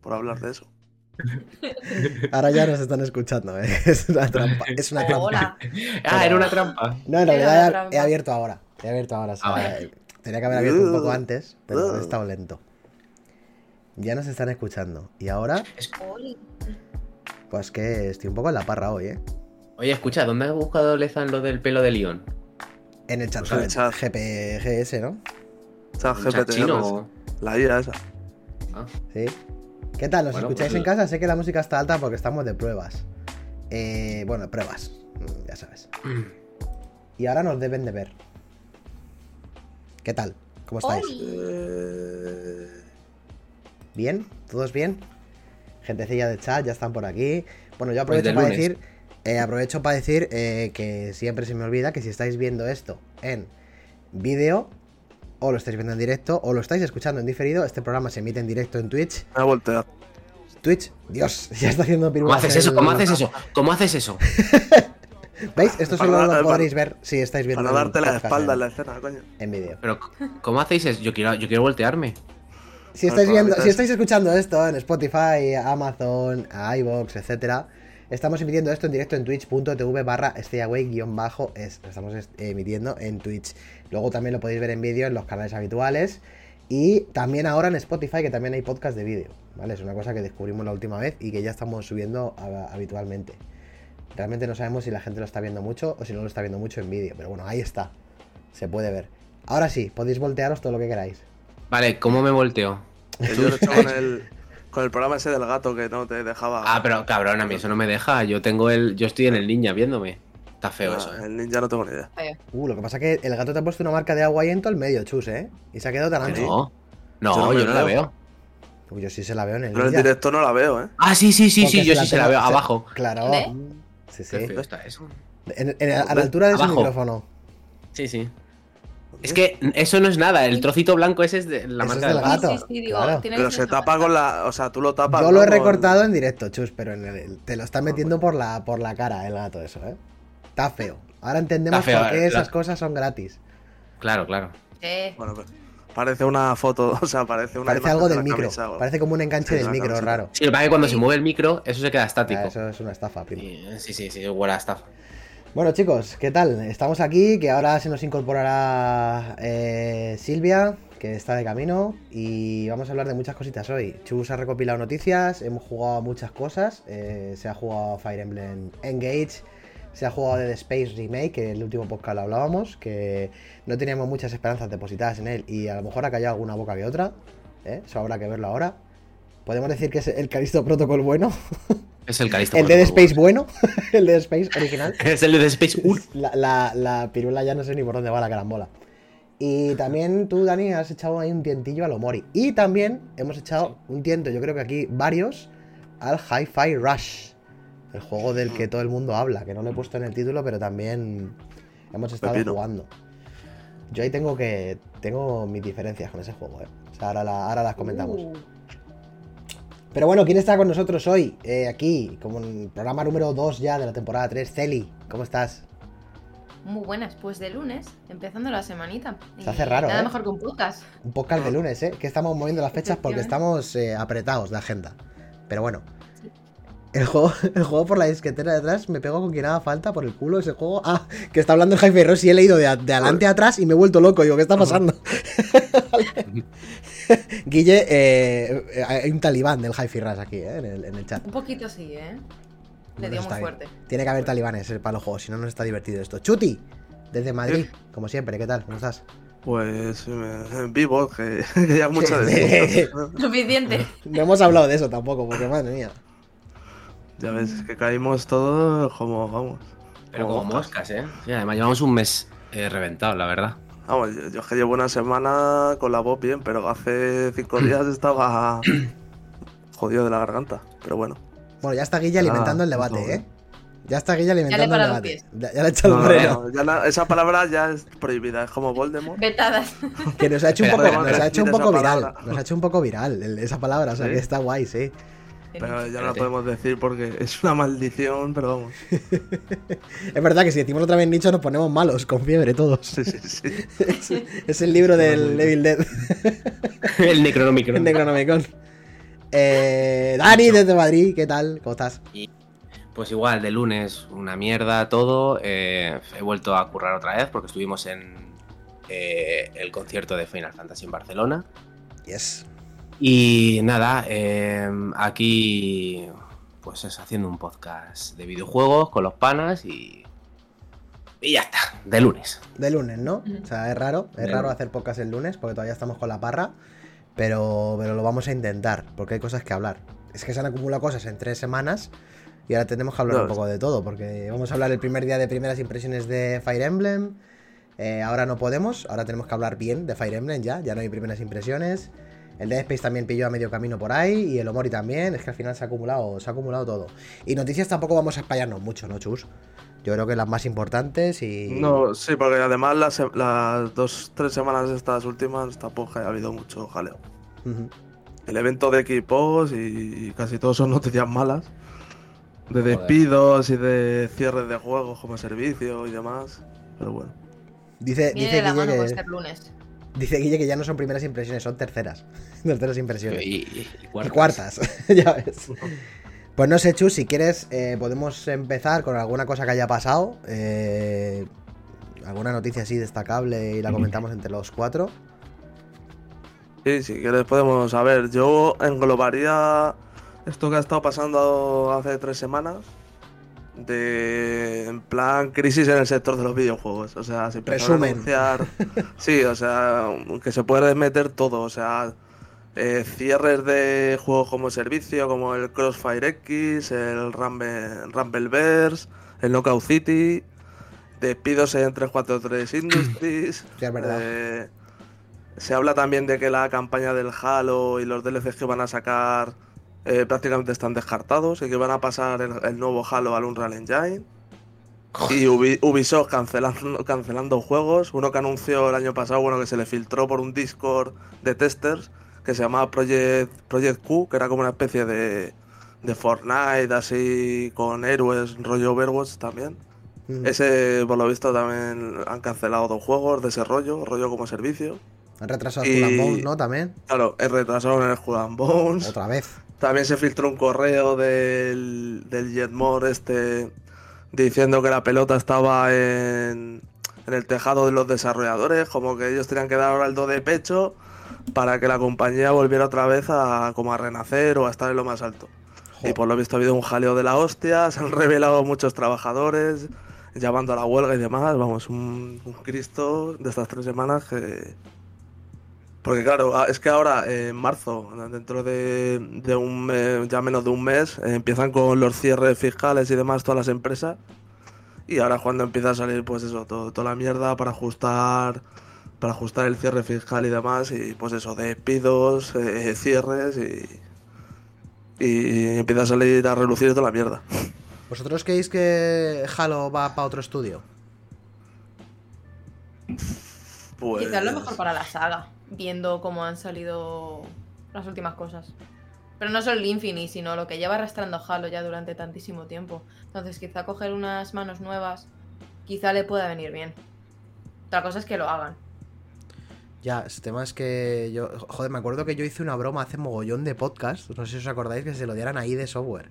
por hablar de eso. Ahora ya nos están escuchando, ¿eh? Es una trampa. Es una trampa. Hola. Ah, era una trampa. No, en realidad he abierto ahora. He abierto ahora. sí. Ah. Tenía que haber abierto un poco antes, pero he estado lento. Ya nos están escuchando. Y ahora, pues que estoy un poco en la parra hoy, ¿eh? Oye, escucha, ¿dónde has buscado Lezan lo del pelo de León? En el chat, Pues en el chat. GPGS, ¿no? Chat ¿Un chat GPT, chino ¿no? o- La IA esa. Ah, Sí. ¿Qué tal? ¿Nos Bueno, escucháis pues- en casa? Sé que la música está alta porque estamos de pruebas. Eh, bueno, pruebas. Mm, Ya sabes. Y ahora nos deben de ver. ¿Qué tal? ¿Cómo estáis? Eh, ¿Bien? ¿Todos bien? Gentecilla de chat, ya están por aquí. Bueno, yo Pues aprovecho de para lunes. decir, eh, aprovecho para decir eh, que siempre se me olvida que si estáis viendo esto en vídeo, o lo estáis viendo en directo, o lo estáis escuchando en diferido, este programa se emite en directo en Twitch. me ha volteado. Twitch, Dios, ya está haciendo ¿Cómo haces eso? ¿Cómo haces eso? ¿Cómo haces eso? ¿Veis? Esto Para solo dar- lo para- podréis ver si estáis viendo Para darte la espalda en, la escena, coño. en vídeo. Pero, ¿cómo hacéis eso? Yo quiero, yo quiero voltearme. Si estáis Para viendo, si estáis escuchando esto en Spotify, Amazon, iVoox, etcétera, estamos emitiendo esto en directo en twitch.tv barra stayaway-es. Lo estamos est- emitiendo en Twitch. Luego también lo podéis ver en vídeo en los canales habituales. Y también ahora en Spotify, que también hay podcast de vídeo. ¿Vale? Es una cosa que descubrimos la última vez y que ya estamos subiendo a- habitualmente. Realmente no sabemos si la gente lo está viendo mucho o si no lo está viendo mucho en vídeo. Pero bueno, ahí está. Se puede ver. Ahora sí, podéis voltearos todo lo que queráis. Vale, ¿cómo me volteo? Yo lo he hecho con el, con el programa ese del gato que no te dejaba. Ah, pero cabrón, a mí eso no me deja. Yo tengo el. Yo estoy en el ninja viéndome. Está feo Ah, eso, eh. El ninja no tengo ni idea. Uh, lo que pasa es que el gato te ha puesto una marca de agua ahí en todo el medio, chus, ¿eh? Y se ha quedado tan ancho. No, Yo no yo no la veo. veo. Uy, yo sí se la veo en el Pero en directo no la veo, ¿eh? Ah, sí, sí, sí, Porque sí, yo sí se la veo abajo. Claro. ¿Ve? Sí, sí. Qué feo está eso. En- en- a la altura de su Abajo. micrófono. Sí, sí. Es que eso no es nada, el trocito blanco ese es de la Eso marca es del gato. gato. Sí, sí, sí, digo, claro. tiene Pero se tapa con la. O sea, tú lo tapas. Yo lo he recortado en directo, chus, pero en el- te lo está metiendo por la, por la cara el gato eso, ¿eh? Está feo. Ahora entendemos feo, por qué la- esas cosas son gratis. Claro, claro. Sí. Bueno, pues, parece una foto, o sea, parece una. Parece algo de del micro. camisa. Parece como un enganche Sí, del micro, raro. Sí, lo que pasa es que cuando se Sí. mueve el micro, eso se queda estático. Ah, eso es una estafa, primo. Sí, sí, sí, huele a estafa. Bueno chicos, ¿qué tal? Estamos aquí, que ahora se nos incorporará eh, Silvia, que está de camino, y vamos a hablar de muchas cositas hoy. Chus ha recopilado noticias, hemos jugado a muchas cosas, eh, se ha jugado a Fire Emblem Engage, se ha jugado Dead Space Remake, que en el último podcast lo hablábamos, que no teníamos muchas esperanzas depositadas en él, y a lo mejor ha callado alguna boca que otra, ¿eh? eso habrá que verlo ahora. Podemos decir que es el Calisto Protocol bueno, Es el Calisto. el Dead. Space bueno, el Dead Space original. Es el Dead Space 1. La, la, la pirula ya no sé ni por dónde va la carambola. Y también tú, Dani, has echado ahí un tientillo a lo Mori. Y también hemos echado un tiento, yo creo que aquí varios, al Hi-Fi Rush. El juego del que todo el mundo habla, que no lo he puesto en el título, pero también hemos estado Pepino. jugando. Yo ahí tengo que. Tengo mis diferencias con ese juego, ¿eh? O sea, ahora, la- ahora las comentamos. Uh, Pero bueno, ¿quién está con nosotros hoy? Eh, aquí, como en el programa número 2 ya de la temporada 3. Celi, ¿cómo estás? muy buenas, pues de lunes, empezando la semanita. Se hace raro, Nada ¿eh? mejor que un podcast. Un podcast de lunes, ¿eh? Que estamos moviendo las fechas porque estamos eh, apretados de agenda. Pero bueno. El juego, el juego por la disquetera de atrás me pego con quien haga falta por el culo ese juego. Ah, que está hablando el Jaime Ross y he leído de, a- de adelante a atrás y me he vuelto loco. Digo, ¿qué está pasando? Guille, eh, eh, hay un talibán del Hi-Fi Rush aquí, ¿eh? En el, en el chat. Un poquito sí, ¿eh? Le dio muy bien. fuerte. Tiene que haber talibanes eh, para los juegos, si no, no está divertido esto. Chuti, desde Madrid, como siempre, ¿qué tal? ¿Cómo estás? Pues eh, en vivo, que, que ya mucho de. Suficiente. No hemos hablado de eso tampoco, porque madre mía. Ya ves que caímos todos como, vamos. Pero como moscas, ¿eh? Sí, además llevamos un mes eh, reventado, la verdad. Vamos, yo, yo es que llevo una semana con la voz bien, pero hace cinco días estaba jodido de la garganta. Pero bueno. Bueno, ya está Guille alimentando Ah, el debate, todo ¿eh? Ya está Guille alimentando el debate. Ya, ya le he echado No, un no, freno. no, ya la- esa palabra ya es prohibida, es como Voldemort. Vetadas. Que nos ha hecho un poco, espera, nos ha espera, hecho un poco viral. palabra. Nos ha hecho un poco viral el- esa palabra, o sea ¿Sí? que está guay, sí. Pero ya no Espérate. podemos decir porque es una maldición, pero vamos. Es verdad que si decimos otra vez nicho nos ponemos malos, con fiebre todos. Sí, sí, sí. es, es el libro del Evil Dead. el Necronomicron. en Necronomicon. Eh, Dani desde Madrid, ¿qué tal? ¿Cómo estás? Pues igual, de lunes una mierda todo. eh, he vuelto a currar otra vez porque estuvimos en eh, el concierto de Final Fantasy en Barcelona. Yes. Y nada, eh, aquí pues es haciendo un podcast de videojuegos con los panas y... Y ya está, de lunes. De lunes, ¿no? O sea, es raro, es De raro lunes. hacer podcast el lunes porque todavía estamos con la parra, pero, pero lo vamos a intentar porque hay cosas que hablar. Es que se han acumulado cosas en tres semanas y ahora tenemos que hablar No, un poco de todo porque vamos a hablar el primer día de primeras impresiones de Fire Emblem. eh, ahora no podemos, ahora tenemos que hablar bien de Fire Emblem ya, ya no hay primeras impresiones. El Dead Space también pilló a medio camino por ahí y el Omori también, es que al final se ha acumulado, se ha acumulado todo. Y noticias tampoco vamos a espallarnos mucho, ¿no, Chus? Yo creo que las más importantes y... No, sí, porque además las, dos, tres semanas estas últimas tampoco ha habido mucho jaleo. El evento de equipos y casi todos son noticias malas. De Joder. despidos y de cierres de juegos como servicio y demás. Pero bueno. Dice, Viene dice de la Guille mano que- ser lunes. Dice Guille que ya no son primeras impresiones, son terceras. terceras impresiones. Y, y- y Y cuartas. cuartas, ya ves. Pues no sé, Chus, si quieres, eh, podemos empezar con alguna cosa que haya pasado. eh, alguna noticia así destacable y la comentamos entre los cuatro. Sí, si quieres podemos saber. Yo englobaría esto que ha estado pasando hace tres semanas. De en plan crisis en el sector de los videojuegos. O sea, se empezó a anunciar. Sí, o sea, que se puede meter todo. O sea, eh, cierres de juegos como servicio, como el Crossfire X, el Rumble, Rumbleverse, el Knockout City, despidos en 343 Industries. Sí, es verdad. eh, se habla también de que la campaña del Halo y los DLCs que van a sacar eh, prácticamente están descartados y que van a pasar el, el nuevo Halo al Unreal Engine. Y Ubi- Ubisoft cancelando, cancelando juegos. Uno que anunció el año pasado, bueno, que se le filtró por un Discord de testers, que se llamaba Project, Project Q, que era como una especie de, de Fortnite, así con héroes, rollo Overwatch también. Ese, por lo visto, también han cancelado dos juegos de ese rollo, rollo como servicio. Han retrasado y- Skull and Bones, ¿no? También. Claro, es retrasado en el Skull Bones. Otra vez. También se filtró un correo del, del Jetmore este diciendo que la pelota estaba en, en el tejado de los desarrolladores, como que ellos tenían que dar ahora el do de pecho para que la compañía volviera otra vez a como a renacer o a estar en lo más alto. Y por lo visto ha habido un jaleo de la hostia, se han revelado muchos trabajadores llamando a la huelga y demás, vamos, un, un Cristo de estas tres semanas que... Porque claro, ah, es que ahora eh, en marzo, dentro de, de un mes, ya menos de un mes, eh, empiezan con los cierres fiscales y demás todas las empresas. Y ahora es cuando empieza a salir pues eso, todo, toda la mierda para ajustar para ajustar el cierre fiscal y demás y pues eso, despidos, eh, cierres y, y empieza a salir a relucir toda la mierda. ¿Vosotros creéis que Halo va para otro estudio? Pues... Quizás lo mejor para la saga, viendo cómo han salido las últimas cosas. Pero no solo el Infinity, sino lo que lleva arrastrando Halo ya durante tantísimo tiempo. Entonces, quizá coger unas manos nuevas, quizá le pueda venir bien. Otra cosa es que lo hagan. Ya, el tema es que yo. Joder, me acuerdo que yo hice una broma hace mogollón de podcast. No sé si os acordáis que se lo dieran ahí de software.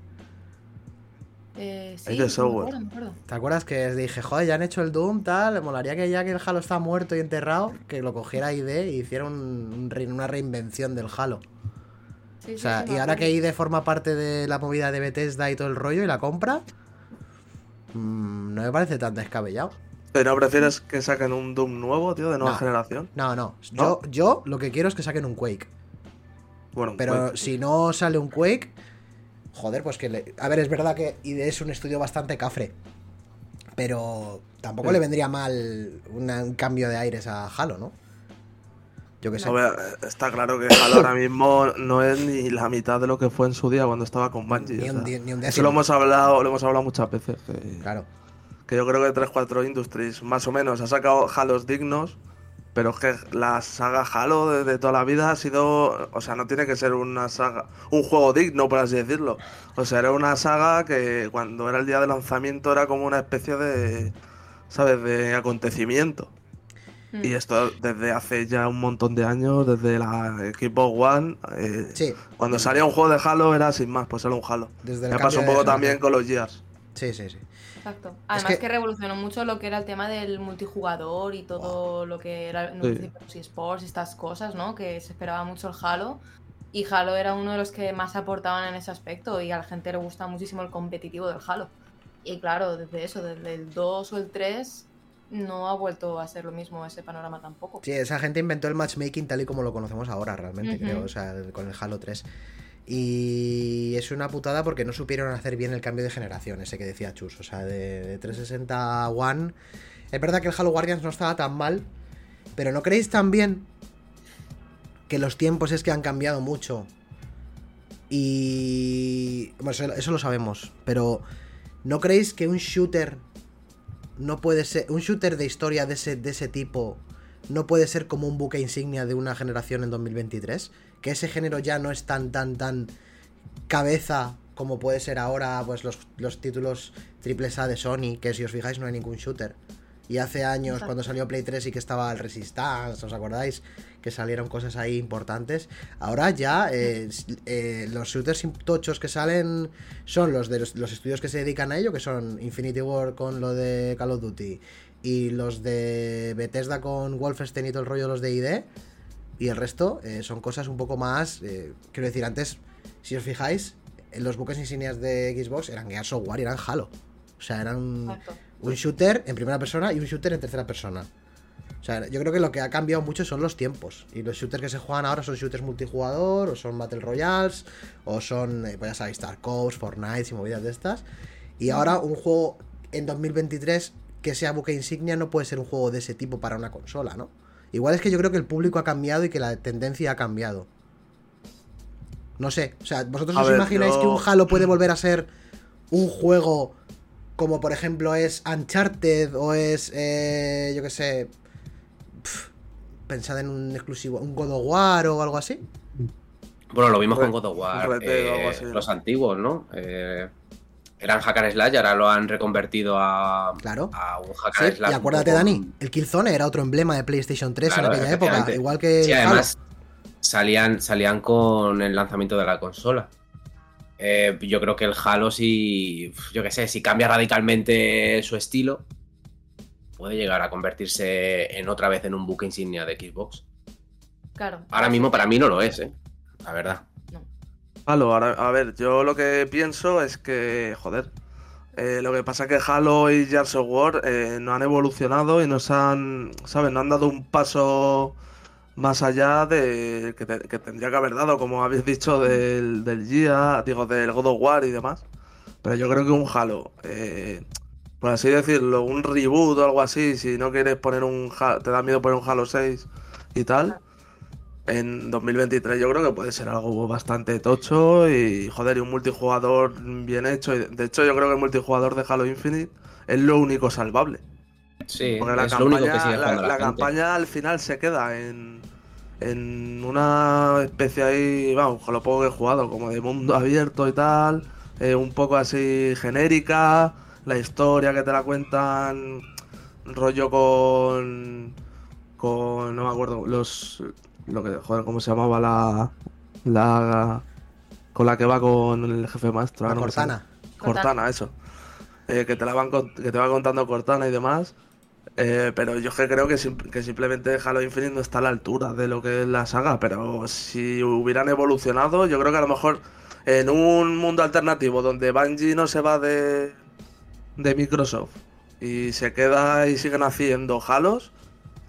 Eh, sí, Hay de me software. acuerdo, me acuerdo. ¿Te acuerdas que dije, joder, ya han hecho el Doom, tal? Me molaría que ya que el Halo está muerto y enterrado, que lo cogiera ID y hiciera un- un re- una reinvención del Halo. Sí, O sea, sí, y ahora que. ID forma parte de la movida de Bethesda y todo el rollo y la compra, mm, no me parece tan descabellado. ¿Pero no prefieres que saquen un Doom nuevo, tío, de nueva No. generación? No, no. ¿No? Yo, yo lo que quiero es que saquen un Quake. Bueno, Pero si no sale un Quake, joder, pues que le... A ver, es verdad que es un estudio bastante cafre. Pero tampoco Sí. le vendría mal una- un cambio de aires a Halo, ¿no? Yo que sé. está claro que Halo ahora mismo no es ni la mitad de lo que fue en su día cuando estaba con Bungie. Ni o un, sea, di- ni un eso lo hemos hablado, lo hemos hablado muchas veces. Que, Claro. que yo creo que 3-4 Industries, más o menos, ha sacado Halos dignos. Pero es que la saga Halo de, de toda la vida ha sido. O sea, no tiene que ser una saga. Un juego digno, por así decirlo. O sea, era una saga que cuando era el día de lanzamiento era como una especie de. ¿Sabes? De acontecimiento. Mm. Y esto desde hace ya un montón de años, desde la Xbox One. eh, Sí, Cuando salía un juego de Halo era sin más, pues era un Halo. desde Me pasó un poco también con los Gears. Sí, sí, sí. Exacto. Además que- que... revolucionó mucho lo que era el tema del multijugador y todo lo que era no Sí. esports y estas cosas, ¿no? Que se esperaba mucho el Halo. Y Halo era uno de los que más aportaban en ese aspecto y a la gente le gusta muchísimo el competitivo del Halo. Y claro, desde eso, desde el 2 o el 3, no ha vuelto a ser lo mismo ese panorama tampoco. Sí, esa gente inventó el matchmaking tal y como lo conocemos ahora, realmente, Ujú. creo, o sea, con el Halo 3. Y es una putada porque no supieron hacer bien el cambio de generación, ese que decía Chus, o sea, de, de 360 a One. Es verdad que el Halo Guardians no estaba tan mal, pero ¿no creéis también que los tiempos es que han cambiado mucho? Y... Bueno, eso, eso lo sabemos, pero ¿no creéis que un shooter no puede ser... Un shooter de historia de ese, de ese tipo no puede ser como un buque insignia de una generación en 2023? Que ese género ya no es tan, tan, tan cabeza como puede ser ahora pues los, los títulos triple A de Sony, que si os fijáis no hay ningún shooter. Y hace años, Exacto. cuando salió Play 3 y que estaba el Resistance, ¿os acordáis? Que salieron cosas ahí importantes. Ahora ya eh, eh, los shooters tochos que salen son los de los, los estudios que se dedican a ello, que son Infinity War con lo de Call of Duty y los de Bethesda con Wolfenstein y todo el rollo los de ID. Y el resto eh, son cosas un poco más. eh, quiero decir, antes, si os fijáis, en los buques insignias de Xbox eran Gears of War y eran Halo. O sea, eran un shooter en primera persona y un shooter en tercera persona. O sea, yo creo que lo que ha cambiado mucho son los tiempos. Y los shooters que se juegan ahora son shooters multijugador, o son Battle Royales, o son, eh, pues ya sabéis, Tarkovs, Fortnite y movidas de estas. Y ahora un juego en 2023 que sea buque insignia no puede ser un juego de ese tipo para una consola, ¿no? Igual es que yo creo que el público ha cambiado y que la tendencia ha cambiado. No sé, o sea, ¿vosotros A os ver, imagináis yo- que un Halo puede volver a ser un juego como por ejemplo es Uncharted o es, eh, yo qué sé, pf, pensad en un exclusivo, un God of War o algo así? Bueno, lo vimos Re- con God of War, eh, los antiguos, ¿no? Eh, eran hack and slash y ahora lo han reconvertido a, Claro. a un hack Sí, and slash. y acuérdate, poco- Dani, el Killzone era otro emblema de PlayStation 3 Claro, en aquella época, igual que Sí, además salían, salían con el lanzamiento de la consola. Eh, yo creo que el Halo, si, yo qué sé, si cambia radicalmente su estilo, puede llegar a convertirse en otra vez en un buque insignia de Xbox. Claro. Ahora mismo para mí no lo es, ¿eh? La verdad. Halo, ahora, a ver, yo lo que pienso es que, joder, eh, lo que pasa es que Halo y Gears of War eh, no han evolucionado y nos han, ¿sabes? No han dado un paso más allá de que, te- tendría que haber dado, como habéis dicho, del, del Gear, digo, del God of War y demás. Pero yo creo que un Halo, eh, por así decirlo, un reboot o algo así, si no quieres poner un, te da miedo poner un Halo 6 y tal. En 2023 yo creo que puede ser algo bastante tocho y joder, y un multijugador bien hecho. De hecho, yo creo que el multijugador de Halo Infinite es lo único salvable. Sí, Porque la es lo único que campaña, sigue la, la, la campaña al final se queda en, en una especie ahí, vamos, con lo poco que he jugado, como de mundo abierto y tal, eh, un poco así genérica, la historia que te la cuentan, rollo con, con, no me acuerdo, los, lo que, joder, ¿cómo se llamaba la, la, con la que va con el jefe maestro? Ahora no. Cortana. Cortana, eso. Eh, que te la van que te va contando Cortana y demás. Eh, pero yo que creo que, sim- que simplemente Halo Infinite no está a la altura de lo que es la saga. Pero si hubieran evolucionado, yo creo que a lo mejor en un mundo alternativo donde Bungie no se va de, de Microsoft y se queda y siguen haciendo Halos,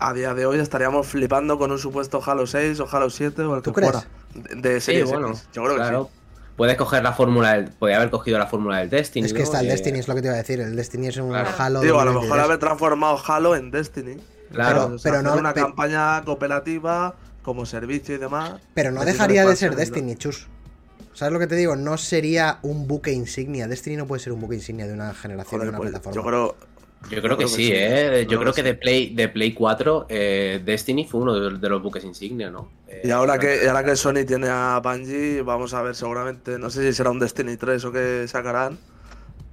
a día de hoy estaríamos flipando con un supuesto Halo 6 o Halo 7 o el que ¿Tú crees? fuera. De, de Sí, bueno, X. Yo creo que claro. sí. Puedes coger la fórmula del. Podría haber cogido la fórmula del Destiny. Es que ¿no? está el Eh, Destiny, es lo que te iba a decir. El Destiny es un Claro. Halo. Digo, a lo mejor 2023. haber transformado Halo en Destiny. Claro, Pero- O sea, pero no- una pero- campaña cooperativa como servicio y demás. Pero no dejaría de ser. Destiny, chus. ¿Sabes lo que te digo? No sería un buque insignia. Destiny no puede ser un buque insignia de una generación, Joder, de una pues, plataforma. yo creo. Yo creo que sí, ¿eh? Yo creo que de Play, de Play 4, eh, Destiny fue uno de, de los buques insignia, ¿no? Eh, Y ahora que, y ahora que Sony tiene a Bungie, vamos a ver seguramente, no sé si será un Destiny 3 o qué sacarán,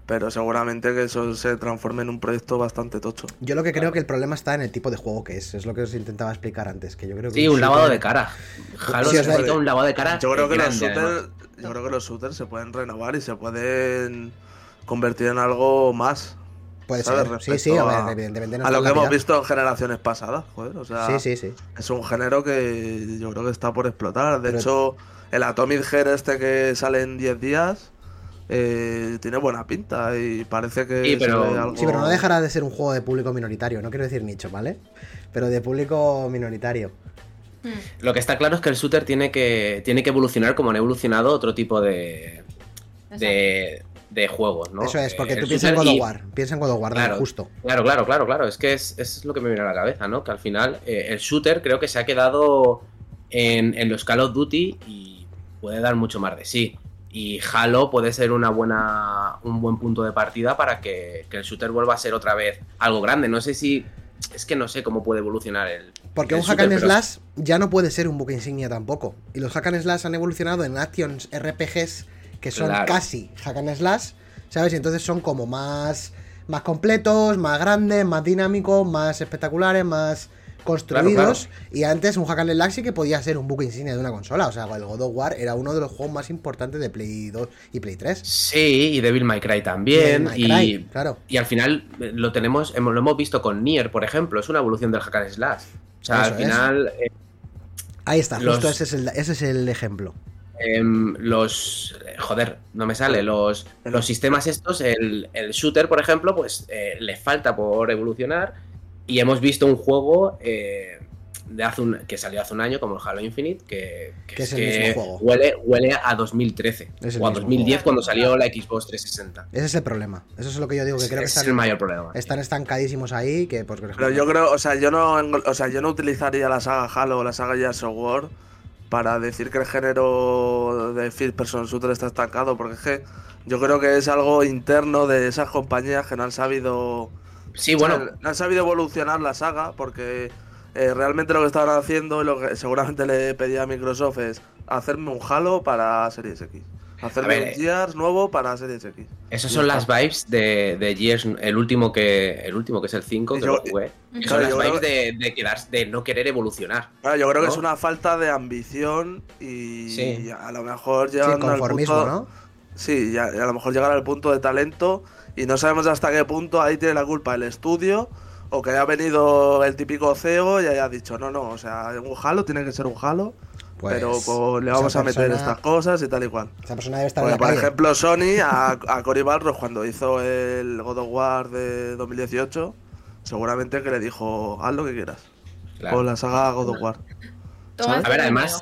pero seguramente que eso se transforme en un proyecto bastante tocho. Yo lo que creo que el problema está en el tipo de juego que es, es lo que os intentaba explicar antes, que yo creo que Sí, un shooter- lavado de cara. Halo Sí, necesita un lavado de cara. Yo creo que los grande, shooters, yo creo que los shooters se pueden renovar y se pueden convertir en algo más. Puede ¿sabes? ser. Sí, Respecto sí, a ver, a- evidentemente no a lo que hemos visto en generaciones pasadas, joder, o sea, Sí, sí, sí. es un género que yo creo que está por explotar. De Pero- hecho, el Atomic Heart este que sale en 10 días eh, tiene buena pinta y parece que Sí, pero- algo- Sí, pero no dejará de ser un juego de público minoritario, no quiero decir nicho, ¿vale? Pero de público minoritario. Hmm. Lo que está claro es que el shooter tiene que, tiene que evolucionar como han evolucionado otro tipo de, de, de juegos, ¿no? Eso es, porque Eh, tú piensas en God of War, piensa en God of War, Claro. justo. Claro, claro, claro, claro. Es que es, es lo que me viene a la cabeza, ¿no? Que al final eh, el shooter creo que se ha quedado en, en los Call of Duty y puede dar mucho más de sí. Y Halo puede ser una buena, un buen punto de partida para que, que el shooter vuelva a ser otra vez algo grande. No sé si. Es que no sé cómo puede evolucionar el. Porque el un hack shooter, and pero- slash ya no puede ser un buque insignia tampoco. Y los hack and slash han evolucionado en actions RPGs que son Claro. casi hack and slash, ¿sabes? Y entonces son como más, más completos, más grandes, más dinámicos, más espectaculares, más construidos. Y antes un hack and slash sí que podía ser un buque insignia de una consola. O sea, el God of War era uno de los juegos más importantes de Play 2 y Play 3. Sí, y Devil May Cry también. Devil May Y, claro. y al final eh, lo tenemos, hemos- lo hemos visto con Nier, por ejemplo. Es una evolución del hack and slash. O sea, Eso al final. eh, Ahí está, justo ese es el, ese es el ejemplo. Em, los. Joder, no me sale. Los, los sistemas estos, el, el shooter, por ejemplo, pues eh, le falta por evolucionar. Y hemos visto un juego eh, de hace un, que salió hace un año, como el Halo Infinite, que, que Que es el mismo juego. Huele, huele a 2013. Es el o a mismo 2010 juego. cuando salió la Xbox 360. Ese es el problema. Eso es lo que yo digo, que Ese creo que es están, el mayor problema. están estancadísimos ahí, que pues, Pero yo creo, o sea, yo no, o sea, yo no utilizaría la saga Halo o la saga Gears of War para decir que el género de first person shooter está estancado, porque es que yo creo que es algo interno de esas compañías que no han sabido, Sí, bueno, o sea, no han sabido evolucionar la saga, porque eh, realmente lo que estaban haciendo y lo que seguramente le pedía a Microsoft es hacerme un Halo para Series X, hacerme ver, un eh, Gears nuevo para Series X. Esas son las vibes de, de Gears, el último que el último que es el 5 que Yo- lo jugué. Que claro, son las vibes de, de quedarse- de no querer evolucionar. Claro, yo creo que ¿no? es una falta de ambición y Sí. a lo mejor sí, llegan al conformismo, punto, ¿no? Sí, ya- a lo mejor llegar al punto de talento y no sabemos hasta qué punto ahí tiene la culpa el estudio o que haya venido el típico CEO y haya dicho, no, no, o sea, un Halo tiene que ser un Halo, Pues, pero pues, le vamos a meter persona- estas cosas y tal y cual. Esa persona debe estar Porque, en la por calle. ejemplo, Sony a, a Cory Balrog cuando hizo el God of War de 2018, seguramente que le dijo, haz lo que quieras. Claro. Con la saga God of War. A ver, además,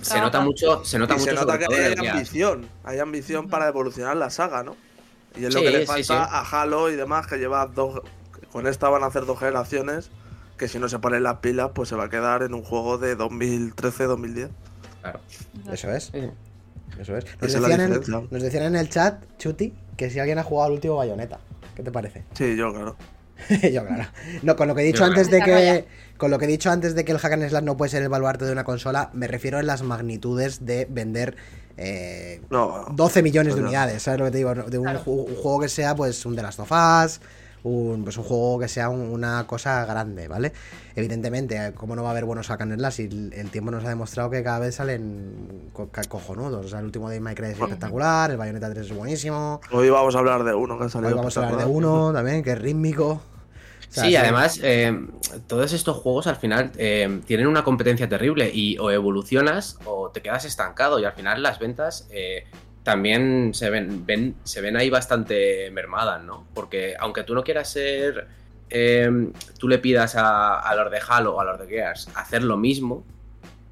Se nota mucho, se nota y mucho se nota que hay ambición, hay ambición para evolucionar la saga, ¿no? Y es lo que le sí, falta sí. a Halo y demás, que lleva dos. Con esta van a hacer dos generaciones, que si no se ponen las pilas, pues se va a quedar en un juego de 2013-2010. Claro. Eso es, Sí. eso es. Nos Esa es la decían, en, diferencia. nos decían en el chat, Chuti, que si alguien ha jugado al último Bayonetta. ¿Qué te parece? Sí, yo, claro. Yo, claro. No, con lo que he dicho Yo, antes de que. Con lo que he dicho antes de que el hack and slash no puede ser el baluarte de una consola, me refiero en las magnitudes de vender eh, No, 12 millones de Claro. unidades, ¿sabes lo que te digo? De un, Claro. ju- un juego que sea pues un The Last of Us, un, pues un juego que sea un- una cosa grande, ¿vale? Evidentemente, ¿cómo no va a haber buenos hack and slash? Si el, el tiempo nos ha demostrado que cada vez salen co- cojonudos. O sea, el último de Minecraft es espectacular, el Bayonetta 3 es buenísimo. hoy vamos a hablar de uno que ha salido. Hoy vamos a hablar de uno también, que es rítmico. O sea, Sí, además, eh, todos estos juegos al final eh, tienen una competencia terrible y o evolucionas o te quedas estancado y al final las ventas eh, también se ven, ven- se ven ahí bastante mermadas, ¿no? Porque aunque tú no quieras ser, eh, tú le pidas a, a los de Halo o a los de Gears hacer lo mismo,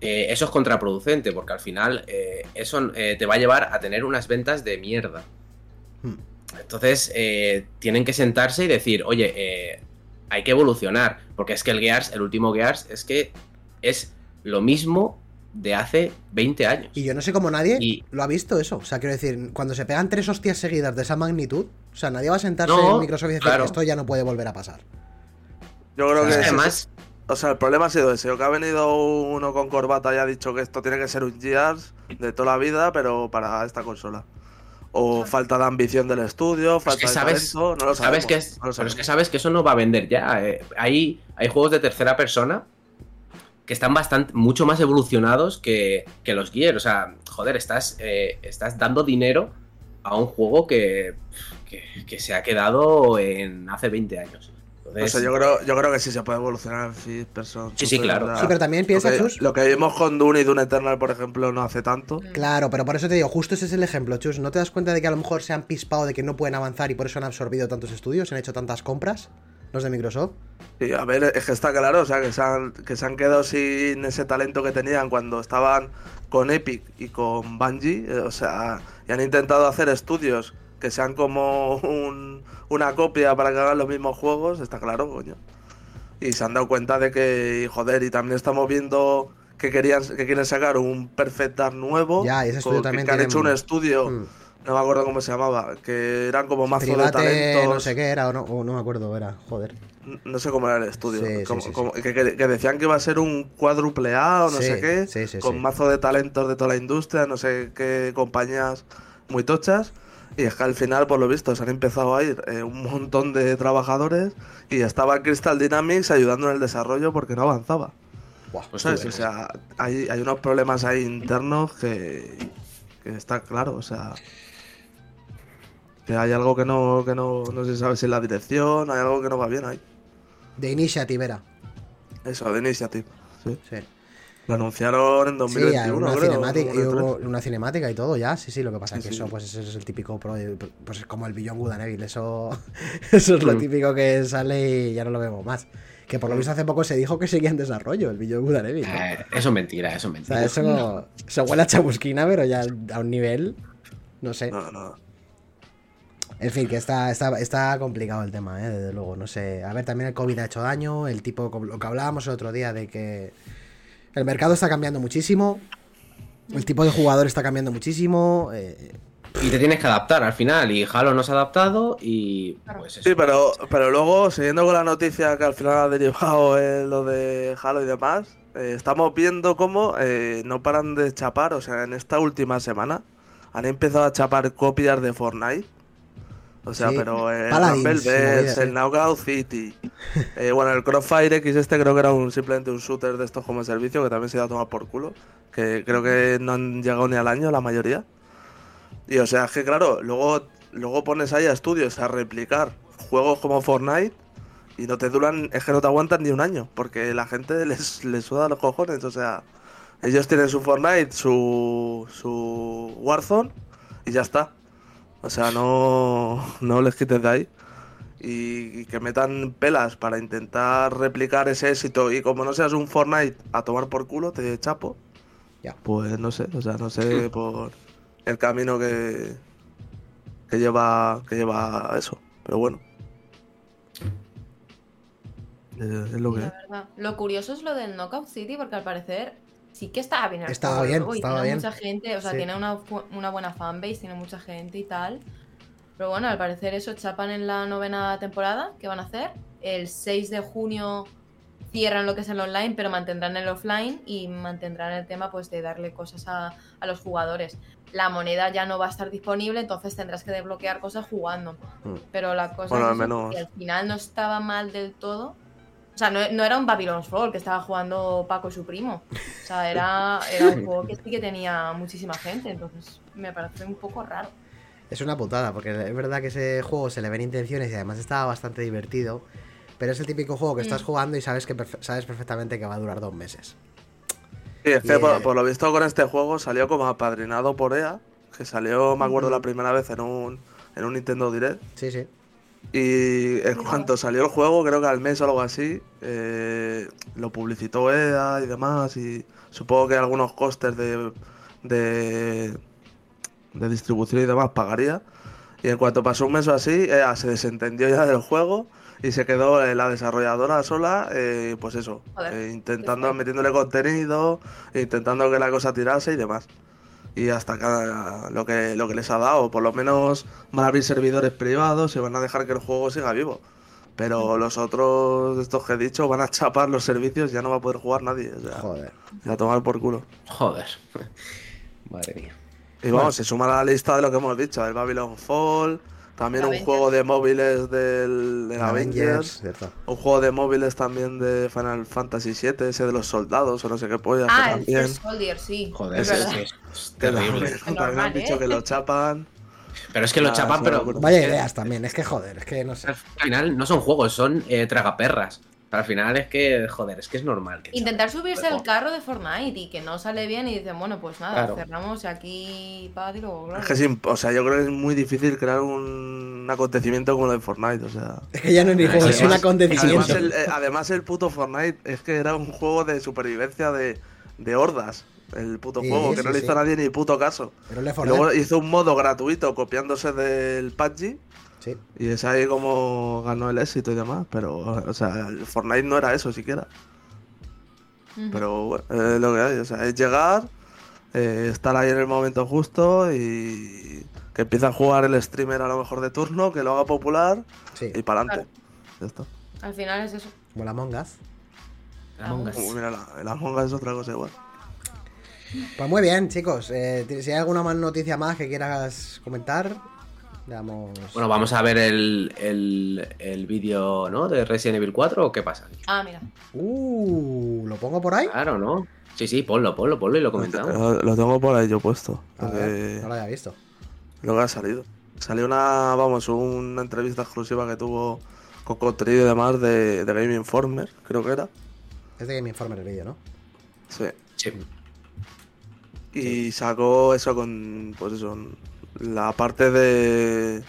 eh, eso es contraproducente porque al final eh, eso eh, te va a llevar a tener unas ventas de mierda. Hmm. Entonces, tienen que sentarse y decir, oye, hay que evolucionar. Porque es que el Gears, el último Gears, es que es lo mismo de hace 20 años. Y yo no sé cómo nadie Y- lo ha visto eso. O sea, quiero decir, cuando se pegan tres hostias seguidas de esa magnitud, o sea, nadie va a sentarse No, en Microsoft y decir claro. esto ya no puede volver a pasar. Yo creo O que sea, ese- Además, O sea, el problema ha sido ese, que ha venido uno con corbata y ha dicho que esto tiene que ser un Gears de toda la vida, pero para esta consola. o falta de ambición del estudio, Es falta que de sabes, talento, no lo sabes sabemos, que es, no lo pero es que sabes que eso no va a vender ya. eh. Hay, hay juegos de tercera persona que están bastante, mucho más evolucionados que, que los Gear. O sea, joder, estás, eh, estás dando dinero a un juego que, que, que se ha quedado en hace 20 años. Entonces, yo creo, yo creo que sí se puede evolucionar en First Person Sí, sí, claro. Sí, pero también piensa, lo que, Chus. lo que vimos con Dune y Dune Eternal, por ejemplo, no hace tanto. Mm. Claro, pero por eso te digo, justo ese es el ejemplo, Chus. ¿No te das cuenta de que a lo mejor se han pispado de que no pueden avanzar y por eso han absorbido tantos estudios, han hecho tantas compras? Los de Microsoft. Y a ver, es que está claro, o sea, que se han, que se han quedado sin ese talento que tenían cuando estaban con Epic y con Bungie, eh, o sea, y han intentado hacer estudios que sean como un- una copia para que hagan los mismos juegos, está claro, coño. Y se han dado cuenta de que, joder, y también estamos viendo que querían que quieren sacar un Perfect Dark nuevo, Ya, ese con- que- también que han hecho un estudio, Mm. No me acuerdo cómo se llamaba, que eran como mazo de talentos. no sé qué era, o no, o no me acuerdo, era, joder. No sé cómo era el estudio. Sí, sí, como- sí, sí. como- que, que- que decían que iba a ser un cuádruple A o no Sí, sé qué. sí, sí, con sí. mazo de talentos de toda la industria, no sé qué compañías muy tochas. Y es que al final, por lo visto, se han empezado a ir eh, un montón de trabajadores y estaba Crystal Dynamics ayudando en el desarrollo porque no avanzaba. Buah, pues ¿Sabes? O sea, hay, hay unos problemas ahí internos que, que está claro, o sea. Que hay algo que no, que no, no se sabe si es la dirección, hay algo que no va bien ahí. De Initiative era. Eso, de Initiative. Sí. Sí. Lo anunciaron en Sí, 2021, una, creo. cinemática, y 2023. hubo una cinemática y todo ya, sí, sí, lo que pasa es Sí, que sí. eso, pues ese es el típico pro, pues es como el Beyond Good and Evil, eso, eso es lo típico que sale y ya no lo vemos más. Que por lo visto hace poco se dijo que seguía en desarrollo el Beyond Good and Evil, ¿no? Eh, eso es mentira, eso es O mentira. sea, eso, eso huele a chamusquina, pero ya a un nivel, no sé. No, no. En fin, que está, está, está complicado el tema, ¿eh? desde luego. No sé. A ver, también el COVID ha hecho daño. El tipo, lo que hablábamos el otro día, de que el mercado está cambiando muchísimo. El tipo de jugador está cambiando muchísimo. eh, Y te tienes que adaptar al final. Y Halo no se ha adaptado y pues eso. Sí, pero, pero luego, siguiendo con la noticia que al final ha derivado en lo de Halo y demás, eh, estamos viendo cómo eh, no paran de chapar. O sea, en esta última semana han empezado a chapar copias de Fortnite. O sea, Sí. pero el Paladins, Velvet, el. Knockout City. eh, bueno, el Crossfire X este creo que era un, simplemente un shooter de estos como servicio que también se iba a tomar por culo. Que creo que no han llegado ni al año la mayoría. Y o sea, es que claro, luego, luego pones ahí a estudios a replicar juegos como Fortnite y no te duran, es que no te aguantan ni un año, porque la gente les, les suda los cojones, o sea, ellos tienen su Fortnite, su, su Warzone y ya está. O sea, no, no les quites de ahí. Y, y que metan pelas para intentar replicar ese éxito y como no seas un Fortnite a tomar por culo, te chapo. Ya. Pues no sé, o sea, no sé por el camino que, que lleva que lleva a eso. Pero bueno. Es, es lo que la es. verdad. Lo curioso es lo del Knockout City, porque al parecer sí que estaba bien Estaba juego bien, estaba tiene bien. mucha gente, o sea, Sí. tiene una, una buena fanbase, tiene mucha gente y tal. Pero bueno, al parecer eso chapan en la novena temporada que van a hacer. El 6 de junio cierran lo que es el online, pero mantendrán el offline y mantendrán el tema pues de darle cosas a, a los jugadores. La moneda ya no va a estar disponible, entonces tendrás que desbloquear cosas jugando. Mm. Pero la cosa Bueno, es al eso, menos- que al final no estaba mal del todo. O sea, no, no era un Babylon's Fall que estaba jugando Paco y su primo. O sea, era, era un juego que sí que tenía muchísima gente, entonces me parece un poco raro. Es una putada, porque es verdad que ese juego se le ven intenciones y además estaba bastante divertido. Pero es el típico juego que estás Mm. jugando y sabes que perfe- sabes perfectamente que va a durar dos meses. Sí, es que por, eh, por lo visto con este juego salió como apadrinado por EA, que salió, me acuerdo, la primera vez en un, en un Nintendo Direct. Sí, sí. Y en cuanto salió el juego, creo que al mes o algo así, eh, lo publicitó EA y demás. Y supongo que algunos costes de, de, de distribución y demás pagaría. Y en cuanto pasó un mes o así, EA se desentendió ya del juego y se quedó eh, la desarrolladora sola, eh, pues eso, eh, intentando, metiéndole contenido, intentando que la cosa tirase y demás. Y hasta acá lo que, lo que les ha dado, por lo menos van a abrir servidores privados y van a dejar que el juego siga vivo. Pero los otros, estos que he dicho, van a chapar los servicios y ya no va a poder jugar nadie. O sea, Joder. a tomar por culo. Joder. Madre mía. Y vamos, se suma a la lista de lo que hemos dicho, el Babylon Fall, también un Avengers. juego de móviles del, del Avengers, cierto. un juego de móviles también de Final Fantasy VII, ese de los soldados o no sé qué pollas, que Ah, el también, Soldier, sí. Joder, es sí, es que terrible. también, también han normal, dicho ¿eh? que lo chapan. Pero es que lo Ah, chapan, pero. Vaya ideas también, es que joder, es que no sé. Al final no son juegos, son eh, tragaperras. Al final es que, joder, es que es normal. que Intentar subirse al carro de Fortnite y que no sale bien y dicen, bueno, pues nada, Claro. cerramos aquí para y luego, Es que es imp- o sea, yo creo que es muy difícil crear un acontecimiento como lo de Fortnite, o sea. Es que ya no es ni juego, es un Además- acontecimiento. Además el, eh, además el puto Fortnite es que era un juego de supervivencia de, de hordas. El puto Sí, juego, que sí, no le sí. hizo a nadie ni puto caso. Pero le Y Luego hizo un modo gratuito copiándose del PUBG Sí. y es ahí como ganó el éxito y demás. Pero, o sea, el Fortnite no era eso siquiera. Pero bueno, es lo que hay. O sea, es llegar, eh, estar ahí en el momento justo y que empiece a jugar el streamer a lo mejor de turno, que lo haga popular Sí, y para adelante. Está. Al final es eso. como la Mongas. Among Us. Uh, mira, la, el Among Us es otra cosa igual. Pues muy bien, chicos. eh, si hay alguna más noticia más que quieras comentar, damos. Bueno, vamos a ver el, el, el vídeo, ¿no? De Resident Evil 4 o qué pasa. Ah, mira. Uh, ¿lo pongo por ahí? Claro, ¿no? Sí, sí, ponlo, ponlo, ponlo y lo comentamos. Lo, lo tengo por ahí yo puesto. A ver, no lo había visto. Lo que ha salido. Salió una, vamos, una entrevista exclusiva que tuvo con contenido y demás de, de Game Informer, creo que era. Es de Game Informer el vídeo, ¿no? Sí. Sí. Y sacó eso con, pues eso, la parte de...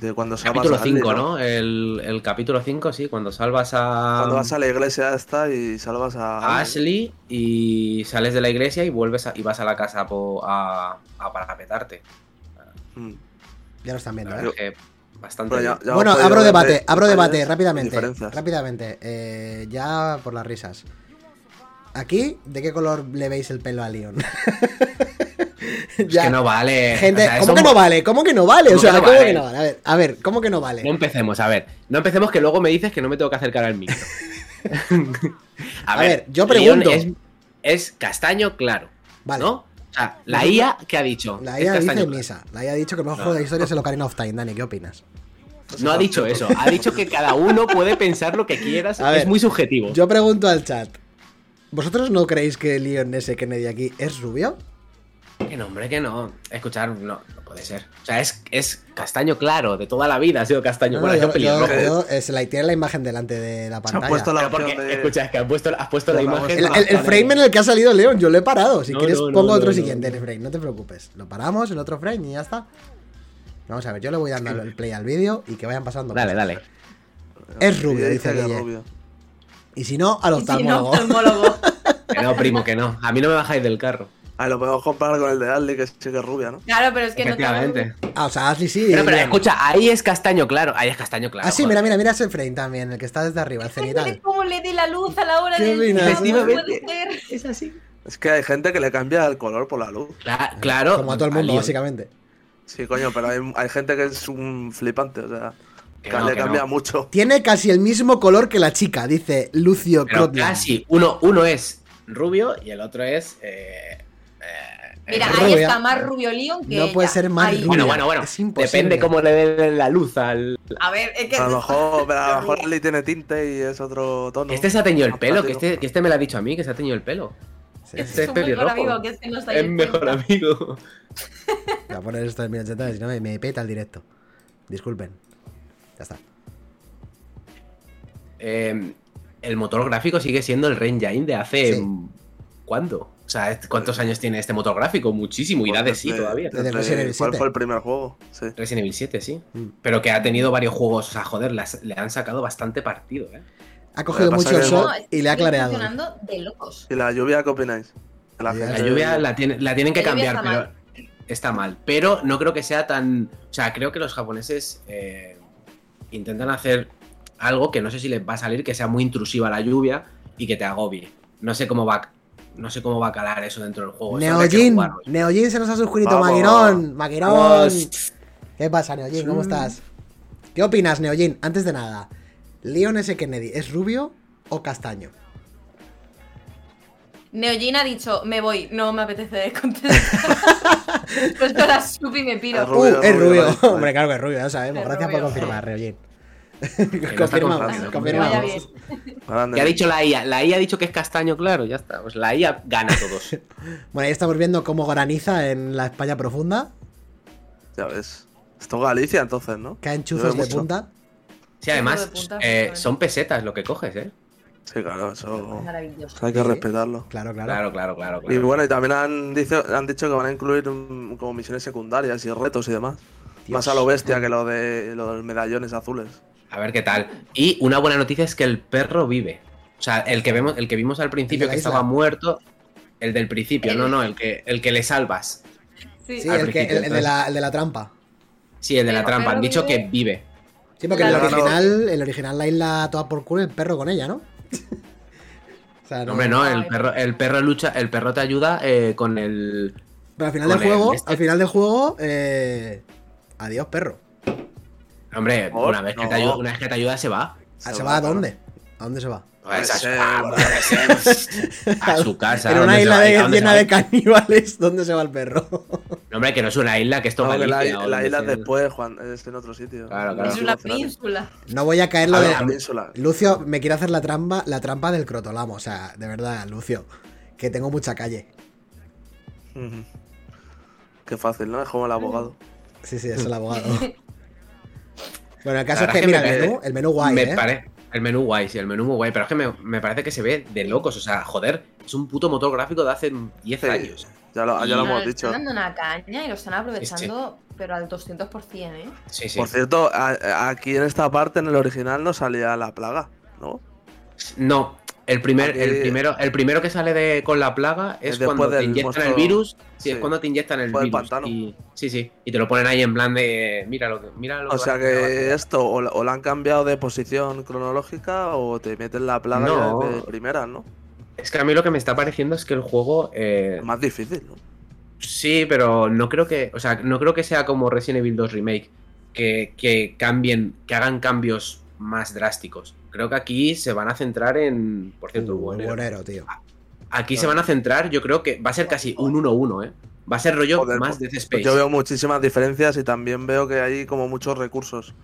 De cuando salvas Capítulo a Ashley, 5, ¿no? El, el capítulo 5, sí, cuando salvas a, Cuando vas a la iglesia esta y salvas a... a Ashley y sales de la iglesia y vuelves a- y vas a la casa po- a, a parapetarte. Mm. Ya lo están viendo, ¿eh? que bastante ya- ya bueno, abro debate, de- abro debate, rápidamente. Rápidamente. eh, ya por las risas. Aquí, ¿de qué color le veis el pelo a Leon? Es que no vale. Gente, o sea, ¿cómo que no vale? ¿Cómo que no vale? O ¿Cómo sea, que no ¿cómo vale? que no vale? A ver, a ver, ¿cómo que no vale? No empecemos, a ver. No empecemos que luego me dices que no me tengo que acercar al micro. A ver, yo pregunto. Es, es castaño claro. Vale. ¿No? O sea, la IA, ¿qué ha dicho? La IA dice claro. misa. La IA ha dicho que el mejor juego de la historia es el Ocarina of Time. Dani, ¿qué opinas? No ha dicho eso. Ha dicho que cada uno puede pensar lo que quieras. A ver, es muy subjetivo. Yo pregunto al chat. ¿Vosotros no creéis que Leon S. Kennedy aquí es rubio? Que no, hombre, que no. Escuchar, no, no puede ser. O sea, es, es castaño claro. De toda la vida ha sido castaño. no, bueno, yo, yo- yo, se la tiene la imagen delante de la pantalla. puesto la Pero porque, opción de... escucha, es que has puesto, has puesto la imagen. El, el- el frame en el que ha salido Leon, yo lo he parado. Si No, quieres, pongo no, otro no, siguiente no. frame, no te preocupes. Lo paramos, el otro frame y ya está. Vamos a ver, yo le voy dando el play al vídeo y que vayan pasando. Dale, cosas. dale. Es rubio, dice es Guille. Y si no, al si no, oftalmólogo. oftalmólogo. Que no, primo, que no. A mí no me bajáis del carro. Ah, lo podemos comparar con el de Ashley, que sí que es rubia, ¿no? Claro, pero es que no te Efectivamente. Ah, o sea, Ashley sí. Pero, pero escucha, ahí es castaño claro. Ahí es castaño claro. Ah, sí, joder. mira, mira, mira ese frame también, el que está desde arriba, el cenital. cómo le di la luz a la hora ser. Es así. Es que hay gente que le cambia el color por la luz. Cla- claro. Como a todo el mundo, básicamente. Sí, coño, pero hay, hay gente que es un flipante, o sea, Que que no, le que cambia no. mucho. Tiene casi el mismo color que la chica, dice Lucio Crotland. casi. Uno, uno es rubio y el otro es. eh, Mira, ahí rubia. está más rubio Leon que No puede ella. ser más Ahí. rubio. Bueno, bueno, bueno. Es imposible. Depende cómo le den la luz al. A ver, es que... A lo mejor, pero a lo mejor Ashley tiene tinte y es otro tono. Que este se ha teñido el pelo, que este, que este me lo ha dicho a mí, que se ha teñido el pelo. Sí, Es sí. Este es su mejor amigo, que es que no está ahí Es mejor amigo. Voy a poner esto en 1080, si no me, me peta el directo. Disculpen. Ya está. Eh, el motor gráfico sigue siendo el Engine de hace. Sí. mm, ¿Cuándo? O sea, este- ¿cuántos años tiene este motor gráfico? Muchísimo, y da de sí todavía. Desde desde- Resident Evil ¿Cuál 7. fue el primer juego? Sí. Resident Evil 7, sí. Mm. Pero que ha tenido varios juegos. O sea, joder, las- le han sacado bastante partido, ¿eh? Ha cogido mucho el sol y le ha clareado. funcionando de locos. ¿Y la lluvia qué opináis? La lluvia la, tiene- la tienen que cambiar, está pero está mal. Pero no creo que sea tan. O sea, creo que los japoneses eh, intentan hacer algo que no sé si les va a salir, que sea muy intrusiva la lluvia y que te agobie. No sé cómo va. No sé cómo va a calar eso dentro del juego. Neojin. Neojin se nos ha suscrito, Maguirón. Vamos. ¿Qué pasa, Neojin? ¿Cómo estás? ¿Qué opinas, Neojin? Antes de nada, ¿Leon S. Kennedy es rubio o castaño? Neojin ha dicho, me voy, no me apetece contestar. pues con la supi me Es piro. rubio, Uh, es rubio. Hombre, claro que es rubio, ya sabemos. Es Gracias por confirmar, Reojin. confirmado. Bien. Grande. ¿Qué ha dicho la IA? La IA ha dicho que es castaño, claro, ya está. Pues la IA gana a todos. Bueno, ahí estamos viendo cómo graniza en la España profunda. Ya ves. Esto es Galicia entonces, ¿no? Caen chuzos de punta. Sí, además, punta, eh, son pesetas lo que coges, ¿eh? Sí, claro, eso, hay que Sí. respetarlo. Claro, claro. Claro, claro, claro. Y claro. bueno, y también han, dicho, han dicho que van a incluir como misiones secundarias y retos y demás. Dios. Más a lo bestia que lo de los medallones azules. A ver qué tal. Y una buena noticia es que el perro vive. O sea, el que vemos, el que vimos al principio que isla. estaba muerto, el del principio, no, no, el que, el que le salvas. Sí. El, que, el, el de la, el de la trampa. Sí, el de la El trampa. Han dicho vive. que vive. Sí, porque en el Claro. original, el original la isla toda por culo, el perro con ella, ¿no? o sea, No, hombre, no, el perro, el perro lucha, el perro te ayuda eh, con el. Pero al final del el juego, este. al final del juego, eh, adiós, perro. Hombre, una vez que te ayuda, una vez que te ayuda, se va. ¿Se va a dónde? ¿A dónde se va? Pues a, su, a- a su casa. en una ¿dónde se isla de- ¿A dónde se llena de caníbales, ¿dónde se va el perro? No, hombre, que no es una isla, que esto No, es que la, Galicia, la donde isla sea. después, Juan, es en otro sitio. Claro, claro. Es una península. No voy a caer lo A de. La península. Lucio, me quiere hacer la trampa, la trampa del crotolamo. O sea, de verdad, Lucio. Que tengo mucha calle. Qué fácil, ¿no? Es como el abogado. Sí, sí, es el abogado. Bueno, el caso es que, mira, el me- menú, el menú guay, me ¿eh? pare- El menú guay, sí, el menú muy guay. Pero es que me, me parece que se ve de locos. O sea, joder, es un puto motor gráfico de hace 10 Sí, años. Ya lo, ya lo hemos dicho. Están dando una caña y lo están aprovechando, pero al 200%, ¿eh? Sí, sí. Por cierto, a- aquí en esta parte, en el original, no salía la plaga, ¿no? No, el, primer, el, primero, el primero que sale de, con la plaga es después cuando te inyectan el virus. Sí, es cuando te inyectan el Después virus. Y, sí, sí. Y te lo ponen ahí en plan de. Mira lo que. Mira lo O sea que hacer". esto o, o la han cambiado de posición cronológica o te meten la plaga No. de primera, ¿no? Es que a mí lo que me está pareciendo es que el juego. eh, Es más difícil, ¿no? Sí, pero no creo que. O sea, no creo que sea como Resident Evil 2 Remake. Que, que cambien. Que hagan cambios más drásticos. Creo que aquí se van a centrar en. Por cierto, Uh, buenero. buenero, tío. Aquí se van a centrar, yo creo que va a ser casi un 1-1, ¿eh? Va a ser rollo Joder, más pues- Death Pues Space. yo veo muchísimas diferencias y también veo que hay como muchos recursos.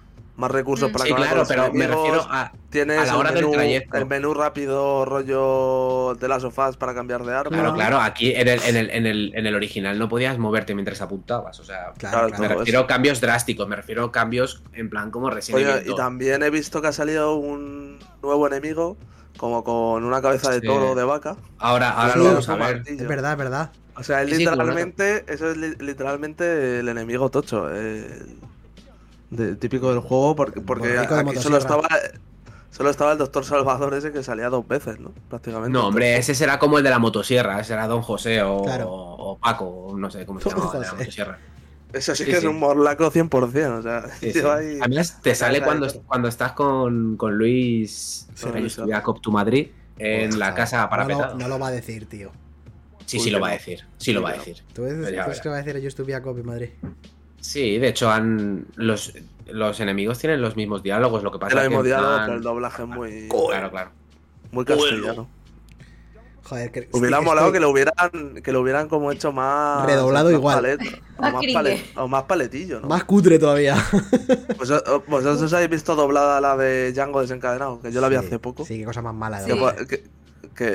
Más recursos Mm. para Sí, claro, pero me refiero a. Tienes a la hora el del menú, trayecto. el menú rápido rollo de las sofás para cambiar de arma. Claro, claro, aquí en el, en, el, en, el, en el original no podías moverte mientras apuntabas. O sea, Claro, Claro, me refiero a cambios drásticos, me refiero a cambios en plan como Resident Oye, y 2. también he visto que ha salido un nuevo enemigo, como con una cabeza de Sí. toro de vaca. Ahora, ahora lo vamos a ver. martillo. Es verdad, es verdad. O sea, es Sí, sí, como literalmente, eso es li- literalmente el enemigo tocho. De- típico del juego, porque, porque aquí solo estaba, solo estaba el doctor Salvador ese que salía dos veces, ¿no? Prácticamente. No, hombre, ese será como el de la motosierra, ese era Don José o, Claro. o Paco, o no sé cómo se llama, el de la motosierra. Eso sí, sí, que sí. es un morlaco 100%, o sea, Sí, tío sí. ahí- Además, te sale cuando, cuando estás con, con Luis. Jacob tu Madrid en la casa no lo, parapetada. no lo va a decir, tío. Sí, Uy, sí lo va a no. decir. Sí lo va a no. decir. ¿Tú ves, ya ¿tú ves verás. que va a decir el YouTube a Madrid? Sí, de hecho, han los, los enemigos tienen los mismos diálogos. Lo que pasa el es que. mismo en diálogo, pero el doblaje es muy, Claro, claro. muy castellano. Joder, que, Hubiera estoy- molado estoy- que lo hubieran, que lo hubieran como hecho más. Redoblado más igual. palet- o, Más palet- o más paletillo, ¿no? Más cutre todavía. Vosotros, vosotros habéis visto doblada la de Django desencadenado, que yo la vi Sí, hace poco. Sí, qué cosa más mala. Sí. Que, que- que,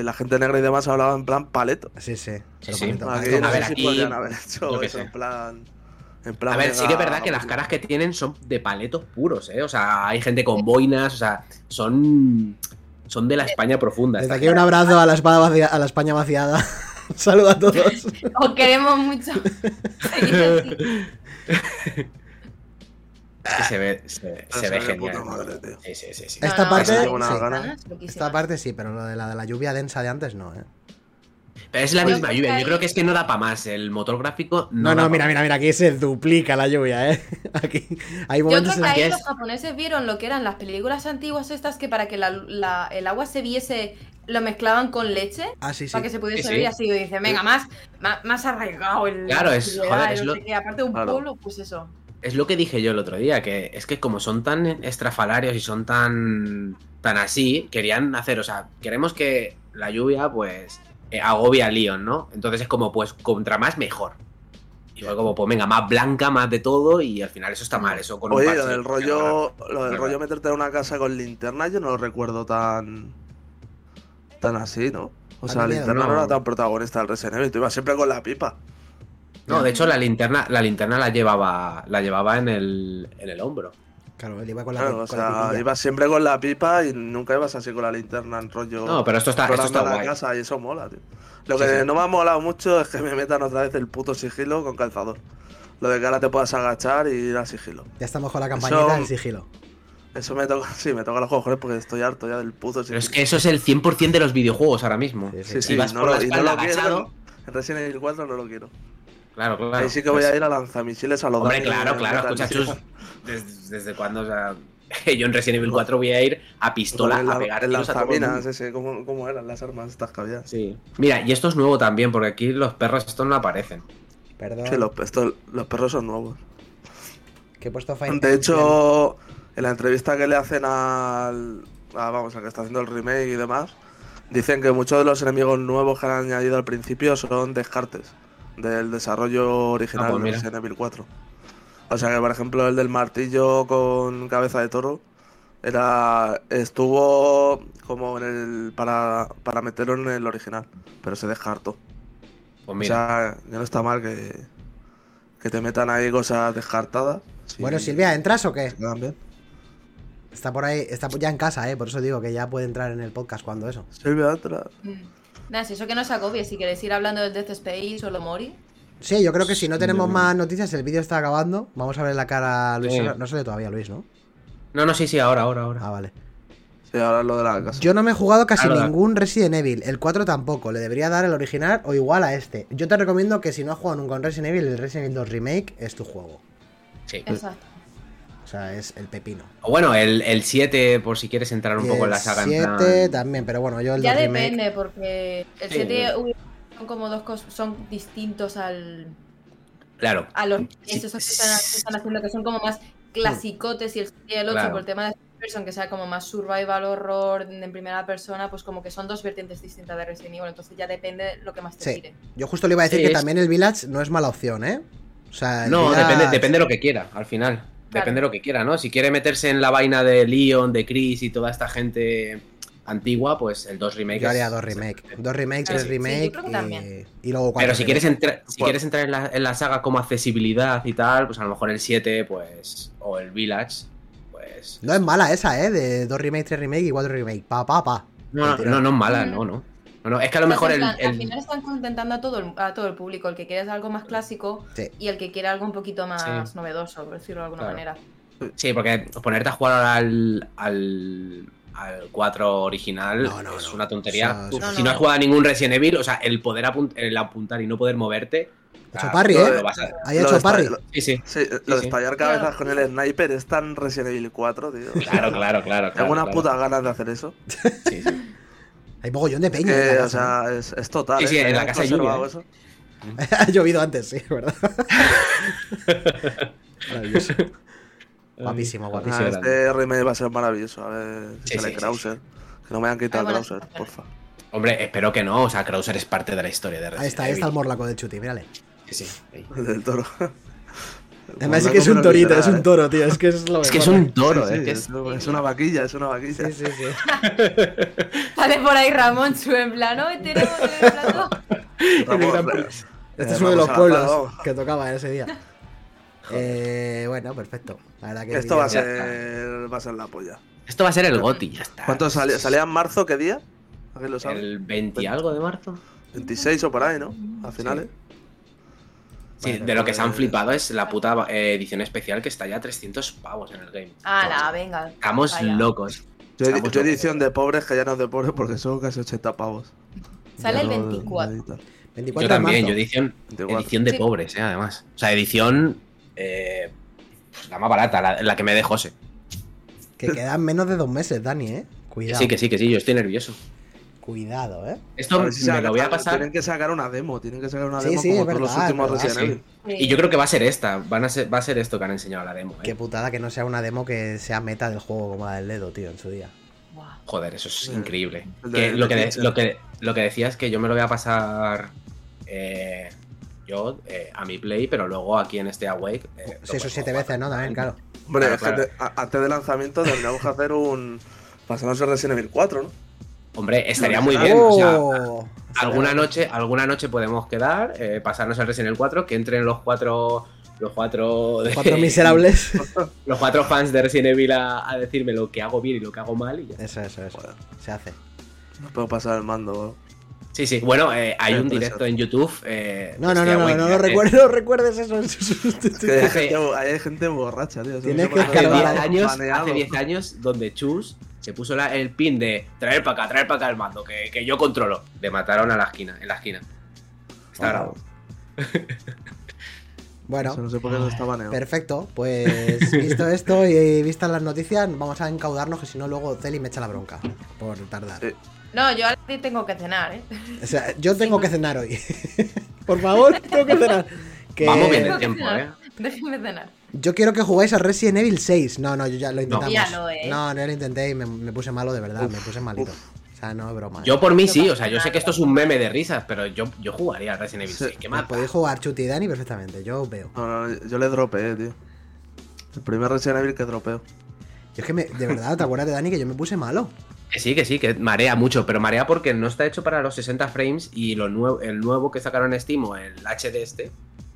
eh, la gente negra y demás hablaba en plan paleto. Sí, sí. Sí. Aquí no A ver, sé si aquí, podrían haber hecho eso sé. en plan. En plan A ver, sí que es verdad que las caras que tienen son de paletos puros, ¿eh? O sea, hay gente con boinas, o sea, son. Son de la España profunda. Desde aquí un abrazo a la, espada vacía- a la España vaciada. Un saludo a todos. Os queremos mucho. Es que se ve, se, se Se ve genial. puta madre, tío. Sí, sí, sí, sí. Esta No, no, parte- sí. ganas. Esta parte sí, pero lo de la de la lluvia densa de antes no, ¿eh? Pero es la misma lluvia. Yo creo que es que no da para más. El motor gráfico no. No, no, da mira, mira, mira, aquí se duplica la lluvia, ¿eh? Aquí hay Yo momentos creo en que ahí los japoneses vieron lo que eran las películas antiguas estas que para que la- la- el agua se viese lo mezclaban con leche Ah, sí, sí. para que se pudiese y sí. así. Y dicen, venga, más, más, más arraigado el. Claro, la es- joder, es lo-. Aparte de un Claro. pueblo, pues eso. Es lo que dije yo el otro día, que es que como son tan estrafalarios y son tan tan así, querían hacer, o sea, queremos que la lluvia, pues, eh, agobia a Leon, ¿no? Entonces es como, pues, contra más, mejor. Y fue como, pues venga, más blanca, más de todo, y al final eso está mal, eso con un Oye, parche lo del no rollo, lo del rollo meterte en una casa con linterna, yo no lo recuerdo tan. tan así, ¿no? O sea, la linterna no. no. era tan protagonista del Resident Evil, tú ibas siempre con la pipa. No, de hecho la linterna, la linterna la llevaba, la llevaba en el, en el hombro. Claro, él iba con la, Claro, o con la sea, pipilla. ibas siempre con la pipa y nunca ibas así con la linterna en rollo. No, pero esto está, esto está la guay. casa y eso mola, tío. Lo Sí, que sí. no me ha molado mucho es que me metan otra vez el puto sigilo con calzador. Lo de que ahora te puedas agachar y ir a sigilo. Ya estamos con la campañita Eso- del sigilo. Eso me toca, sí, me toca los cojones porque estoy harto ya del puto sigilo. Pero es que eso es el 100% de los videojuegos ahora mismo. Sí, sí. Sí, sí, Y vas no por lo, la y no espalda lo quiero. agachado. En Resident Evil 4 no lo quiero. Claro, claro. Ahí sí que voy a ir a lanzamisiles a los Hombre, claro, en claro, escucha. Chus. ¿Desde, desde cuándo? O sea, yo en Resident Evil 4 voy a ir a pistola a pegar el tiros a todo el lanzaminas, mundo. ese, ¿cómo, ¿cómo eran las armas estas que había? Sí. Mira, y esto es nuevo también, porque aquí los perros estos no aparecen. Perdón. Sí, los, estos- los perros son nuevos. Que he puesto Fine De hecho, en la entrevista que le hacen al. a, vamos, al que está haciendo el remake y demás, dicen que muchos de los enemigos nuevos que han añadido al principio son descartes del desarrollo original Ah, pues de. Resident Evil 4. O sea que, por ejemplo, el del martillo con cabeza de toro era estuvo como en el para, para meterlo en el original, pero se descartó. Pues O mira. sea, ya no está mal que, que te metan ahí cosas descartadas. Sí, Bueno, Silvia, ¿entras o qué? bien. Está por ahí, está ya en casa, ¿eh? Por eso digo que ya puede entrar en el podcast cuando eso. Silvia, entra. Mm. Nada, si eso que no se agobie, si queréis ir hablando del Death Space o lo Mori. Sí, yo creo que si no tenemos más noticias, el vídeo está acabando. Vamos a ver la cara a Luis. Sí. No sale todavía Luis, ¿no? No, no, sí, sí, ahora, ahora, ahora. Ah, vale. Sí, ahora es lo de la casa. Yo no me he jugado casi ningún Resident Evil. El 4 tampoco. Le debería dar el original o igual a este. Yo te recomiendo que si no has jugado nunca un Resident Evil, el Resident Evil 2 Remake es tu juego. Sí. Exacto. O sea, es el pepino. O bueno, el, el 7, por si quieres entrar un Y poco en el la saga. en 7 plan- también, pero bueno, yo el Ya 2 Remake. depende, porque el Sí. 7 son como dos cosas, son distintos al, Claro. a los Sí. esos que están, que están haciendo, que son como más clasicotes y el, y el 8 Claro. por el tema de person, que sea como más survival horror en primera persona, pues como que son dos vertientes distintas de Resident Evil, entonces ya depende lo que más te Sí. tire. Yo justo le iba a decir Sí, que es- también el Village no es mala opción, ¿eh? O sea, No, Village- depende, depende de lo que quiera, al final. Claro. Depende de lo que quiera, ¿no? Si quiere meterse en la vaina de Leon, de Chris y toda esta gente antigua, pues el 2 remake. Yo haría es- dos es- remake. Dos remake, Sí, tres sí, remake y, luego cuatro Pero si quieres, entrar, si quieres entrar en la, en la saga como accesibilidad y tal, pues a lo mejor el 7, pues. O el Village, pues. No es mala esa, ¿eh? De dos remake, tres remake y cuatro remake. Pa, pa, pa. No, no, no, no es mala, no, no. No, no, es que a lo mejor el. Plan, el- Al final están contentando a todo, el, a todo el público, el que quiere algo más clásico Sí. y el que quiere algo un poquito más Sí. novedoso, por decirlo de alguna Claro. manera. Sí, porque ponerte a jugar ahora al. al al 4 original No, no, es no. una tontería. O sea, Tú, No, si no. no has jugado a ningún Resident Evil, o sea, el poder el apuntar y no poder moverte. Ha hecho parry, ¿eh? Ahí ha hecho parry. lo- Sí, sí. Sí, lo de sí. estallar cabezas con el sniper es tan Resident Evil 4, tío. Claro, claro, claro. Tengo claro, unas claro. putas ganas de hacer eso. Sí, sí. Hay mogollón de peña. La o sea, es, es total. Sí, ¿eh? sí, en Que la hayan casa hay conservado lluvia, eso. ¿eh? ha llovido antes, sí, ¿verdad? Maravilloso. Guapísimo, Ay, guapísimo. Ah, este remake va a ser maravilloso. A ver si Sí, sale sí, sí, Krauser. Que no me hayan quitado buenas Krauser, porfa. Hombre, espero que no. O sea, Krauser es parte de la historia de Resident Ahí está, ahí está el morlaco de Chuti, mírale. Sí, sí. ahí. El del toro. Además sí que es un torito, es un toro, tío. Es que es lo Es que es un toro, Sí, eh, sí, es, es- es una vaquilla, es una vaquilla. Sí, sí, sí. Sale por ahí Ramón su en plan, hoy tenemos el plato. Ramón, Este eh, es uno de los pueblos que tocaba ese día. Eh, bueno, perfecto. La verdad que Esto va a ser, va a ser la polla. Esto va a ser el GOTI, ya está. ¿Cuánto salía? ¿Salía en marzo? ¿Qué día? ¿Alguien lo sabe? El 20 y algo de marzo. 26 o por ahí, ¿no? A finales. Sí, Bueno, de lo que se han flipado es la puta eh, edición especial que está ya a 300 pavos en el game. ¡Hala, venga! Estamos Vaya. locos. Yo, Estamos yo locos. edición de pobres que ya no es de pobres porque son casi 80 pavos. Sale el Ya no- 24. no editan. 24 Yo también, yo edición, 24. edición de Sí. pobres, eh, además. O sea, edición eh, pues, la más barata, la, la que me dé José. Que quedan menos de dos meses, Dani, eh. Que Cuidado. sí, que sí, que sí, yo estoy nervioso. Cuidado, eh. Esto si me lo voy a pasar. Tienen que sacar una demo, tienen que sacar una demo sí, como todos los verdad, últimos verdad. Resident Sí. Evil. Y yo creo que va a ser esta. Van a ser, va a ser esto que han enseñado la demo. eh. Qué putada que no sea una demo que sea meta del juego como la del dedo, tío, en su día. Joder, eso es Sí. increíble. Que lo, que de- lo, que, lo que decía es que yo me lo voy a pasar eh, yo eh, a mi play, pero luego aquí en este Awake. eh, lo Seis o podemos siete veces, ¿no? También, claro. Hombre, Claro, es que claro. te- a- antes del lanzamiento tendríamos que hacer un. Pasarnos el Resident Evil 4, ¿no? Hombre, estaría muy bien. O sea, Oh, alguna noche, alguna noche podemos quedar, eh, pasarnos el Resident Evil 4, que entren los cuatro. Los cuatro. de- Cuatro miserables. Los cuatro fans de Resident Evil a, a decirme lo que hago bien y lo que hago mal y ya. Eso, eso, eso. Se hace. No puedo pasar el mando. Sí, sí. Bueno, eh, hay un directo en YouTube. eh, No, no, no, no, no, recuerdes, no recuerdes eso. Es que hay, gente, hay gente borracha, tío. Tienes que Hace parece 10 escalar. años, baneado. hace 10 años donde Chus se puso la- el pin de traer para acá, traer para acá el mando, que, que yo controlo. Le mataron a la esquina, en la esquina. Está grabado. Bueno, Eso no sé por qué no está baneado. perfecto. Pues visto esto y vistas las noticias, vamos a encaudarnos, que si no, luego Celi me echa la bronca por tardar. Sí. No, yo ahora sí tengo que cenar, ¿eh? O sea, yo tengo que cenar hoy. por favor, tengo que cenar. Que- Vamos bien de que tiempo. ¿eh? Déjenme cenar. Yo quiero que jugáis a Resident Evil 6. No, no, yo ya lo intentamos. Ya no, ¿eh? no, no lo intenté y me, me puse malo de verdad, Uf, me puse malito. uf. O sea, no es broma. Yo por mí No sí, o sea, yo sé que esto es un meme de risas, pero yo, yo jugaría a Resident Evil Sí. 6. ¿Qué Me más? podéis jugar Chuti y Dani perfectamente, yo veo. No, no, yo le dropeé, tío. El primer Resident Evil que dropeo. Yo es que me, de verdad, ¿te acuerdas de Dani que yo me puse malo? Que sí, que sí, que marea mucho, pero marea porque no está hecho para los 60 frames y lo nuevo, el nuevo que sacaron en Steam, o el HD este,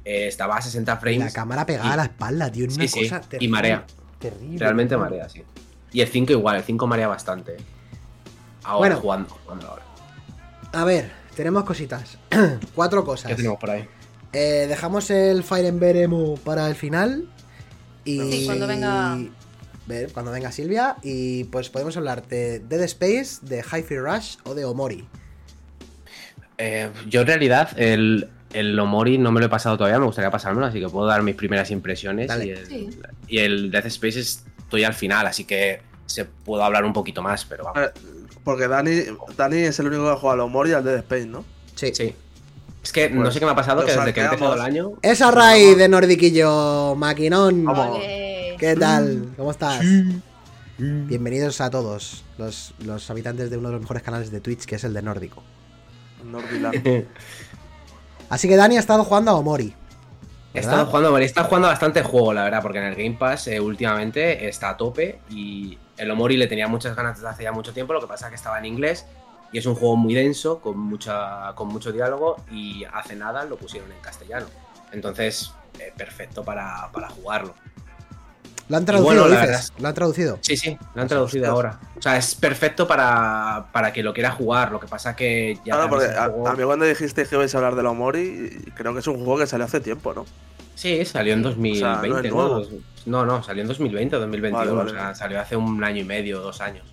eh, estaba a 60 Y la frames. cámara pegada y- a la espalda, tío, es una Sí, sí, cosa y terrible. marea. Terrible. Realmente marea, sí. Y el 5 igual, el 5 marea bastante. eh. Ahora, Bueno. jugando, jugando ahora. A ver, tenemos cositas. Cuatro cosas. ¿Qué tenemos por ahí? Eh, dejamos el Fire Emblem para el final. Y. Sí, cuando venga- Ver, cuando venga Silvia. Y pues podemos hablar de Dead Space, de Hi-Fi Rush o de Omori. Eh, yo en realidad el, el Omori no me lo he pasado todavía, me gustaría pasármelo, así que puedo dar mis primeras impresiones. Y el, Sí. y el Death Space estoy al final, así que se puedo hablar un poquito más, pero vamos. Eh, Porque Dani, Dani es el único que ha jugado al Omori y al Dead Space, ¿no? Sí. Sí. Es que no Pues, sé qué me ha pasado, que desde que he empezado el año. Esa raíz de Nordiquillo, maquinón. Vamos. Vale. ¿Qué tal? ¿Cómo estás? Bienvenidos a todos los, los habitantes de uno de los mejores canales de Twitch, que es el de Nórdico. Nordiland. Así que Dani ha estado jugando a Omori. He estado jugando, he estado jugando bastante juego, la verdad, porque en el Game Pass eh, últimamente está a tope y el Omori le tenía muchas ganas desde hace ya mucho tiempo, lo que pasa es que estaba en inglés y es un juego muy denso, con, mucha, con mucho diálogo y hace nada lo pusieron en castellano. Entonces, eh, perfecto para, para jugarlo. Lo han traducido, bueno, la dices. Lo han traducido. Sí, sí, lo han traducido ahora. O sea, es perfecto para, para que lo quiera jugar, lo que pasa que ya... Claro, porque a, juego- a mí cuando dijiste que ibais a hablar del Omori, creo que es un juego que salió hace tiempo, ¿no? Sí, salió en O sea, no es 2020, ¿no? nuevo. No, no, salió en 2020 o 2021, Vale, vale. o sea, salió hace un año y medio, dos años.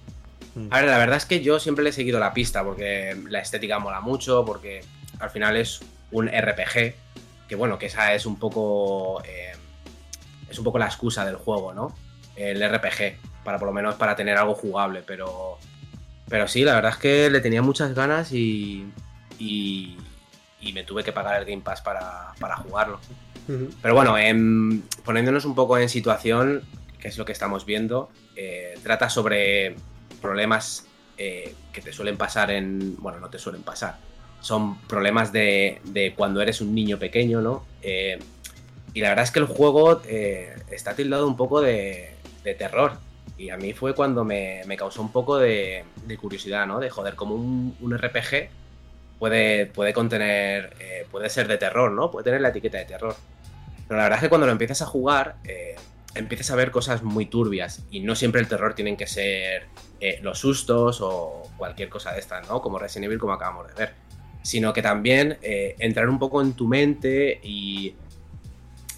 Mm. A ver, la verdad es que yo siempre le he seguido la pista porque la estética mola mucho, porque al final es un RPG, que bueno, que esa es un poco... eh, es un poco la excusa del juego, ¿no? El RPG, para por lo menos para tener algo jugable, pero... Pero sí, la verdad es que le tenía muchas ganas y... y y me tuve que pagar el Game Pass para, para jugarlo. Pero bueno, em, poniéndonos un poco en situación, que es lo que estamos viendo, eh, trata sobre problemas eh, que te suelen pasar en... Bueno, no te suelen pasar. Son problemas de, de cuando eres un niño pequeño, ¿no? Eh, y la verdad es que el juego eh, está tildado un poco de, terror. Y a mí fue cuando me, causó un poco de, curiosidad, ¿no? De joder, como un, un RPG puede, puede contener, eh, puede ser de terror, ¿no? Puede tener la etiqueta de terror. Pero la verdad es que cuando lo empiezas a jugar, eh, empiezas a ver cosas muy turbias. Y no siempre el terror tienen que ser los sustos o cualquier cosa de estas, ¿no? Como Resident Evil, como acabamos de ver. Sino que también entrar un poco en tu mente y,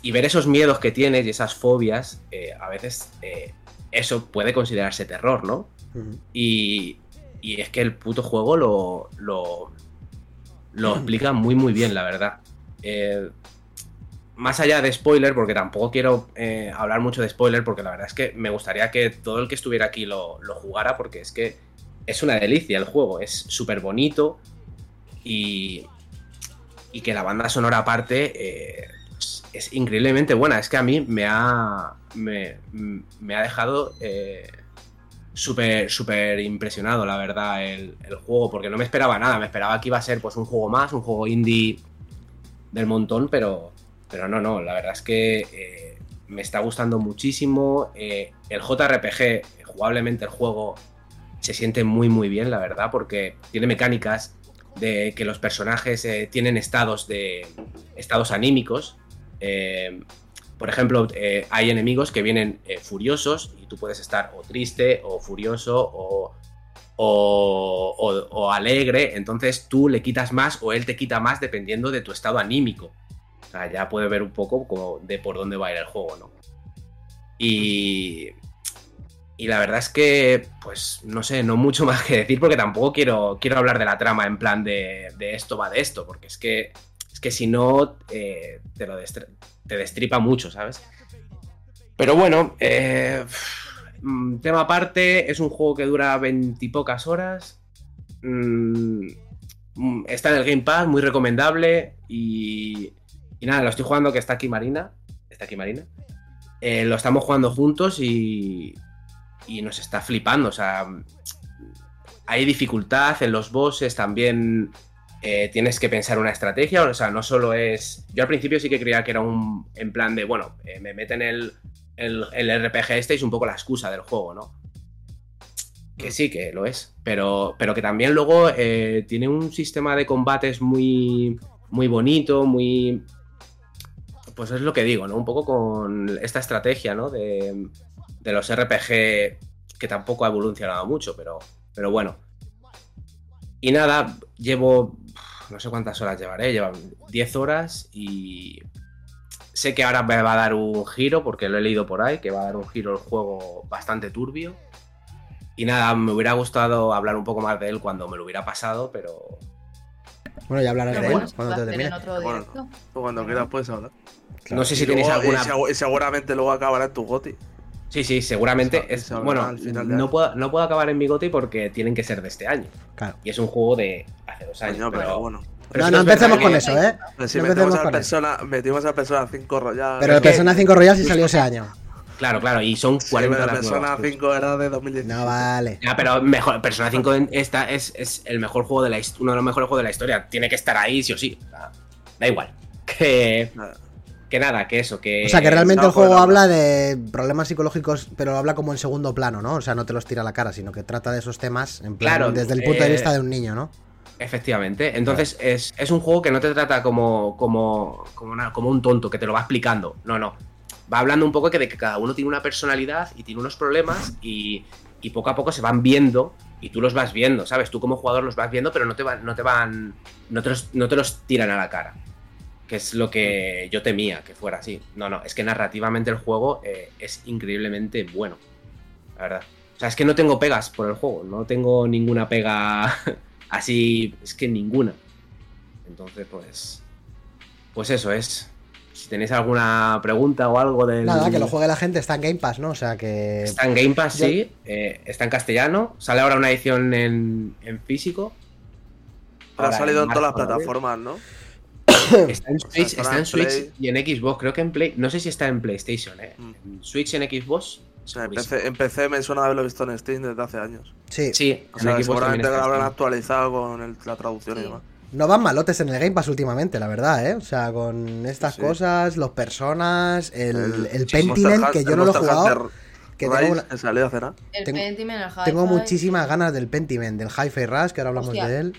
y ver esos miedos que tienes y esas fobias, eh, a veces eh, eso puede considerarse terror, ¿no? Y, y es que el puto juego lo, lo, lo explica muy muy bien, la verdad. Eh, más allá de spoiler, porque tampoco quiero hablar mucho de spoiler, porque la verdad es que me gustaría que todo el que estuviera aquí lo, lo jugara, porque es que es una delicia el juego, es súper bonito y, y que la banda sonora aparte es, increíblemente buena. Es que a mí me ha, me, ha dejado... eh, súper, impresionado, la verdad, el, juego, porque no me esperaba nada. Me esperaba que iba a ser pues un juego más, un juego indie del montón, pero, pero no, no, la verdad es que eh, me está gustando muchísimo. Eh, el JRPG, jugablemente el juego se siente muy muy bien, la verdad, porque tiene mecánicas de que los personajes tienen estados de estados anímicos. Eh, por ejemplo, eh, hay enemigos que vienen eh, furiosos y tú puedes estar o triste o furioso o, o- alegre. Entonces tú le quitas más o él te quita más dependiendo de tu estado anímico. O sea, ya puede ver un poco como de por dónde va a ir el juego, ¿no? Y, y la verdad es que, pues, no sé, no mucho más que decir porque tampoco quiero, quiero hablar de la trama en plan de, de esto va de esto, porque es que, es que si no, eh, te, lo te destripa mucho, ¿sabes? Pero bueno, eh, mm, tema aparte, es un juego que dura veintipocas horas. Mm, mm, está en el Game Pass, muy recomendable. Y, y nada, lo estoy jugando que está aquí Marina. Está aquí Marina. Eh, lo estamos jugando juntos y, y nos está flipando. O sea, hay dificultad en los bosses, también eh, tienes que pensar una estrategia. O sea, no solo es. Yo al principio sí que creía que era un. En plan de, bueno, eh, me meten el, el, el RPG este y es un poco la excusa del juego, ¿no? Que sí, que lo es. Pero, pero que también luego eh, tiene un sistema de combates muy, muy bonito, muy. Pues es lo que digo, ¿no? Un poco con esta estrategia, ¿no? De, de los RPG que tampoco ha evolucionado mucho, pero, pero bueno. Y nada, llevo. No sé cuántas horas llevaré, llevan 10 horas y. Sé que ahora me va a dar un giro, porque lo he leído por ahí, que va a dar un giro el juego bastante turbio. Y nada, me hubiera gustado hablar un poco más de él cuando me lo hubiera pasado, pero Bueno, ya hablarás Pero de bueno, él cuando te termine. Bueno. Tú cuando quieras puedes hablar. Claro. no sé si Y tenéis luego- alguna. seguramente luego acabará en tu goti. Sí, sí, seguramente. Es, bueno, al final de no puedo, no puedo acabar en mi GOTY porque tienen que ser de este año. Claro. Y es un juego de hace dos años. Coño, pero, pero bueno. pero No, sí no empecemos que- con eso, ¿eh? Pero si No metimos con persona, metimos al persona 5 rollas. Pero el Persona 5 Royal sí salió ese año. Claro, claro, y son 40 la las persona nuevas, tío. 5 era de 2017. No vale. Ya, pero mejor, Persona 5 en- esta es, es el mejor juego de la uno de los mejores juegos de la historia. Tiene que estar ahí sí o sí. Da igual. Que, Nada. Que nada, que eso, que. O sea que realmente el juego habla de problemas psicológicos, pero lo habla como en segundo plano, ¿no? O sea, no te los tira a la cara, sino que trata de esos temas en plan, Claro, desde el punto de eh, vista de un niño, ¿no? Efectivamente. Entonces es, es un juego que no te trata como, como, como, una- como un tonto, que te lo va explicando. No, no. Va hablando un poco que de que cada uno tiene una personalidad y tiene unos problemas y, y poco a poco se van viendo y tú los vas viendo, ¿sabes? Tú como jugador los vas viendo, pero no te van, no te van, no te los, no te los tiran a la cara. Que es lo que yo temía que fuera así. No, no, es que narrativamente el juego eh, es increíblemente bueno. La verdad. O sea, es que no tengo pegas por el juego. No tengo ninguna pega así. Es que ninguna. Entonces, pues. Pues eso es. Si tenéis alguna pregunta o algo del. Nada, que lo juegue la gente, está en Game Pass, ¿no? O sea que. Está en Game Pass, Yo- sí. eh, está en castellano. Sale ahora una edición en, en físico. Ha Ahora salido en todas las plataformas, ¿no? Está en Switch, estará está en en Switch Play. y en Xbox. Creo que en Play. No sé si está en PlayStation, eh. Mm. En Switch y en Xbox. O sea, en segurísimo. PC, en PC me suena haberlo visto en Steam desde hace años. Sí. Sí, O en sea, Xbox seguramente lo habrán actualizado con el- la traducción y demás. No van malotes en el Game Pass últimamente, la verdad, ¿eh? O sea, con estas Sí. cosas, los personas, el, el Pentiment, que yo no lo he jugado. Que tengo una- salió hace nada. El Tengo- Pentiment, el. Tengo muchísimas ganas del Pentiment, del Hi-Fi Rush, que ahora hablamos Hostia. de él.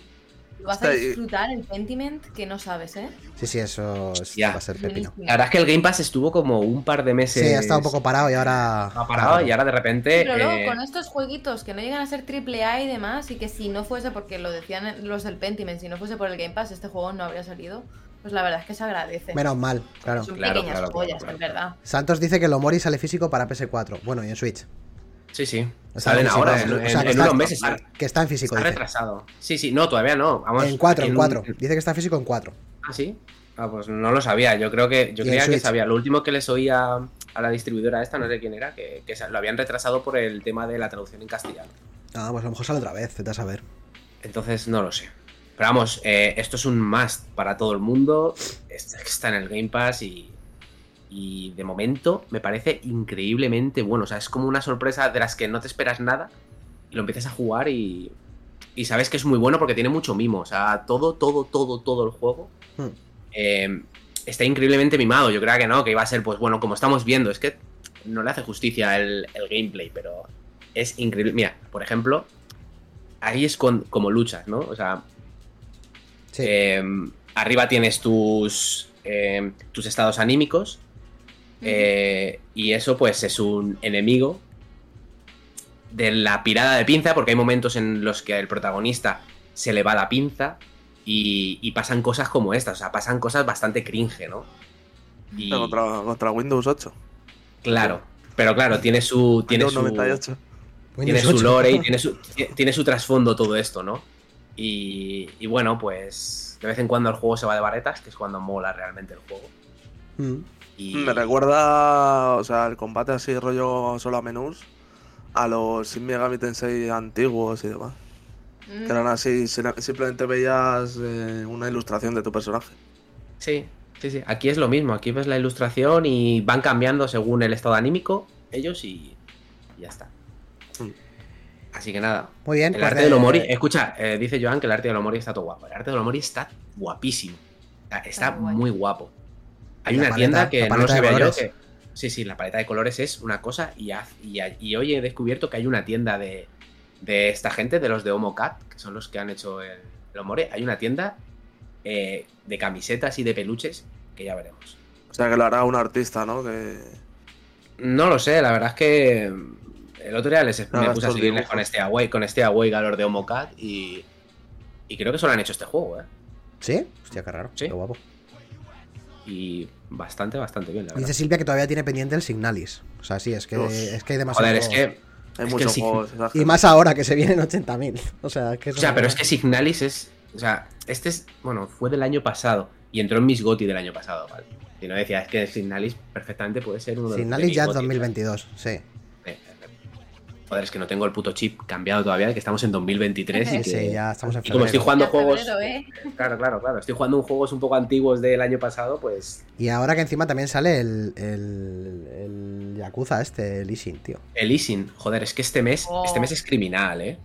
Vas a disfrutar el Pentiment que no sabes, ¿eh? Sí, sí, eso es- va a ser pepino. La verdad es que el Game Pass estuvo como un par de meses. Sí, ha estado un poco parado y ahora. Ha parado y ahora de repente. Pero luego eh, con estos jueguitos que no llegan a ser triple A y demás, y que si no fuese porque lo decían los del Pentiment, si no fuese por el Game Pass, este juego no habría salido. Pues la verdad es que se agradece. Menos mal, claro. Son Claro, pequeñas claro, claro, joyas, claro. es verdad. Santos dice que el Omori sale físico para PS4. Bueno, y en Switch. Sí, sí. Salen en ahora, en, o sea, en- que en está- unos meses. Está, Que está en físico, está dice. retrasado. Sí, sí, no, todavía no. Vamos, En 4, en un- 4. Dice que está físico en 4. Ah, sí. Ah, pues no lo sabía. Yo creo que. Yo creía que sabía. Lo último que les oía a la distribuidora esta, no sé quién era, que, que lo habían retrasado por el tema de la traducción en castellano. Ah, pues a lo mejor sale otra vez, vete a saber. Entonces no lo sé. Pero vamos, eh, esto es un must para todo el mundo. Está en el Game Pass y. Y de momento me parece increíblemente bueno. O sea, es como una sorpresa de las que no te esperas nada. y lo empieces a jugar y, y sabes que es muy bueno porque tiene mucho mimo. O sea, todo, todo, todo, todo el juego Hmm. eh, está increíblemente mimado. Yo creo que no, que iba a ser, pues bueno, como estamos viendo, es que no le hace justicia el, el gameplay, pero es increíble. Mira, por ejemplo, ahí es con- como luchas, ¿no? O sea, Sí. eh, arriba tienes tus, eh, tus estados anímicos. Eh, y eso, pues, es un enemigo de la pirada de pinza, porque hay momentos en los que el protagonista se le va la pinza y, y pasan cosas como estas, o sea, pasan cosas bastante cringe, ¿no? Y, Contra, contra Windows 8. claro, pero claro, tiene su, tiene Windows su, 98. tiene su 8. lore y tiene su, tiene su trasfondo todo esto, ¿no? Y, y bueno, pues de vez en cuando el juego se va de barretas, que es cuando mola realmente el juego. Mm. Y, Me recuerda, o sea, el combate así rollo solo a menús a los Shin Megami Tensei antiguos y demás. Mm. Que eran así, si- simplemente veías eh, una ilustración de tu personaje. Sí, sí, sí. Aquí es lo mismo. Aquí ves la ilustración y van cambiando según el estado anímico ellos y, y ya está. Mm. Así que nada. Muy bien. El pues, arte de eh, Omori, escucha, eh, dice Joan que el arte de Omori está todo guapo. El arte de Omori está guapísimo. Está muy guapo. Hay una paleta- tienda que no lo sabía yo que. Sí, sí, la paleta de colores es una cosa y, haz- y, a- y hoy he descubierto que hay una tienda de, de esta gente, de los de Homo Cat, que son los que han hecho el, el Omori. Hay una tienda eh, de camisetas y de peluches que ya veremos. O sea, que lo hará un artista, ¿no? Que... No lo sé, la verdad es que el otro día les, Haga me puse a seguirles con este Away, con este Away Galor de Homo Cat y, y creo que solo han hecho este juego, ¿eh? ¿Sí? Hostia, qué raro. Sí. Qué guapo. Y bastante, bastante bien, la verdad. Dice Silvia que todavía tiene pendiente el Signalis. O sea, sí, es que, Uf. es que hay demasiado. Joder, es que. Hay Es muchos que juegos. Y más ahora que se vienen 80.000. O sea, que O sea, pero es que Signalis es. O sea, este es. Bueno, fue del año pasado. Y entró en mis GOTI del año pasado, ¿vale? Y no decía, es que Signalis perfectamente puede ser uno de los. Signalis ya GOTY, 2022, sí. Eh, eh, Joder, es que no tengo el puto chip cambiado todavía, que estamos en 2023 y Sí, que. sí, ya estamos en Y como estoy jugando Ya juegos. febrero, ¿eh? Claro, claro, claro. Estoy jugando un juegos un poco antiguos del año pasado, pues. Y ahora que encima también sale el, el, el Yakuza este, el Ishin, tío. El Isin, joder, es que este mes, Oh. este mes es criminal, ¿eh?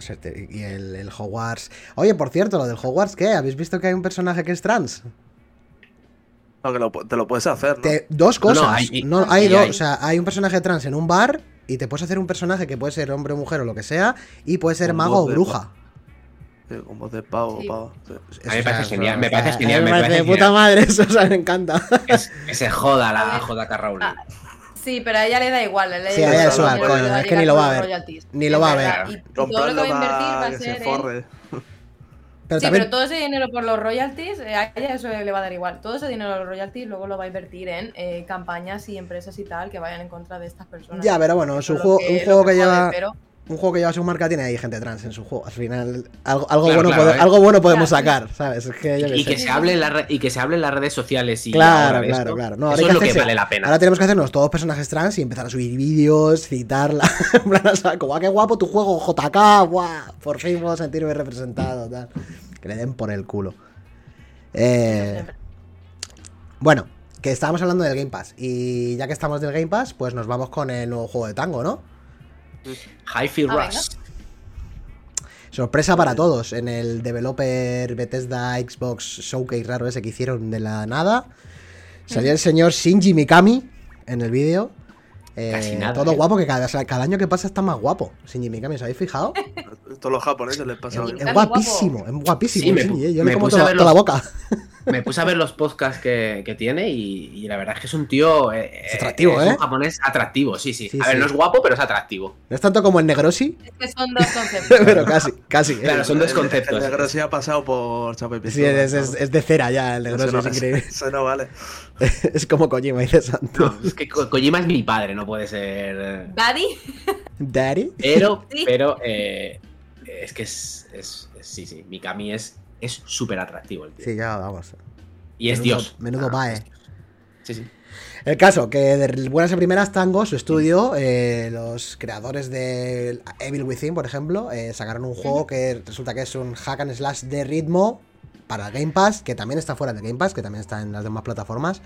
Sí. Y el, el Hogwarts. Oye, por cierto, lo del Hogwarts, ¿qué? ¿Habéis visto que hay un personaje que es trans? No, que lo te lo puedes hacer, ¿no? Te- dos No, no, cosas. hay- No, hay dos. hay- O sea, hay un personaje trans en un bar y te puedes hacer un personaje que puede ser hombre o mujer o lo que sea y puede ser Con mago o de bruja. Sí, con voz de pavo, Sí. pavo. sí. A mí me o parece sea, genial, me parece genial, me de parece puta genial. madre, eso, o sea, me encanta. Es- que se joda la joda. Ah, Sí, pero a ella le da igual. ella Sí, le a da ella igual, es coño, le es que ni lo va a ver. Ni lo va a ver. Y, todo lo que va a invertir va a ser. Pero Sí, también, pero todo ese dinero por los royalties, eh, a ella eso le va a dar igual. Todo ese dinero de los royalties luego lo va a invertir en eh, campañas y empresas y tal que vayan en contra de estas personas. Ya, pero bueno, es un juego, lo un juego que lleva. pero- Un juego que lleva su marca tiene ahí gente trans en su juego. Al final, algo, algo Claro, bueno, claro, pode- eh. algo bueno podemos Claro. sacar, ¿sabes? Es que yo qué Y que, se hable en la re- y que se hable en las redes sociales y Claro, claro, esto, claro. No, ahora eso es lo que vale la pena. Ahora tenemos que hacernos todos personajes trans y empezar a subir vídeos, citarla. En plan, o sea, como, "Ah, qué guapo tu juego, JK, guau, por fin puedo sentirme representado, tal. Que le den por el culo. Eh, bueno, que estábamos hablando del Game Pass. Y ya que estamos del Game Pass, pues nos vamos con el nuevo juego de tango, ¿no? Hi-Fi Ah, Rush. Sorpresa para todos. En el developer Bethesda Xbox Showcase raro ese que hicieron de la nada. Salió el señor Shinji Mikami en el vídeo. Eh, Casi nada, todo eh. guapo, que cada, o sea, cada año que pasa está más guapo. Shinji Mikami, ¿os habéis fijado? Todos los japoneses les pasa Es guapísimo, es guapísimo. Sí, me Shinji, pu- eh, Yo me le como puse a toda, la boca. Me puse a ver los podcasts que, que tiene y, y la verdad es que es un tío. eh, Es atractivo, es ¿eh? un japonés atractivo, sí, sí. Sí, a ver, sí. no es guapo, pero es atractivo. No es tanto como el Negrosi, Es que son dos conceptos. pero casi, casi. eh. Claro, son dos conceptos. El negro sí ha pasado por chapa y Sí, es, es- es de cera ya, el Negrosi Eso es no- increíble. Eso no vale. Es como Kojima, dice Santo. No, es que Ko- Kojima es mi padre, no puede ser. eh, Daddy, Daddy. Pero, Sí. pero, eh, es que es, es- es- Sí, sí. Mikami es es súper atractivo el tío. Sí, ya vamos. Y es Dios. Menudo Ah, bae. es Dios. Sí, sí. El caso, que de buenas a primeras Tango, su estudio, eh, los creadores de Evil Within, por ejemplo, eh, sacaron un juego que resulta que es un hack and slash de ritmo para el Game Pass, que también está fuera del Game Pass, que también está en las demás plataformas.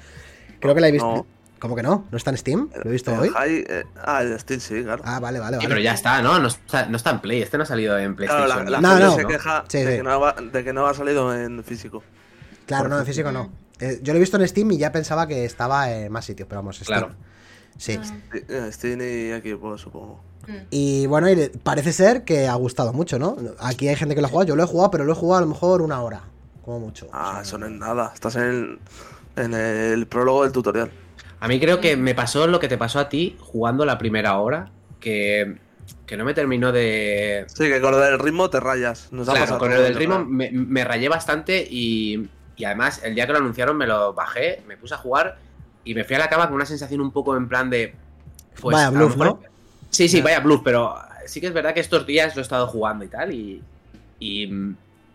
Creo que la he visto. No. ¿Cómo que no? ¿No está en Steam? Lo he visto El hoy. High, eh, ah, el Steam sí, claro. Ah, vale, vale, Sí, vale. pero ya está, ¿no? No está, no está en Play. Este no ha salido en Claro, PlayStation. la, la No, gente no. se queja Sí, de, sí. Que no ha, de que no ha salido en físico. Claro, no, en físico no. Eh, yo lo he visto en Steam y ya pensaba que estaba en más sitios, pero vamos, Steam. Claro. Sí. Ah, eh, Steam y Equipo, supongo. mm. Y bueno, y parece ser que ha gustado mucho, ¿no? Aquí hay gente que lo ha jugado, yo lo he jugado, pero lo he jugado a lo mejor una hora, como mucho. Ah, O sea, eso no es nada. Estás en, en el prólogo del tutorial. A mí creo que me pasó lo que te pasó a ti jugando la primera hora, que, que no me terminó de... Sí, que con lo del ritmo te rayas. Nos Claro, con el del de ritmo me, me rayé bastante y, y además el día que lo anunciaron me lo bajé, me puse a jugar y me fui a la cama con una sensación un poco en plan de... pues, Vaya lo bluff, mejor- ¿no? Sí, sí, Ya. vaya bluff, pero sí que es verdad que estos días lo he estado jugando y tal y, y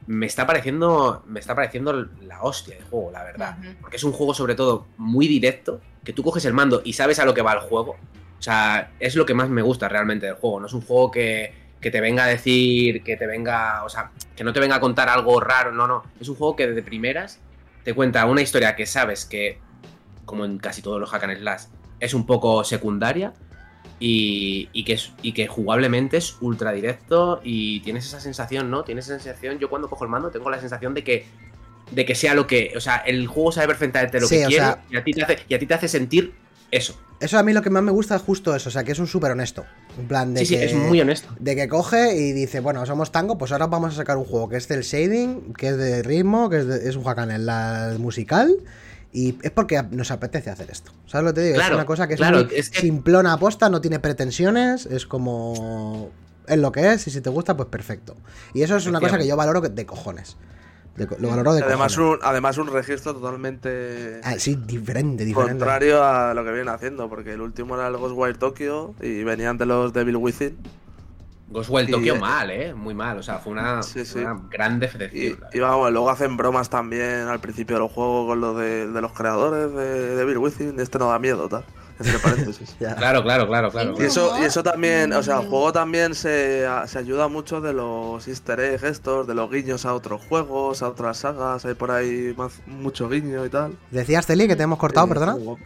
me está pareciendo me está pareciendo la hostia de juego, la verdad. Porque es un juego sobre todo muy directo, que tú coges el mando y sabes a lo que va el juego. O sea, es lo que más me gusta realmente del juego. No es un juego que, que te venga a decir, que te venga, o sea, que no te venga a contar algo raro, no, no. Es un juego que desde primeras te cuenta una historia que sabes que, como en casi todos los hack and slash, es un poco secundaria y, y que, es, y que jugablemente es ultra directo y tienes esa sensación, ¿no? Tienes esa sensación, yo cuando cojo el mando tengo la sensación de que de que sea lo que, o sea, el juego sabe perfectamente lo Sí, que quiere sea- y, a ti te hace, y a ti te hace sentir eso. Eso a mí lo que más me gusta es justo eso, o sea, que es un súper honesto. En plan de Sí, sí, que... es muy honesto. De que coge y dice, bueno, somos tango, pues ahora vamos a sacar un juego que es del shading, que es de ritmo, que es, de- es un hack and slash musical. Y es porque nos apetece hacer esto. ¿Sabes lo que te digo? es una cosa que es claro, muy es que- simplona aposta, no tiene pretensiones, es como. Es lo que es, y si te gusta, pues perfecto. Y eso es una cosa que yo valoro de cojones. De lo valoro de Además cojones. un, además, un registro totalmente Ah, sí, diferente, diferente. contrario a lo que vienen haciendo. Porque el último era el Ghostwire Tokyo y venían de los Devil Within. Ghostwire Y, Tokyo eh, mal, ¿eh? Muy mal. O sea, fue una, Sí, sí. una gran Y, decepción. y vamos, luego hacen bromas también al principio de los juegos con lo de, de los creadores de Devil Within. Este no da miedo, tal. Entre paréntesis. Claro, claro, claro, claro. Y eso, y eso también, o sea, el juego también se, se ayuda mucho de los easter eggs estos, de los guiños a otros juegos, a otras sagas, hay por ahí más, mucho guiño y tal. Decías, Celi, que te hemos cortado, Y- perdona. No,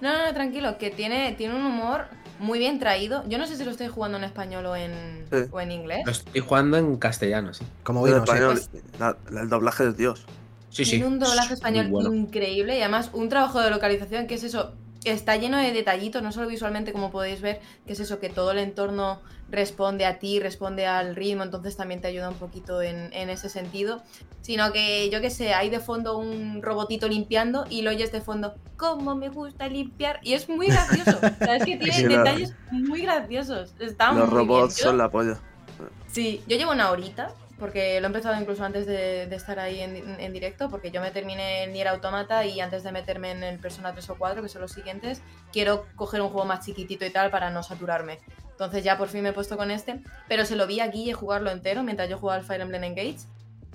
no, no, tranquilo, que tiene, tiene un humor muy bien traído. Yo no sé si lo estoy jugando en español o en, Sí. o en inglés. Lo estoy jugando en castellano, sí. Como En vino, sí. español, la- la- el doblaje es Dios. Sí, sí. Tiene un doblaje español bueno. increíble y además un trabajo de localización que es eso, está lleno de detallitos, no solo visualmente como podéis ver, que es eso, que todo el entorno responde a ti, responde al ritmo, entonces también te ayuda un poquito en, en ese sentido, sino que yo que sé, hay de fondo un robotito limpiando y lo oyes de fondo, ¿cómo me gusta limpiar? Y es muy gracioso, o sea, es que tiene Sí, detalles muy graciosos, está Los muy robots bien. Son la polla. Sí, yo llevo una horita, porque lo he empezado incluso antes de, de estar ahí en, en directo, porque yo me terminé el Nier Automata y antes de meterme en el Persona 3 o 4, que son los siguientes, quiero coger un juego más chiquitito y tal para no saturarme. Entonces ya por fin me he puesto con este, pero se lo vi a Guille jugarlo entero mientras yo jugaba al Fire Emblem Engage.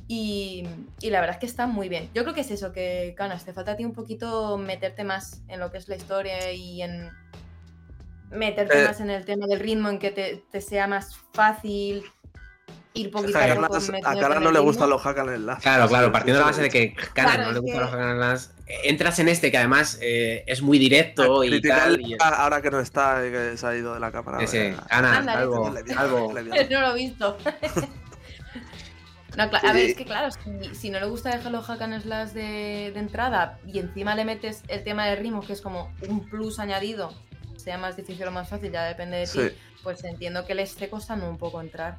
Y, y la verdad es que está muy bien. Yo creo que es eso, que Canas, te falta a ti un poquito meterte más en lo que es la historia y en meterte Eh. más en el tema del ritmo, en que te, te sea más fácil ir poquito A a no le gustan los hack and slash. Claro, claro, partiendo de la base de que Kana Claro, no le gustan que- los hack and slash, eh, entras en este que además eh, es muy directo y tal. y- a- ahora que no está y que se ha ido de la cámara. Ese. Ana, Ándale, algo, algo. no lo he visto. No, a ver, es que claro, si, si no le gusta dejar los hack and slash de, de entrada y encima le metes el tema de ritmo, que es como un plus añadido, sea más difícil o más fácil, ya depende de ti, pues entiendo que le esté costando un poco entrar.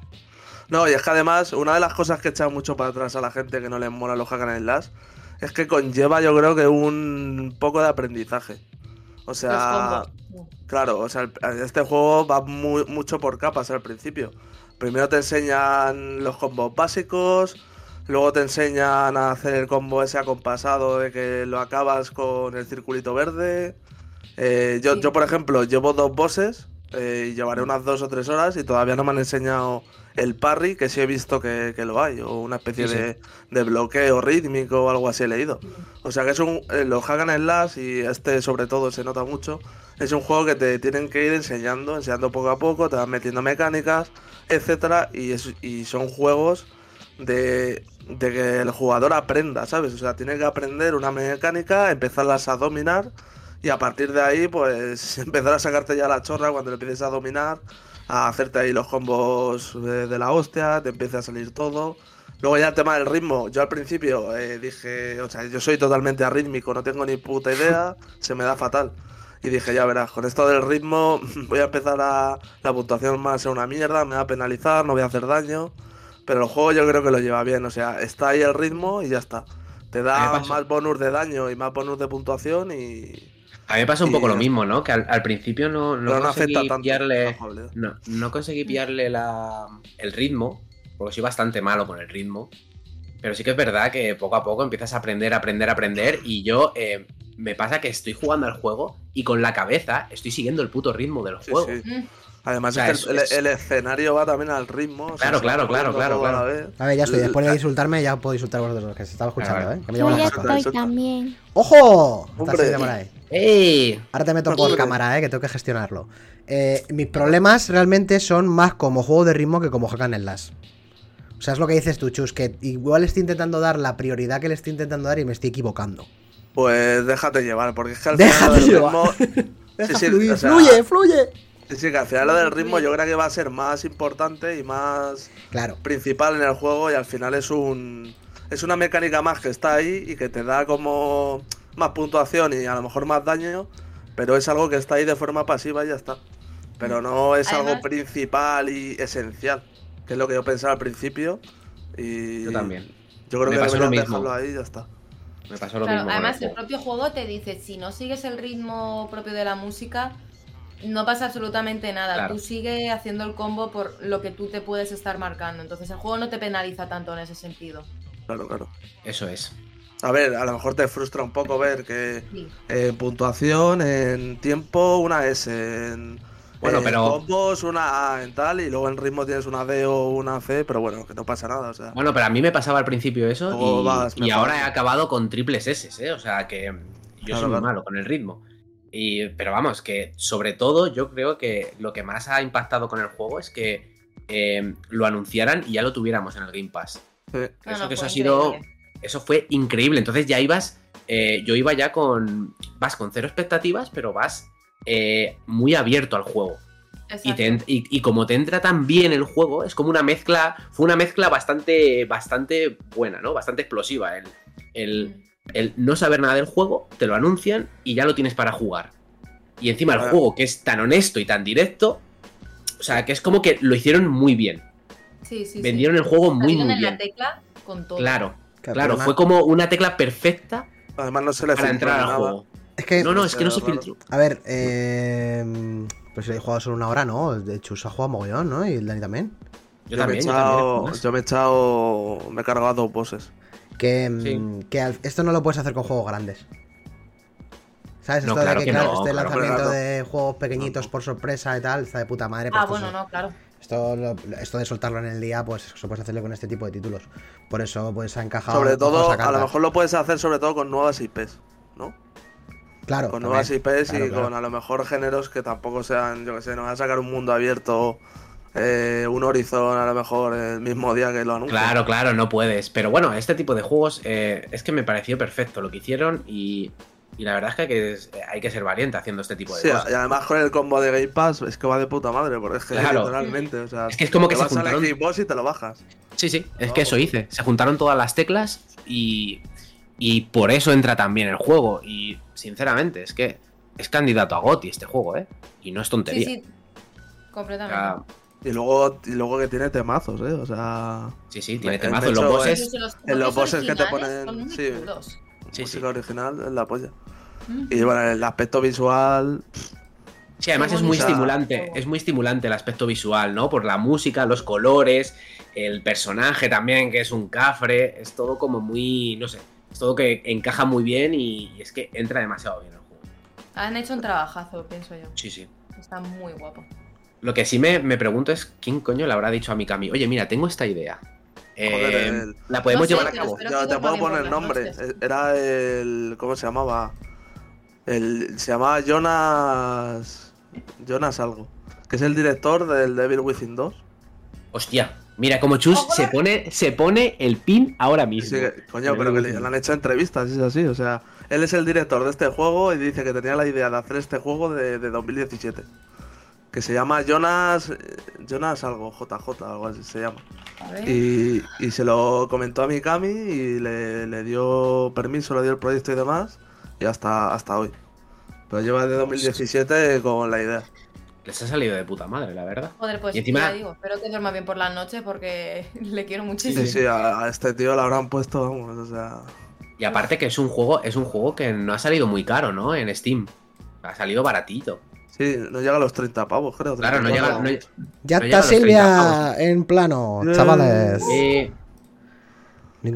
No, y es que además, una de las cosas que echa mucho para atrás a la gente que no le mola los hack and slash es que conlleva, yo creo que un poco de aprendizaje. O sea, claro, o sea, este juego va muy- mucho por capas al principio. Primero te enseñan los combos básicos, luego te enseñan a hacer el combo ese acompasado de que lo acabas con el circulito verde. Eh, yo, Sí. yo, por ejemplo, llevo dos bosses eh, y llevaré unas dos o tres horas y todavía no me han enseñado el parry, que sí he visto que, que lo hay, o una especie Sí, sí. de, de bloqueo rítmico o algo así he leído. O sea que es un. eh, los hack and slash, y este sobre todo se nota mucho, es un juego que te tienen que ir enseñando, enseñando poco a poco, te van metiendo mecánicas, etcétera, y, es- y son juegos de, de que el jugador aprenda, ¿sabes? O sea, tiene que aprender una mecánica, empezarlas a dominar Y a partir de ahí, pues empezar a sacarte ya la chorra cuando le empieces a dominar, a hacerte ahí los combos de, de la hostia, te empieza a salir todo. Luego ya el tema del ritmo, yo al principio eh, dije, o sea, yo soy totalmente arrítmico, no tengo ni puta idea, se me da fatal. Y dije, ya verás, con esto del ritmo voy a empezar a... La puntuación a ser una mierda, me va a penalizar, no voy a hacer daño. Pero el juego yo creo que lo lleva bien, o sea, está ahí el ritmo y ya está. Te da más bonus de daño y más bonus de puntuación y... A mí me pasa un poco Y- lo mismo, ¿no? Que al, al principio no, no conseguí afecta tanto la pillarle. No, no conseguí pillarle la, el ritmo, porque soy bastante malo con el ritmo. Pero sí que es verdad que poco a poco empiezas a aprender, aprender, aprender. Y yo eh, me pasa que estoy jugando al juego y con la cabeza estoy siguiendo el puto ritmo del Sí, juego. sí. Además O sea, es que el, es- el- el escenario va también al ritmo. o sea, Claro, se claro, claro, claro, a ver, ya estoy. Después de insultarme, ya puedo insultar a vosotros que se estaba escuchando, Claro. ¿eh? Que me Yo ya estoy también. ¡Ojo! Está Hombre. así de por ahí. ¡Ey! Ahora te meto por cámara, ¿eh? Que tengo que gestionarlo. Eh, mis problemas realmente son más como juego de ritmo que como hack and slash. O sea, es lo que dices tú, Chus, que igual estoy intentando dar la prioridad que le estoy intentando dar y me estoy equivocando. Pues déjate llevar, porque es que al Déjate final del llevar. ritmo. Deja Sí, sí, fluir, o sea, fluye, fluye. Sí, sí, que al final lo del ritmo yo creo que va a ser más importante y más Claro. principal en el juego y al final es un es una mecánica más que está ahí y que te da como más puntuación y a lo mejor más daño, pero es algo que está ahí de forma pasiva y ya está. Pero no es algo Además- principal y esencial, que es lo que yo pensaba al principio y Yo también. Yo creo Me que deberían dejarlo ahí y ya está. Me pasó lo Claro, mismo. además el propio juego te dice, si no sigues el ritmo propio de la música, no pasa absolutamente nada. Claro. Tú sigue haciendo el combo por lo que tú te puedes estar marcando. Entonces el juego no te penaliza tanto en ese sentido. Claro, claro. Eso es. A ver, a lo mejor te frustra un poco ver que Sí. en puntuación, en tiempo, una S, en, Bueno, en pero- combos, una A en tal, y luego en ritmo tienes una D o una C, pero bueno, que no pasa nada, o sea. Bueno, pero a mí me pasaba al principio eso y, vas y mejorando. ahora he acabado con triples S, ¿eh? O sea que yo Claro, soy muy claro. malo con el ritmo. Y, pero vamos, que sobre todo yo creo que lo que más ha impactado con el juego es que eh, lo anunciaran y ya lo tuviéramos en el Game Pass. Sí. Eso no, que eso fue ha sido. increíble. Eso fue increíble. Entonces ya ibas. eh, yo iba ya con. Vas con cero expectativas, pero vas eh, muy abierto al juego. Y, te y, y como te entra tan bien el juego, es como una mezcla. Fue una mezcla bastante. bastante buena, ¿no? Bastante explosiva. El, el, el no saber nada del juego, te lo anuncian y ya lo tienes para jugar. Y encima el juego, que es tan honesto y tan directo. O sea, que es como que lo hicieron muy bien. Sí, sí, sí. Vendieron el juego muy, muy en la bien. tecla con todo. Claro, Claro, claro, además- fue como una tecla perfecta Además no se le para entrar al nada. juego. Es que, No, no, es que no se filtró. a ver, eh, pues si he jugado solo una hora, ¿no? De hecho, se ha jugado mogollón, ¿no? Y el Dani también. Yo, Yo, me he también, yo también. echado, más. yo me he echado. Me he cargado dos bosses. Que, mm, Sí. que al- esto no lo puedes hacer con juegos grandes. ¿Sabes? No, Esto claro de que, que claro, no, este claro, lanzamiento claro. de juegos pequeñitos por sorpresa y tal, está de puta madre. pues Ah, esto bueno, no, claro. Esto, esto de soltarlo en el día, pues eso puedes hacerlo con este tipo de títulos. Por eso, pues ha encajado. Sobre todo, a lo mejor lo puedes hacer sobre todo con nuevas IPs, ¿no? Claro. con también. nuevas IPs Claro, y claro. con a lo mejor géneros que tampoco sean, yo que sé, no vas a sacar un mundo abierto, eh, un Horizon a lo mejor el mismo día que lo anuncian. Claro, claro, no puedes. Pero bueno, este tipo de juegos eh, es que me pareció perfecto lo que hicieron y, y la verdad es que hay, que hay que ser valiente haciendo este tipo de Sí, cosas. y además con el combo de Game Pass es que va de puta madre, porque es que Claro. literalmente, o sea, Es que es como que te se vas juntaron- Xbox y te lo bajas. Sí, sí, es que eso hice. Se juntaron todas las teclas y, y por eso entra también el juego. Y sinceramente, es que es candidato a GOTY este juego, ¿eh? Y no es Sí, tontería. sí. O Completamente. sea, Y luego, y luego que tiene temazos, ¿eh? O sea, sí, sí, tiene temazos. hecho Los es- bosses. Los en los bosses que te ponen- sí. Sí, música sí. original es la polla. Mm. Y bueno, el aspecto visual, Sí, además es muy estimulante, es muy estimulante el aspecto visual, ¿no? Por la música, los colores, el personaje también, que es un cafre, es todo como muy, no sé, es todo que encaja muy bien y, y es que entra demasiado bien el juego. Han hecho un trabajazo, pienso yo. Sí, sí. Está muy guapo. Lo que sí me, me pregunto es quién coño le habrá dicho a Mikami, oye, mira, tengo esta idea. Eh, Joder, el- la podemos No sé, llevar a cabo. te puedo poner nombre. noches. Eh, Era el. ¿Cómo se llamaba? El, se llamaba Jonas. Jonas algo. Que es el director del Devil Within 2. Hostia, Mira, como Chus se pone, se pone el pin ahora Sí, mismo. que- coño, pero que le, le han hecho entrevistas, es así. O sea, él es el director de este juego y dice que tenía la idea de hacer este juego de, de 2017. Que se llama Jonas. eh, Jonas algo, JJ, algo así se llama. Y, y se lo comentó a Mikami y le, le dio permiso, le dio el proyecto y demás. Y hasta, hasta hoy. Pero lleva de 2017 con la idea. Les ha salido de puta madre, la verdad. Joder, pues y encima- ya digo, espero que duerma bien por las noches porque le quiero muchísimo. Sí, sí, a, a este tío le habrán puesto, vamos, o sea. Y aparte que es un juego, es un juego que no ha salido muy caro, ¿no? En Steam. Ha salido baratito. Sí, no llega a los 30 pavos, creo. Claro, no 34. llega. no- Ya No está a los 30 Silvia en plano, Yeah. chavales. Eh,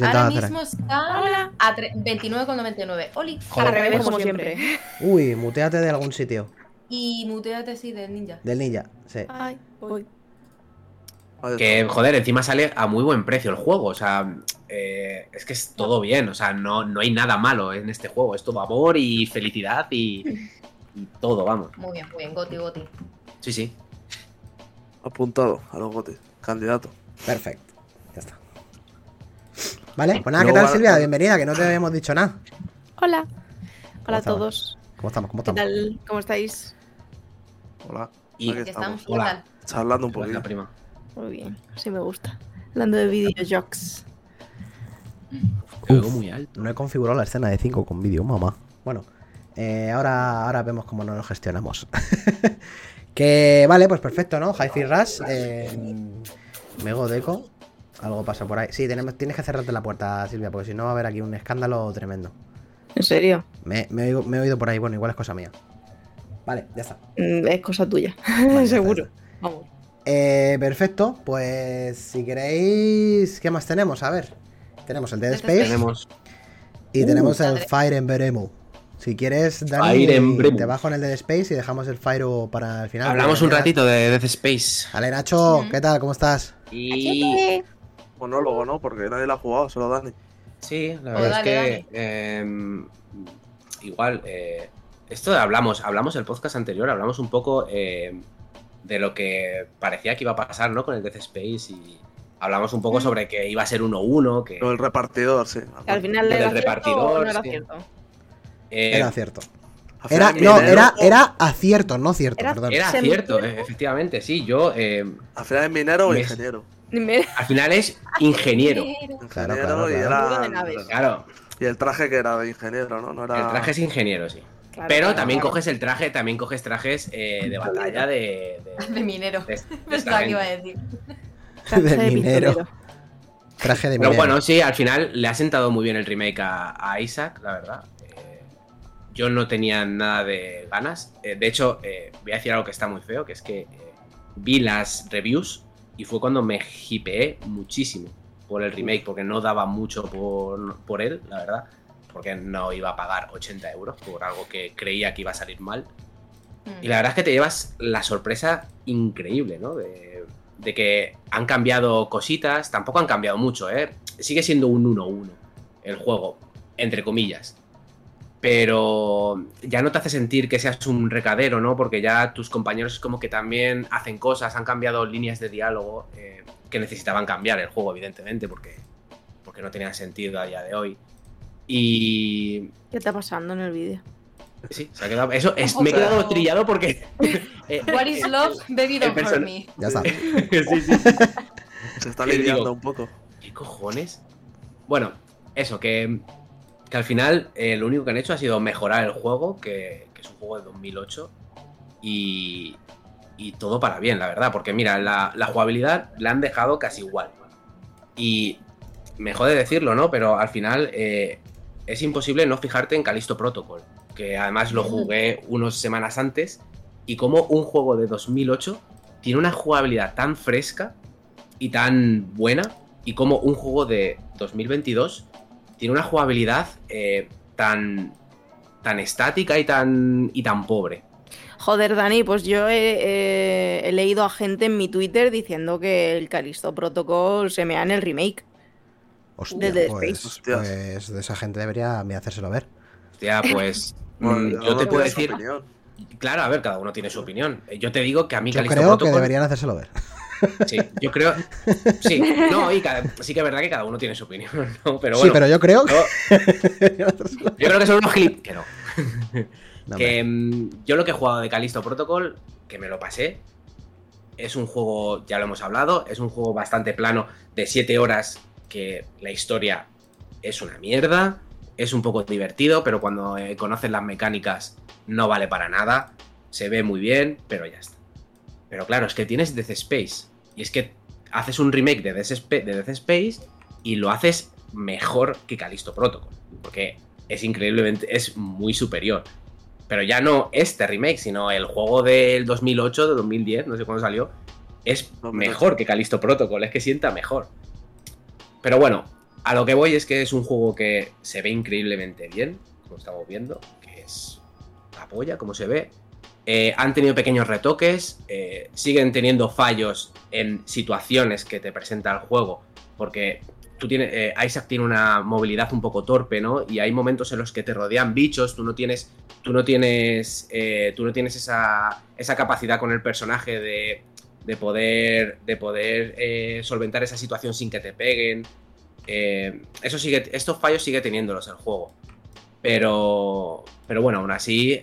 Ahora hacer. mismo está a tre- 29,99. Oli. Joder. Al revés, como siempre. Uy, muteate de algún sitio. Y muteate sí del ninja. Del ninja, sí. Ay, voy. Que, joder, encima sale a muy buen precio el juego. O sea, eh, es que es todo bien. O sea, no, no hay nada malo en este juego. Es todo amor y felicidad y, y todo, vamos. Muy bien, muy bien. Goti, goti. Sí, sí. Apuntado a los gotis. Candidato. Perfecto. Ya está. Vale, pues nada, ¿qué tal Silvia? Bienvenida, que no te habíamos dicho nada. Hola. Hola a estamos? todos. ¿Cómo estamos? ¿Cómo ¿Qué estamos? tal? ¿Cómo estáis? Hola. Y Aquí estamos. ¿Qué Hola. tal? Charlando un poquito. la prima. Muy bien, así me gusta. Hablando de. Te oigo muy alto. No he configurado la escena de 5 con vídeo, mamá. Bueno, eh, ahora, ahora vemos cómo nos lo gestionamos. que vale, pues perfecto, ¿no? Hi-Fi Rush. Eh, Mego Deco. Algo pasa por ahí. Sí, tenemos, tienes que cerrarte la puerta, Silvia, porque si no va a haber aquí un escándalo tremendo. ¿En serio? Me, me he oído, me he oído por ahí, bueno, igual es cosa mía. Vale, ya está. Mm, Es cosa tuya. ya está, Seguro. Vamos. Eh, perfecto, pues si queréis, ¿qué más tenemos? A ver, tenemos el Dead Space Tenemos. y Uh, tenemos el padre. Fire Emblem. Si quieres, Dani, te bajo en el Dead Space y dejamos el Fire para el final. Hablamos un ratito de Death Space. Vale, Nacho. ¿qué tal? ¿Cómo estás? Y. Monólogo, ¿no? Porque nadie lo ha jugado, solo Dani. Sí, la verdad dale, es que. em, igual. eh, esto de hablamos, hablamos el podcast anterior, hablamos un poco em, de lo que parecía que iba a pasar, ¿no? Con el Death Space y hablamos un poco Mm. sobre que iba a ser 1-1, que Pero el repartidor, sí. Al final Del repartidor, o no era sí. cierto. Eh, Era cierto. Era, no, era, era acierto, no cierto, Era- perdón. era Semi- cierto, eh, efectivamente, sí. Yo, em, Al final es minero o ingeniero. Al final es ingeniero. Claro, claro, y claro. el traje que era de ingeniero, ¿no? No era. el traje es ingeniero, sí. Claro, Pero claro, también claro. coges el traje, también coges trajes eh, de batalla de. de- De minero. de- Pensaba que iba a decir. Traje de de minero. pistolero. Traje de Pero minero. bueno, sí, al final le ha sentado muy bien el remake a, a Isaac, la verdad. Yo no tenía nada de ganas. Eh, de hecho, eh, voy a decir algo que está muy feo, que es que eh, vi las reviews y fue cuando me hipeé muchísimo por el remake, porque no daba mucho por, por él, la verdad. Porque no iba a pagar 80 euros por algo que creía que iba a salir mal. Mm. Y la verdad es que te llevas la sorpresa increíble, ¿no? De, de que han cambiado cositas, tampoco han cambiado mucho, ¿eh? Sigue siendo un 1-1 el juego, entre comillas. Pero ya no te hace sentir que seas un recadero, ¿no? Porque ya tus compañeros como que también hacen cosas, han cambiado líneas de diálogo eh, que necesitaban cambiar el juego, evidentemente, porque, porque no tenían sentido a día de hoy. Y ¿Qué está pasando en el vídeo? sí, se ha quedado... Eso es, me he quedado trillado porque... eh, What is love? Baby don't person- me. Ya está. sí, sí, sí. Se está lidiando un poco. ¿Qué cojones? Bueno, eso, que, que al final eh, lo único que han hecho ha sido mejorar el juego, que, que es un juego de 2008, y, y todo para bien, la verdad, porque mira, la, la jugabilidad la han dejado casi igual. Y me jode decirlo, ¿no? Pero al final eh, es imposible no fijarte en Callisto Protocol, que además lo jugué unas semanas antes, y como un juego de 2008 tiene una jugabilidad tan fresca y tan buena, y como un juego de 2022 tiene una jugabilidad eh, tan, tan estática y tan, y tan pobre. Joder, Dani, pues yo he, he- he leído a gente en mi Twitter diciendo que el Calisto Protocol se mea en el remake. Hostia, De Dead pues, pues de esa gente debería a mí hacérselo ver. Hostia, pues Bueno, mm, yo te puedo decir, opinión. claro, a ver, cada uno tiene su opinión. Eh, Yo te digo que a mí Yo Callisto creo que Protocol- deberían hacérselo ver. Sí, yo creo. Sí, no, y cada- sí que es verdad que cada uno tiene su opinión, ¿no? Pero sí, bueno. pero yo creo que. yo, yo creo que son unos gilip. Que no. No, que mm, yo lo que he jugado de Callisto Protocol, que me lo pasé, es un juego, ya lo hemos hablado, es un juego bastante plano de 7 horas que la historia es una mierda, es un poco divertido, pero cuando eh, conoces las mecánicas no vale para nada, se ve muy bien, pero ya está. Pero claro, es que tienes Death Space, y es que haces un remake de Death, de Death Space y lo haces mejor que Callisto Protocol, porque es increíblemente, es muy superior. Pero ya no este remake, sino el juego del 2008, de 2010, no sé cuándo salió, es 2008. mejor que Callisto Protocol, es que sienta mejor. Pero bueno, a lo que voy es que es un juego que se ve increíblemente bien, como estamos viendo, que es la polla, como se ve. Eh, han tenido pequeños retoques, eh, siguen teniendo fallos en situaciones que te presenta el juego, porque tú tienes, eh, Isaac tiene una movilidad un poco torpe, ¿no? Y hay momentos en los que te rodean bichos, tú no tienes, tú no tienes, tú no tienes esa, esa capacidad con el personaje de, de poder, de poder solventar esa situación sin que te peguen. Eso sigue, estos fallos sigue teniéndolos el juego. Pero, pero bueno, aún así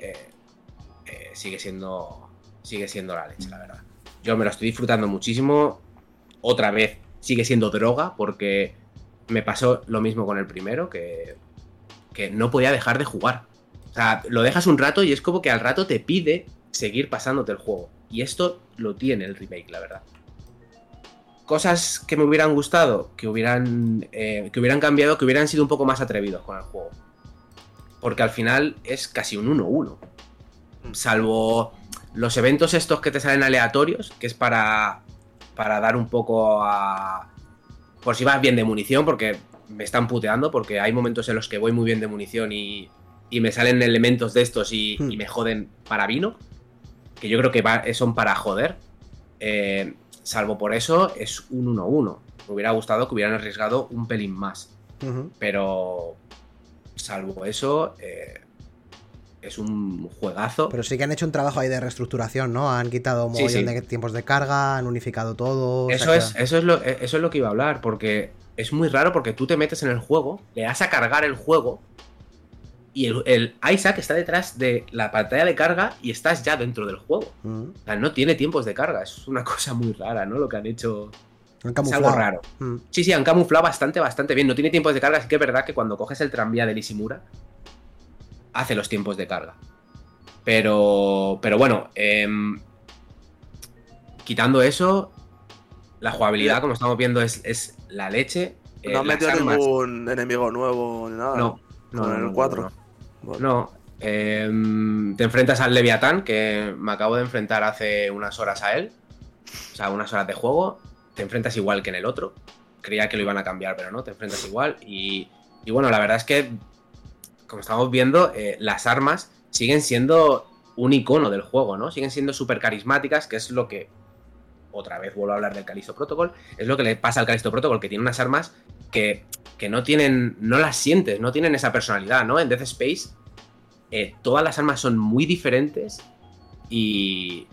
sigue siendo, sigue siendo la leche, la verdad. Yo me lo estoy disfrutando muchísimo. Otra vez sigue siendo droga porque me pasó lo mismo con el primero, que, que no podía dejar de jugar. O sea, lo dejas un rato y es como que al rato te pide seguir pasándote el juego. Y esto lo tiene el remake, la verdad. Cosas que me hubieran gustado, que hubieran, eh, que hubieran cambiado, que hubieran sido un poco más atrevidos con el juego. Porque al final es casi un 1-1. Salvo los eventos estos que te salen aleatorios, que es para, para dar un poco a... Por si vas bien de munición, porque me están puteando, porque hay momentos en los que voy muy bien de munición y, y me salen elementos de estos y, Hmm. y me joden para vino, que yo creo que va- son para joder. Eh, salvo por eso, es un 1-1. Me hubiera gustado que hubieran arriesgado un pelín más. Pero salvo eso, eh, es un juegazo. Pero sí que han hecho un trabajo ahí de reestructuración, ¿no? Han quitado un Sí, sí. de tiempos de carga, han unificado todo. Eso es, eso, es lo, eh, eso es lo que iba a hablar, porque es muy raro porque tú te metes en el juego, le das a cargar el juego y el, el Isaac está detrás de la pantalla de carga y estás ya dentro del juego. Mm. O sea, no tiene tiempos de carga, es una cosa muy rara, ¿no? Lo que han hecho Han es algo raro. Mm. Sí, sí, han camuflado bastante, bastante bien. No tiene tiempos de carga, así que es verdad que cuando coges el tranvía de Ishimura, hace los tiempos de carga. Pero, pero bueno, em, quitando eso, la jugabilidad, como estamos viendo, es, es la leche. Eh, no han metido armas- ningún enemigo nuevo ni nada. No, no, no, el no, no, 4. no. No, em, te enfrentas al Leviatán, que me acabo de enfrentar hace unas horas a él. O sea, unas horas de juego. Te enfrentas igual que en el otro. Creía que lo iban a cambiar, pero no, te enfrentas igual. Y, y bueno, la verdad es que, como estamos viendo, eh, las armas siguen siendo un icono del juego, ¿no? Siguen siendo súper carismáticas, que es lo que. Otra vez vuelvo a hablar del Calisto Protocol. Es lo que le pasa al Calisto Protocol, que tiene unas armas que, que no tienen. No las sientes, no tienen esa personalidad, ¿no? En Death Space eh, todas las armas son muy diferentes y,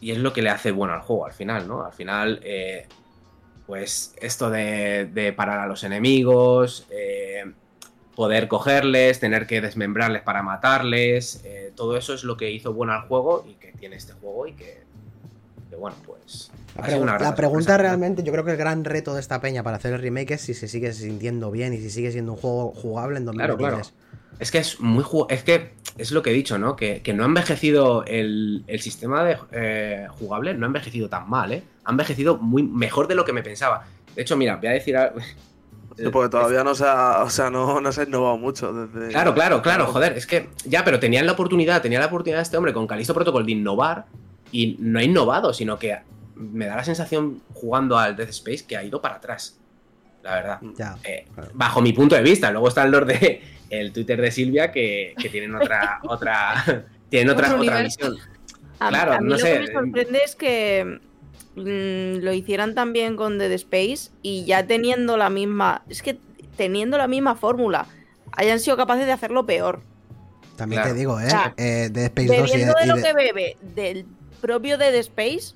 y es lo que le hace bueno al juego al final, ¿no? Al final, eh, pues esto de, de parar a los enemigos, eh, poder cogerles, tener que desmembrarles para matarles, eh, todo eso es lo que hizo bueno al juego y que tiene este juego y que, que bueno, pues... La, pregu- una pregunta realmente, yo creo que el gran reto de esta peña para hacer el remake es si se sigue sintiendo bien y si sigue siendo un juego jugable en Claro, 2023. claro. Es que es muy es que es lo que he dicho, ¿no? Que, que no ha envejecido el, el sistema de eh, jugable, no ha envejecido tan mal, ¿eh? Ha envejecido muy mejor de lo que me pensaba. De hecho, mira, voy a decir algo. Sí, porque todavía no se ha, o sea, no, no se ha innovado mucho desde. Claro, claro, claro, joder, es que ya, pero tenían la oportunidad, tenía la oportunidad este hombre con Calisto Protocol de innovar y no ha innovado, sino que me da la sensación jugando al Death Space que ha ido para atrás. La verdad. Ya. Eh, Claro. bajo mi punto de vista. Luego están los de el Twitter de Silvia que, que tienen otra otra tienen otra, otra visión. A, Claro, a mí no lo sé, que me sorprende es que mm, lo hicieran también con Dead Space y ya teniendo la misma. Es que teniendo la misma fórmula, hayan sido capaces de hacerlo peor. También Claro. te digo, ¿eh? O sea, eh de Space 2 y de, y lo de- que bebe del propio Dead Space.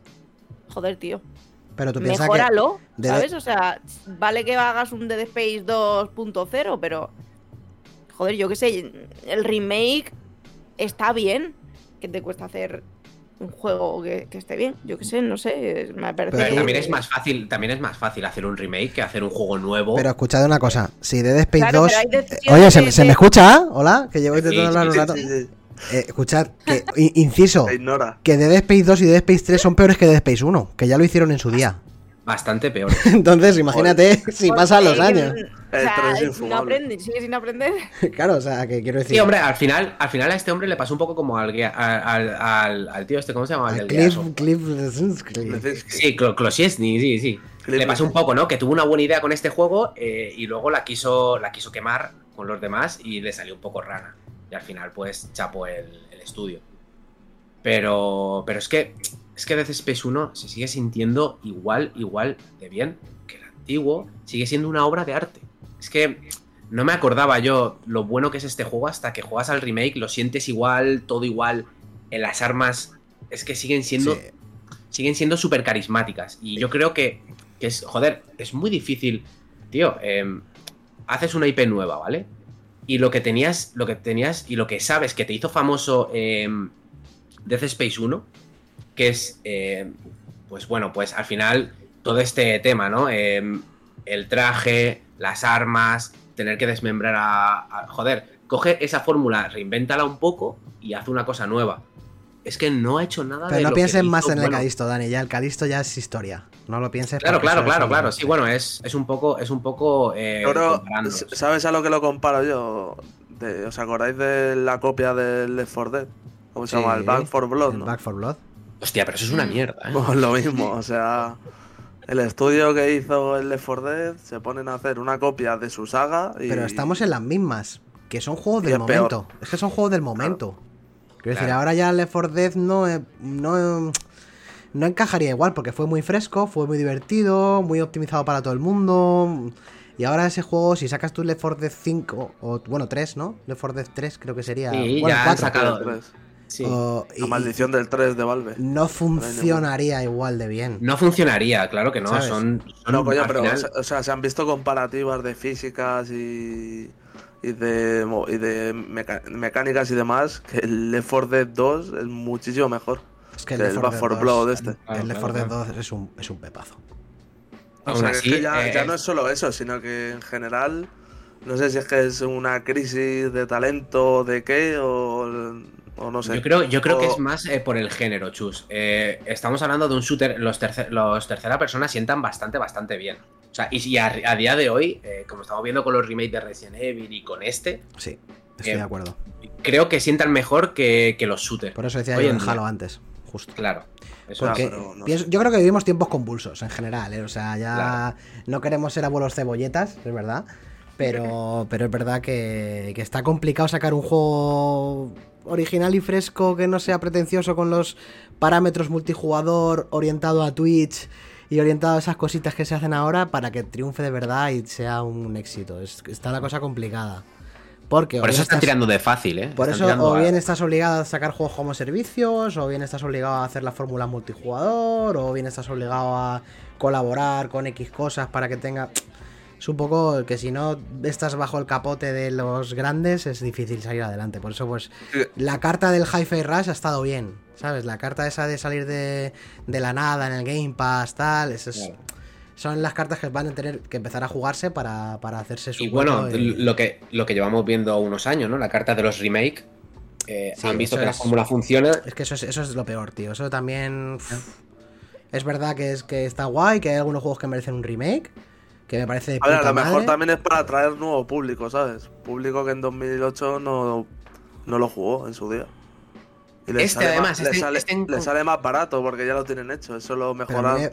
Joder, tío. Pero tú piensas que. mejóralo, de- ¿sabes? O sea, vale que hagas un Dead Space 2.0, pero joder, yo qué sé, el remake está bien. ¿Qué te cuesta hacer un juego que, que esté bien? Yo qué sé, no sé, me parece Pero también es más fácil, también es más fácil hacer un remake que hacer un juego nuevo. Pero escuchad una cosa. Si Dead Space Claro, 2. pero hay eh, decisiones Oye, ¿se, de- se me de- escucha? Hola, que llevo intentando Sí, hablar un sí, sí, Eh, escuchad, que, inciso, que Dead Space 2 y Dead Space 3 son peores que Dead Space 1, que ya lo hicieron en su día. Bastante peor. Entonces, imagínate si pasan los años. O El sea, tres es no infumable. aprende, sigue sin aprender. Claro, o sea, que quiero decir. Sí, hombre, al final, al final a este hombre le pasó un poco como al, guía- al, al, tío este, ¿cómo se llama? El Cliff, Cliff, Lezinski. Sí, Klo- Klosiesny, sí, sí. Cliff Le pasó un poco, ¿no? Que tuvo una buena idea con este juego eh, y luego la quiso, la quiso quemar con los demás y le salió un poco rana. Y al final, pues, chapó el, el estudio. Pero, pero es que, es que Death Space 1 se sigue sintiendo igual, igual de bien que el antiguo. Sigue siendo una obra de arte. Es que no me acordaba yo lo bueno que es este juego hasta que juegas al remake, lo sientes igual, todo igual. En las armas es que siguen siendo Sí. siguen siendo súper carismáticas. Y yo creo que, que es, joder, es muy difícil, tío. em, haces una IP nueva, ¿vale? Y lo que tenías, lo que tenías y lo que sabes que te hizo famoso em, Death Space 1, que es, em, pues bueno, pues al final todo este tema, ¿no? Em, el traje, las armas, tener que desmembrar a, a- Joder, coge esa fórmula, reinvéntala un poco y haz una cosa nueva. Es que no ha hecho nada de Pero no lo que pienses hizo más en el. Calisto, Dani. Ya el Calisto ya es historia. No lo pienses. Claro, claro, claro, claro. Sí, bueno, es, es un poco, es un poco eh, comparándolos. ¿Sabes a lo que lo comparo yo? De- ¿Os acordáis de la copia del Left 4 Dead? ¿Cómo se Sí, llama? El Back 4 Blood, el ¿no? Back for Blood. Hostia, pero eso es una mierda, ¿eh? Pues lo mismo, o sea, el estudio que hizo el Left 4 Dead se ponen a hacer una copia de su saga y... Pero estamos en las mismas. Que son juegos del es peor. momento. Es que son juegos del momento. Quiero decir, Claro. ahora ya Left 4 Dead no, eh, no, no encajaría igual porque fue muy fresco, fue muy divertido, muy optimizado para todo el mundo. Y ahora ese juego, si sacas tú Left 4 Dead 5, o bueno, 3, ¿no? Left 4 Dead 3 creo que sería. Sí, bueno, ya han 4. sacado- El tres. Sí. O- y- La maldición del 3 de Valve. no funcionaría igual de bien. No funcionaría, claro que no. ¿Sabes? Son, son No, coño, pero final- o sea, se han visto comparativas de físicas y, y de, y de meca- mecánicas y demás, que el Left 4 Dead 2 es muchísimo mejor Es que el el Left 4 Back Dead 4 2, Blood este. Claro, el Left claro, 4 Dead claro. 2 es un, es un pepazo. O Aún sea, así, es que ya, eh, ya no es solo eso, sino que en general, no sé si es que es una crisis de talento, de qué, o, o no sé. Yo creo, yo creo que es más eh, por el género, Chus. Eh, estamos hablando de un shooter. Los, terce- los tercera persona sientan bastante, bastante bien. O sea, y, a, a día de hoy, eh, como estamos viendo con los remakes de Resident Evil y con este, Sí, estoy Eh, de acuerdo. creo que sientan mejor que, que los shooters. Por eso decía yo en. Halo antes, justo. Claro. Eso Porque no pienso- yo creo que vivimos tiempos convulsos en general, ¿eh? O sea, ya Claro. no queremos ser abuelos cebolletas, es verdad. Pero, pero es verdad que, que está complicado sacar un juego original y fresco que no sea pretencioso con los parámetros multijugador orientado a Twitch y orientado a esas cositas que se hacen ahora para que triunfe de verdad y sea un éxito. Es- está la cosa complicada. Porque Por eso están estás- tirando de fácil, ¿eh? por Están eso, o a- bien estás obligado a sacar juegos como servicios, o bien estás obligado a hacer la fórmula multijugador, o bien estás obligado a colaborar con X cosas para que tenga. Es un poco que si no estás bajo el capote de los grandes es difícil salir adelante. Por eso, pues, la carta del Hi-Fi Rush ha estado bien, ¿sabes? La carta esa de salir de, de la nada en el Game Pass, tal, eso es- Claro. son las cartas que van a tener que empezar a jugarse para, para hacerse su Y bueno, y- lo que, lo que llevamos viendo unos años, ¿no? La carta de los remake. eh, Sí, han visto que la fórmula funciona. Es que eso es, eso es lo peor, tío. Eso también. es verdad que es que está guay, que hay algunos juegos que merecen un remake. Que me parece de A ver, a lo mejor madre. también es para atraer nuevo público, ¿sabes? Público que en 2008 no, no lo jugó en su día. Y le Este, sale además, más, le este- sale- este en- le sale más barato porque ya lo tienen hecho. Es solo mejorar me-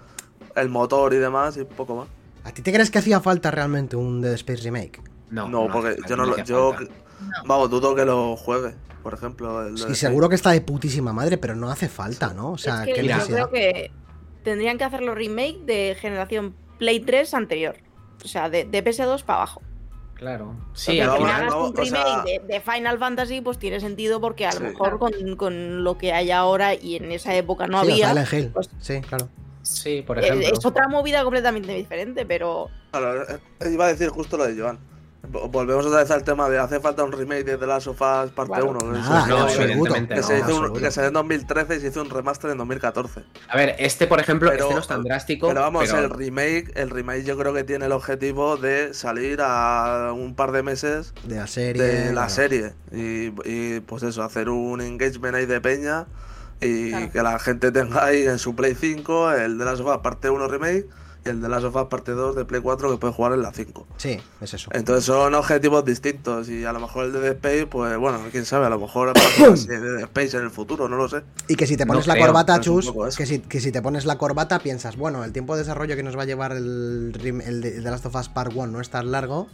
el motor y demás y poco más. ¿A ti te crees que hacía falta realmente un Dead Space Remake? No, No, porque yo no lo. Yo, falta. vamos, dudo que lo juegue, por ejemplo. el Sí, seguro que está de putísima madre, pero no hace falta, ¿no? O sea, es que qué yo creo que tendrían que hacerlo remake de generación Play 3 anterior. O sea, de, de PS2 para abajo. Claro. Sí, al final final. hagas no, un o sea- remake de, de Final Fantasy, pues tiene sentido porque a lo Sí. mejor con, con lo que hay ahora y en esa época no Sí, había. Silent Hill. pues- Sí, claro. Sí, por ejemplo. Es otra movida completamente diferente, pero. Claro, eh, iba a decir justo lo de Joan. Vo- Volvemos otra vez al tema de hace falta un remake de The Last of Us parte Claro. 1. ¿no? No, evidentemente que, no, se hizo un, que salió en 2013 y se hizo un remaster en 2014. A ver, este, por ejemplo, Pero- este no es tan drástico. Pero vamos, pero- el remake, el remake yo creo que tiene el objetivo de salir a un par de meses De la serie. de la claro. serie. Y, y, pues eso, hacer un engagement ahí de peña y Claro. que la gente tenga ahí en su Play 5 el de la Us parte 1 remake y el de la Us parte 2 de Play 4 que puede jugar en la 5. Sí, es eso. Entonces son objetivos distintos y a lo mejor el de Dead Space, pues bueno, quién sabe, a lo mejor de Dead Space en el futuro, no lo sé. Y que si te No pones la creo, corbata, Chus, que si, que si te pones la corbata piensas, bueno, el tiempo de desarrollo que nos va a llevar el, el de, el de Last of Us Part 1 no es tan largo.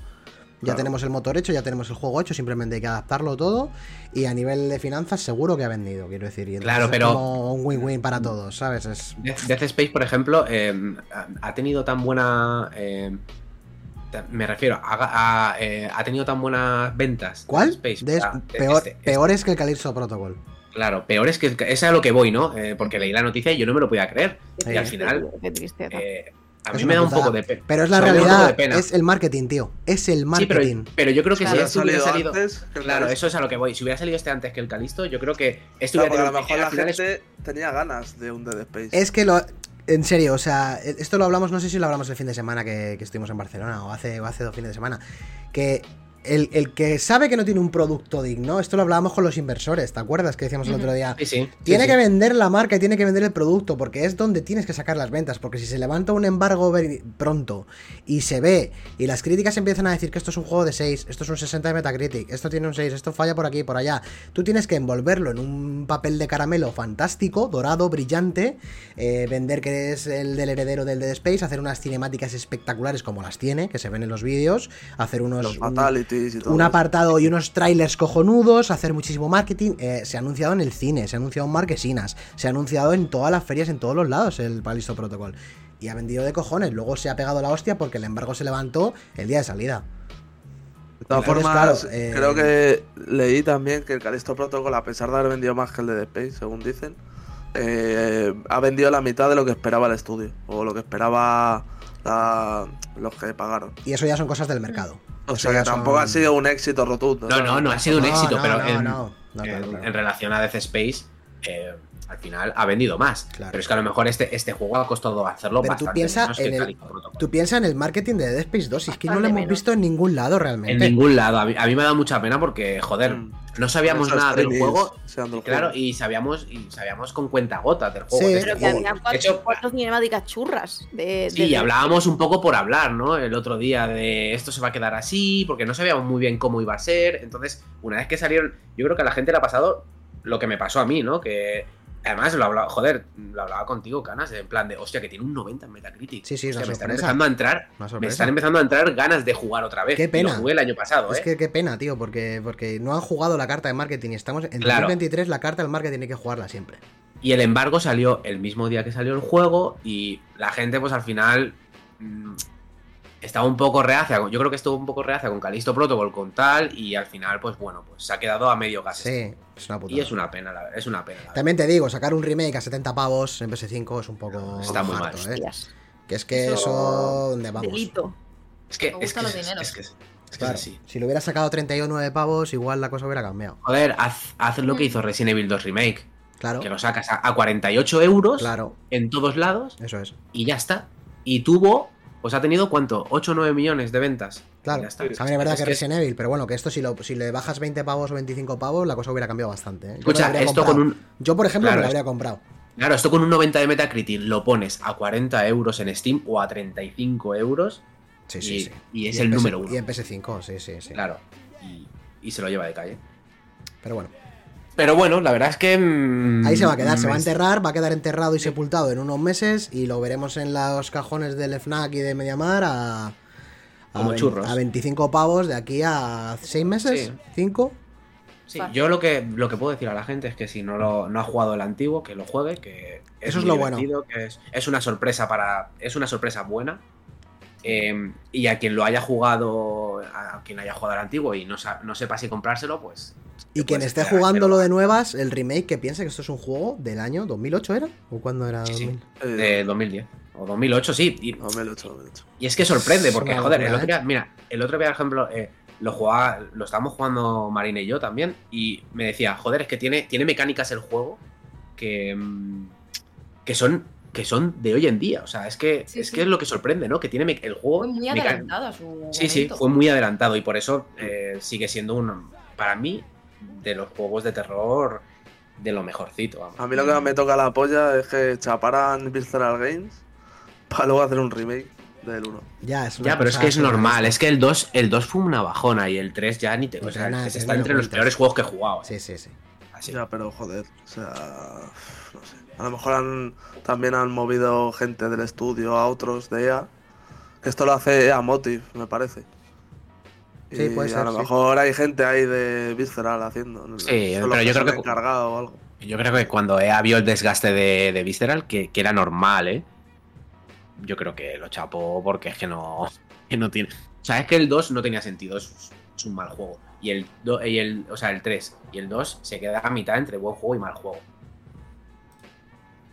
Ya Claro. tenemos el motor hecho, ya tenemos el juego hecho, simplemente hay que adaptarlo todo. Y a nivel de finanzas, seguro que ha vendido, quiero decir. Y entonces Claro, es pero- como un win-win para todos, ¿sabes? Es... Death Space, por ejemplo, eh, ha- tenido tan buena. eh, me refiero, ha, ha, eh, ha tenido tan buenas ventas. ¿Cuál? Death Space, De- o sea, peor, este- este- peores que el Calypso Protocol. Claro, peor es que. Es a lo que voy, ¿no? Eh, porque leí la noticia y yo no me lo podía creer. Qué Y al triste, final. Qué tristeza. eh, a Es mí me da un poco de pena. Pero es la realidad, es el marketing, tío. Es el Sí, marketing. pero, pero yo creo que Claro. si hubiera salido. antes Claro, eso es a lo que voy. Si hubiera salido este antes que el Calisto, yo creo que este Claro, hubiera porque a lo tenido- mejor la es- gente tenía ganas de un Dead Space. Es que lo. En serio, o sea, esto lo hablamos, no sé si lo hablamos el fin de semana que, que estuvimos en Barcelona o hace, o hace dos fines de semana. Que el, el que sabe que no tiene un producto digno, esto lo hablábamos con los inversores, ¿te acuerdas? Que decíamos el otro día. Sí, sí. Tiene sí, que sí. vender la marca y tiene que vender el producto, porque es donde tienes que sacar las ventas. Porque si se levanta un embargo pronto y se ve, y las críticas empiezan a decir que esto es un juego de 6, esto es un 60 de Metacritic, esto tiene un 6, esto falla por aquí y por allá, tú tienes que envolverlo en un papel de caramelo fantástico, dorado, brillante, eh, vender que es el del heredero del Dead Space, hacer unas cinemáticas espectaculares como las tiene, que se ven en los vídeos, hacer unos. los un- un apartado y unos trailers cojonudos, hacer muchísimo marketing. eh, se ha anunciado en el cine, se ha anunciado en marquesinas, se ha anunciado en todas las ferias, en todos los lados el Palisto Protocol. Y ha vendido de cojones. Luego se ha pegado la hostia porque el embargo se levantó el día de salida. De todas formas, claro, eh, creo que leí también que el Callisto Protocol, a pesar de haber vendido más que el de Dead Space, según dicen, eh, ha vendido la mitad de lo que esperaba el estudio, o lo que esperaba la- los que pagaron. Y eso ya son cosas del mercado. O sea que tampoco son- ha sido un éxito rotundo. No, no, no ha sido un éxito, no, pero no, en, no. No, en- claro, claro. en relación a Death Space, eh, al final ha vendido más. Claro. Pero es que a lo mejor este, este juego ha costado hacerlo Pero tú bastante piensa menos que en el-. Tú piensas en el marketing de Dead Space 2 y es que no lo hemos menos. visto en ningún lado realmente. En ningún lado. A mí, a mí me da mucha pena porque, joder, Mm. no sabíamos nada del juego. del Claro, y sabíamos, y sabíamos con cuentagotas del juego. Sí. de Pero este que juego. había De hecho, cuatro, cuatro cinemáticas churras. De, Sí, de- y hablábamos un poco por hablar, ¿no? El otro día de esto se va a quedar así, porque no sabíamos muy bien cómo iba a ser. Entonces, una vez que salieron, yo creo que a la gente le ha pasado lo que me pasó a mí, ¿no? Que además lo hablaba, joder, lo hablaba contigo, Canas, en plan de, hostia, que tiene un 90 en Metacritic. Sí, sí, Hostia, me están empezando a entrar, me están empezando a entrar ganas de jugar otra vez. Qué Y pena. Lo jugué el año pasado, Es ¿eh? que qué pena, tío, porque, porque no han jugado la carta de marketing y estamos en Claro. 2023 la carta del marketing hay que jugarla siempre. Y el embargo salió el mismo día que salió el juego y la gente pues al final mm, estaba un poco reacia, yo creo que estuvo un poco reacia con Calisto Protocol con tal y al final pues bueno, pues se ha quedado a medio gas. Sí, es una puta. Y es una pena, la verdad, es una pena. la verdad. También te digo, sacar un remake a 70 pavos en PS5 es un poco Está muy harto, mal. ¿eh? Que es que Eso- eso, ¿dónde vamos? delito. Es que, Me es que es, los dineros. es que es- que Claro, así. si lo hubiera sacado 39 pavos, igual la cosa hubiera cambiado. Joder, haz, haz lo que hizo Resident Evil 2 Remake, Claro, que lo sacas a, a 48 euros claro, en todos lados eso es. y ya está. Y tuvo, pues ha tenido cuánto, 8 o 9 millones de ventas. Claro, también es verdad Es que que- Resident Evil, pero bueno, que esto si, lo, si le bajas 20 pavos o 25 pavos, la cosa hubiera cambiado bastante. ¿eh? Yo Escucha, esto comprado. con un, Yo, por ejemplo, Claro, me es- habría comprado. Claro, esto con un 90 de Metacritic lo pones a 40 euros en Steam o a 35 euros Sí, sí, y, sí. y es Y el PS número uno. Y en PS5, sí, sí, sí. Claro. Y, y se lo lleva de calle. Pero bueno, Pero bueno, la verdad es que. mm, ahí se va a quedar, se va a enterrar, va a quedar enterrado y sepultado en unos meses y lo veremos en los cajones del FNAC y de Mediamar a, a, Como churros. a 25 pavos de aquí a 6 meses, Sí. 5. Sí, yo lo que, lo que puedo decir a la gente es que si no, lo, no ha jugado el antiguo, que lo juegue, que Eso es lo bueno. que es, es una sorpresa para. Es una sorpresa buena. Eh, y a quien lo haya jugado, a quien haya jugado al antiguo y no, sa- no sepa si comprárselo, pues Y quien esté esperar, jugándolo pero- de nuevas, el remake, que piense que esto es un juego del año 2008, ¿era? ¿O cuándo era? Sí, sí. 2000? Eh, De 2010. O 2008, sí. Y, 2008, 2008. y es que sorprende, porque, joder, el otro día, mira, el otro día, por ejemplo, eh, lo jugaba, lo estábamos jugando Marina y yo también, y me decía, joder, es que tiene, tiene mecánicas el juego que, mm, que son que son de hoy en día. O sea, es que Sí, es sí. que es lo que sorprende, ¿no? Que tiene el juego. Fue muy adelantado a su Sí, sí, fue muy adelantado y por eso eh, sigue siendo un, para mí, de los juegos de terror de lo mejorcito. vamos. A mí lo que me toca la polla es que chaparan Visceral Games para luego hacer un remake del 1. Ya, es Ya, pero es que es normal, es que el 2, el 2 fue una bajona y el 3 ya ni te. O sea, nada, es que es está entre los peores juegos que he jugado. Sí, sí, sí. Así. Ya, pero joder, o sea, no sé. A lo mejor han, también han movido gente del estudio a otros de EA. Que esto lo hace EA Motive, me parece. Sí, Y puede ser, A lo sí. mejor hay gente ahí de Visceral haciendo. no sé, Sí, pero yo creo que- encargado o algo. Yo creo que cuando EA vio el desgaste de, de Visceral, que, que era normal, ¿eh? Yo creo que lo chapó porque es que no, que no tiene. O sea, es que el 2 no tenía sentido, es, es un mal juego. Y el, do- y el, o sea, el 3 y el 2 se queda a mitad entre buen juego y mal juego.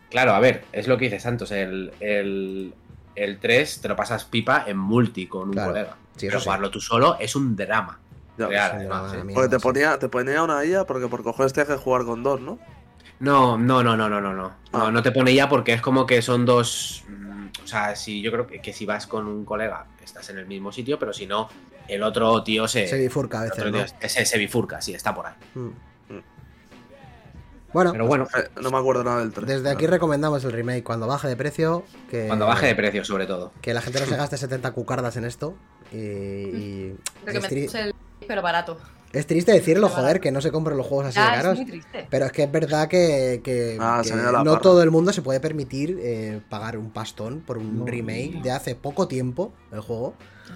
Claro, a ver, es lo que dice Santos. El, el, el 3 te lo pasas pipa en multi con un Claro, colega. Sí, pero sí. jugarlo tú solo es un drama. Ya, Real, Sí, además, una ¿eh? Porque te ponía, te ponía una IA porque por cojones tienes que jugar con dos, ¿no? No, no, no, no, no, no, no. Ah. No, no te pone ya porque es como que son dos. mm, O sea, si yo creo que, que si vas con un colega estás en el mismo sitio, pero si no, el otro tío se. Se bifurca a veces, otro ¿no? tío ese se bifurca, sí, está por ahí. Mm. Bueno, Pero bueno, Eh, No me acuerdo nada del 3. desde aquí recomendamos el remake cuando baje de precio. Que, cuando baje de precio, sobre todo. Que la gente no se gaste 70 cucardas en esto. Y, y Creo que es, me tri- puse el pero barato. es triste decirlo, joder, que no se compren los juegos así de Ya, es caros. muy triste. Pero es que es verdad que, que- Ah, que no parra. todo el mundo se puede permitir eh, pagar un pastón por un No, remake no. de hace poco tiempo el juego.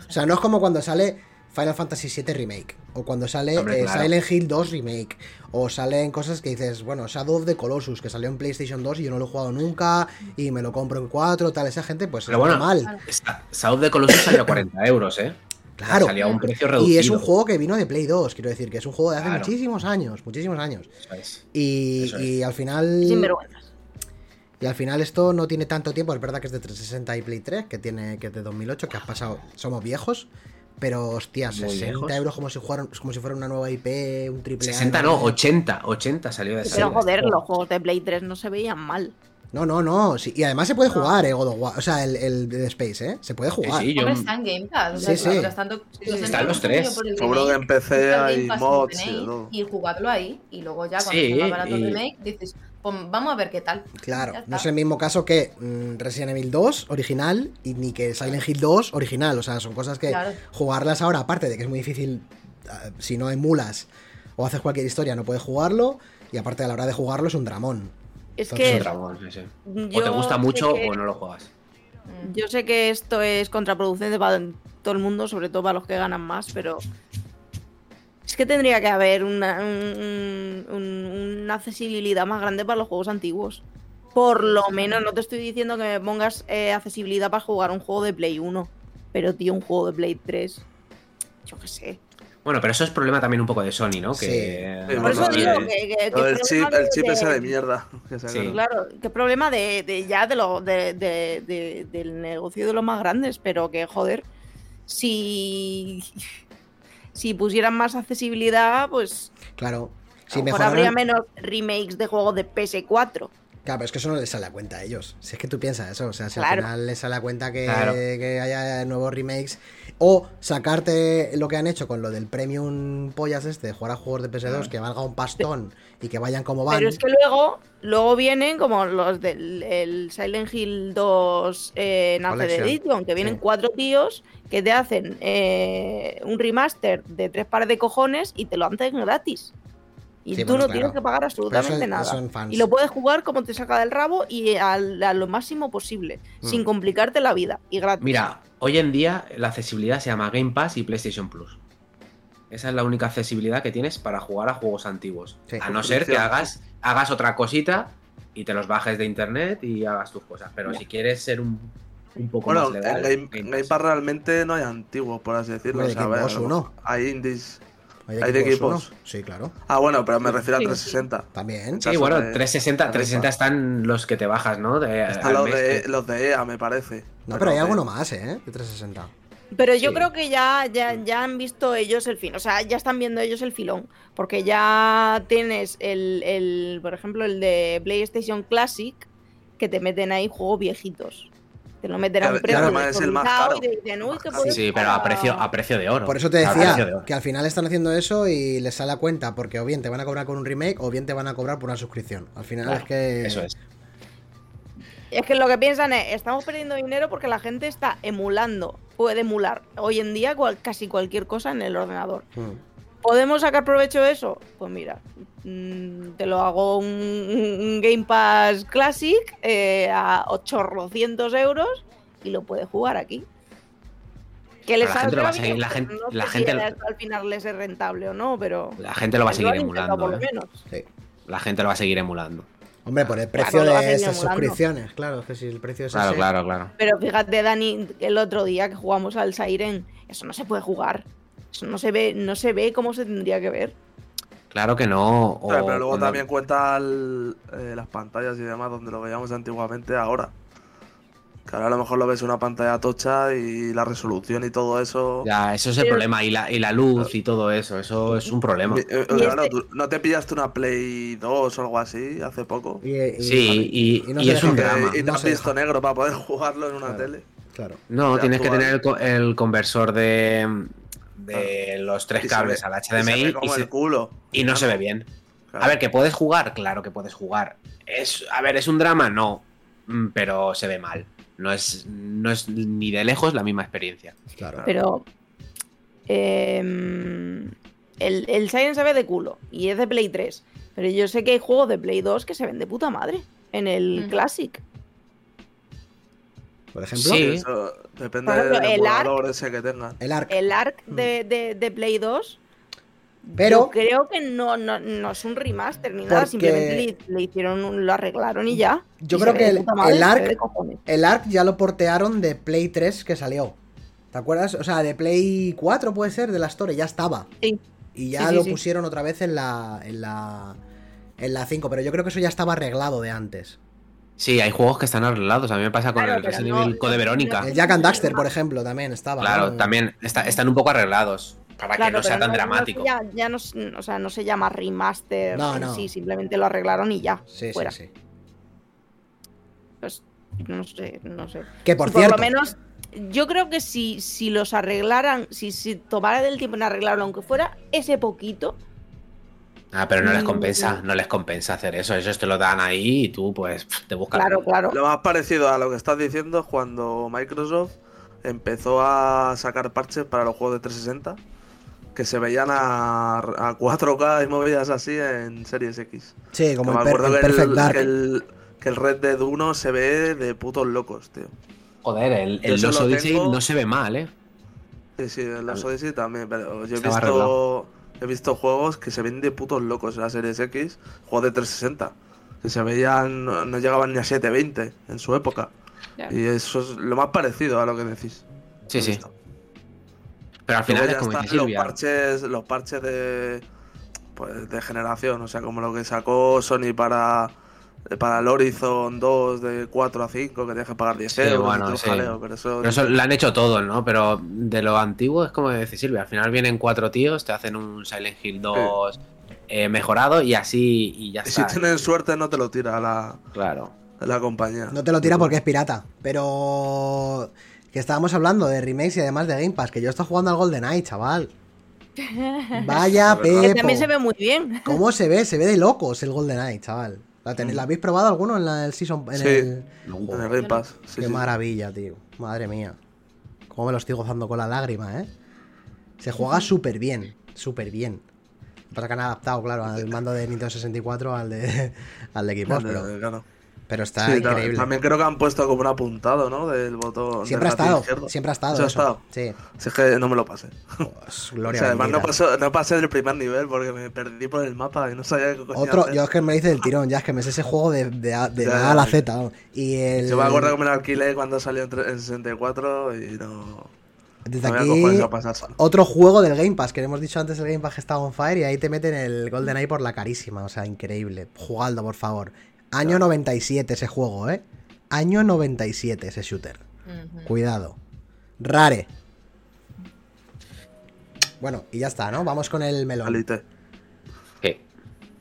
O sea, no es como cuando sale Final Fantasy VII Remake, o cuando sale Hombre, eh, claro. Silent Hill 2 Remake, o salen cosas que dices, bueno, Shadow of the Colossus, que salió en PlayStation 2 y yo no lo he jugado nunca, y me lo compro en 4, tal, esa gente, pues Pero bueno, normal. Sa- South de Colossus salió a 40 euros, ¿eh? Claro. Salía a un precio reducido. Y es un juego que vino de Play 2, quiero decir, que es un juego de hace Claro. muchísimos años, muchísimos años. Eso es. Y, Eso es. y al final... Sinvergüenzas. Y al final esto no tiene tanto tiempo, es verdad que es de 360 y Play 3, que tiene que es de 2008, que has pasado, somos viejos, pero hostia, Muy 60 viejos. euros como si, fuera, como si fuera una nueva IP, un triple A, 60 no, 80, 80 salió de Pero salida. joder, los juegos de Play 3 no se veían mal. No, no, no, sí, y además se puede No. jugar, eh, God of War, o sea, el, el Space, ¿eh? Se puede jugar. Sí, sí, yo- está en Game Pass. o Sí, sea, sí. mientras tanto, os Están los tres. Seguro que en PC hay mods y y jugadlo ahí. Y luego ya cuando Sí, esté más barato el remake, dices, pues vamos a ver qué tal. Claro, no es el mismo caso que mm, Resident Evil 2 original y ni que Silent Hill 2 original, o sea, son cosas que Claro. jugarlas ahora, aparte de que es muy difícil, ah, si no emulas o haces cualquier historia, no puedes jugarlo, y aparte a la hora de jugarlo es un dramón. Es Entonces, Es un que dragón, sí, sí. O yo te gusta sé mucho que- o no lo juegas. Yo sé que esto es contraproducente para todo el mundo, sobre todo para los que ganan más, pero es que tendría que haber una, un- un- una accesibilidad más grande para los juegos antiguos. Por lo menos, no te estoy diciendo que me pongas eh, accesibilidad para jugar un juego de Play 1, pero tío, un juego de Play 3, yo qué sé. Bueno, pero eso es problema también un poco de Sony, ¿no? Sí. Que Sí, Por eso digo que, que- que problema chip, el de- ese mierda. que. Sí. Claro, qué problema de, de ya de lo de, de- de- del negocio de los más grandes, pero que joder, si si pusieran más accesibilidad, pues Claro, a si lo mejor mejoraran... habría menos remakes de juegos de PS4. Claro, pero es que eso no les sale a cuenta a ellos. Si es que tú piensas eso, o sea, si al final les sale a cuenta que, Claro. que haya nuevos remakes o sacarte lo que han hecho con lo del premium pollas este, de jugar a juegos de PS2 que valga un pastón y que vayan como van. Pero es que luego luego vienen como los del el Silent Hill 2 eh, en. Edition, que vienen Sí. cuatro tíos que te hacen eh, un remaster de tres pares de cojones y te lo hacen gratis. Y Sí, tú bueno, no claro. tienes que pagar absolutamente eso- nada. Y lo puedes jugar como te saca del rabo y al- a, lo máximo posible, Mm. sin complicarte la vida y gratis. Mira, hoy en día la accesibilidad se llama Game Pass y PlayStation Plus. Esa es la única accesibilidad que tienes para jugar a juegos antiguos. Sí. a no ser que hagas, hagas otra cosita y te los bajes de internet y hagas tus cosas. Pero si quieres ser un, un poco Bueno, más legal, Game, Game Game Pass. Realmente no hay antiguos, por así decirlo. O sea, ver, uno. Hay indies. Hay de equipos. uno. Sí, claro. Ah, bueno, pero me refiero a Sí, 360. También. Sí, bueno, de- 360, de 360 están los que te bajas, ¿no? De, Están los de, los de EA, me parece. No, pero hay de- alguno más, ¿eh? De 360. Pero yo Sí. creo que ya, ya, ya han visto ellos el fin, o sea, ya están viendo ellos el filón, porque ya tienes el, el, por ejemplo, el de PlayStation Classic, que te meten ahí juegos viejitos. Te lo meten a Claro, es el más caro. y que caro. puedes Sí, pero a precio, a precio de oro. Por eso te de decía que al final están haciendo eso y les sale a cuenta, porque o bien te van a cobrar con un remake o bien te van a cobrar por una suscripción. Al final Claro, es que. Eso es. Es que lo que piensan es, estamos perdiendo dinero porque la gente está emulando, puede emular hoy en día cual- casi cualquier cosa en el ordenador. Mm. ¿Podemos sacar provecho de eso? Pues mira, mm, te lo hago un, un Game Pass Classic eh, a 800 euros y lo puedes jugar aquí. Que les la gente lo va a saldrá seguir, bien, la gente- no la sé gente si lo- al final les es rentable o no, pero La gente lo va a seguir emulando. por lo ¿eh? Sí. La gente lo va a seguir emulando. Hombre, por el precio de esas emulando. suscripciones, claro, es que si el precio es Claro, ese- claro, claro. Pero fíjate, Dani, el otro día que jugamos al Siren, eso no se puede jugar. Eso no se ve, no se ve como se tendría que ver. Claro que no. o Claro, pero luego cuando- también cuenta el- eh, las pantallas y demás donde lo veíamos antiguamente ahora. Que ahora a lo mejor lo ves en una pantalla tocha y la resolución y todo eso. Ya, eso es el Pero- problema. Y la, y la luz y todo eso. Eso es un problema. Mi- eh, Y claro, este- tú- ¿no te pillaste una Play 2 o algo así hace poco? Y, y- Sí, y, y no es un drama. Y te No has visto negro para poder jugarlo en una Claro. tele. Claro. No, tienes que tener el conversor de, de los tres cables al HDMI y, como se- el culo. y no se ve bien. Claro. A ver, que puedes jugar, claro que puedes jugar. Es, a ver, ¿es un drama? No. Mm, Pero se ve mal. No es, no es ni de lejos la misma experiencia. Claro. Pero. em, el, el Siren se ve de culo y es de Play 3. Pero yo sé que hay juegos de Play 2 que se ven de puta madre en el Mm. Classic. Por ejemplo, Sí. Eso depende ejemplo, del el emulador ese que tengan. el ARC. El ARC de, de- de Play 2. Pero- yo creo que no, no, no es un remaster ni nada. Simplemente le, le hicieron, un- lo arreglaron y ya. Yo Y creo que el- madre, ARC. El ARC ya lo portearon de Play 3 que salió. ¿Te acuerdas? O sea, de Play 4 puede ser, de la Store, ya estaba. Sí. Y ya sí, lo sí. pusieron otra vez en la, en la. En la 5, pero yo creo que eso ya estaba arreglado de antes. Sí, hay juegos que están arreglados. A mí me pasa con Claro, el Resident no- Evil Code Verónica. El Jack and Daxter, por ejemplo, también estaba. Claro, ¿no? también está- están un poco arreglados. Para Claro, que no sea tan dramático. ya, ya no, o sea, no se llama remaster. No, en no. Sí, simplemente lo arreglaron y ya. Sí, fuera. sí, sí. Pues, no sé, no sé. Que por Y por cierto. lo menos, yo creo que si, si los arreglaran, si, si tomara del tiempo en arreglarlo, aunque fuera ese poquito, Ah, pero no les Mm, compensa, no les compensa hacer eso. Ellos te lo dan ahí y tú, pues, te buscas. claro, claro. Lo más parecido a lo que estás diciendo es cuando Microsoft empezó a sacar parches para los juegos de 360 que se veían a, a 4K y movidas así en Series X. Sí, como Que el, me acuerdo el que, el, que, el, que el Red Dead 1 se ve de putos locos, tío. Joder, el, el eso Lost lo Odyssey tengo- no se ve mal, ¿eh? Sí, sí, en los Odyssey también, pero yo he Estaba visto, arreglado. He visto juegos que se ven de putos locos en la Series X, juegos de 360, que se veían, no, llegaban ni a 720 en su época. Y eso es lo más parecido a lo que decís. Sí, He sí. visto. Pero al final Luego es ya como están dice los parches, los parches de pues de generación, o sea, como lo que sacó Sony para para el Horizon 2 de 4 a 5 que tienes que pagar 10 Sí, euros bueno, sí. jaleo, pero eso, Pero eso lo han hecho todo, ¿no? Pero de lo antiguo es como dice Silvia. Al final vienen cuatro tíos, te hacen un Silent Hill 2 eh, mejorado y así y ya y si tienen suerte no te lo tira la, Claro. la compañía. No te lo tira porque es pirata. Pero. Que estábamos hablando de remakes y además de Game Pass. Que yo estoy jugando al GoldenEye, chaval. Vaya. Que Pepo. también se ve muy bien. ¿Cómo se ve? Se ve de locos el GoldenEye, chaval. ¿La, tenéis- ¿la habéis probado alguno en la, el Season? En Sí. el- En el Game Pass. sí, Qué sí. maravilla, tío. Madre mía. Cómo me lo estoy gozando con la lágrima, ¿eh? Se juega súper bien. Súper bien. Lo que pasa que han adaptado, claro, al mando de Nintendo 64 al de, al de Xbox, pero, Claro. Pero está Sí, increíble. También creo que han puesto como un apuntado, ¿no? Del botón. Siempre ha del estado, izquierdo. siempre ha estado. Eso ha estado. Sí. Si es que no me lo pasé. Pues, O gloria sea, además no, pasó, no pasé del primer nivel porque me perdí por el mapa y no sabía qué Otro, hacer. yo es que me dice del tirón, ya es que me sé ese juego de, de, A- de Ya, la A la. Z. Y el. Yo me acuerdo que me lo alquilé cuando salió en, tre- en 64 y no. Desde aquí, otro juego del Game Pass, que le hemos dicho antes el Game Pass que estaba on fire y ahí te meten el GoldenEye por la carísima, o sea, increíble. Jugadlo, por favor. Año 97 ese juego, ¿eh? Año 97 ese shooter. Cuidado. Rare. Bueno, y ya está, ¿no? Vamos con el melón. Alite. ¿Qué?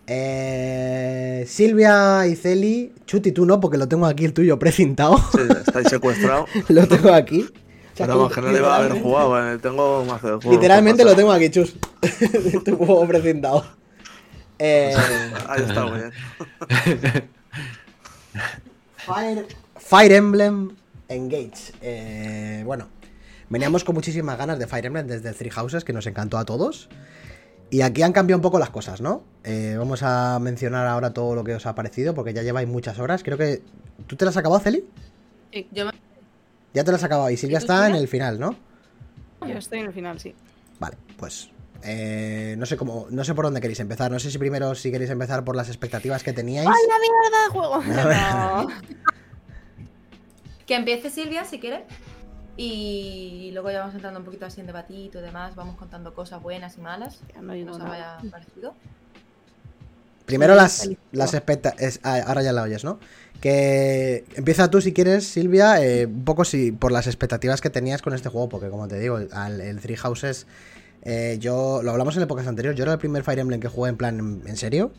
Eh, Silvia y Celi. Chuti, tú no, porque lo tengo aquí el tuyo precintado. Sí, estáis secuestrados. lo tengo aquí. Pero que que no le iba a haber jugado, eh, tengo más de juego. Literalmente lo tengo aquí, chus. tu juego precintado. Eh. Ahí está, muy bien. Fire, Fire Emblem Engage. Eh, bueno, veníamos con muchísimas ganas de Fire Emblem desde Three Houses, que nos encantó a todos. Y aquí han cambiado un poco las cosas, ¿no? Eh, vamos a mencionar ahora todo lo que os ha parecido, porque ya lleváis muchas horas. Creo que. ¿Tú te las has acabado, Celi? Sí, yo me- Ya te las has acabado. Y Silvia está en el final, ¿no? Yo estoy en el final, sí. Vale, pues. Eh, no sé cómo. No sé por dónde queréis empezar. No sé si primero si queréis empezar por las expectativas que teníais. ¡Ay, la mierda de juego! No. Que empiece Silvia, si quiere. Y luego ya vamos entrando un poquito así en debatito y demás. Vamos contando cosas buenas y malas. Ya no nos haya parecido. Primero las, las expectativas. Ahora ya la oyes, ¿no? Que empieza tú si quieres, Silvia, eh, un poco si por las expectativas que tenías con este juego, porque como te digo, al- el Three Houses, eh, yo lo hablamos en épocas anteriores, yo era el primer Fire Emblem que jugué en plan en, en serio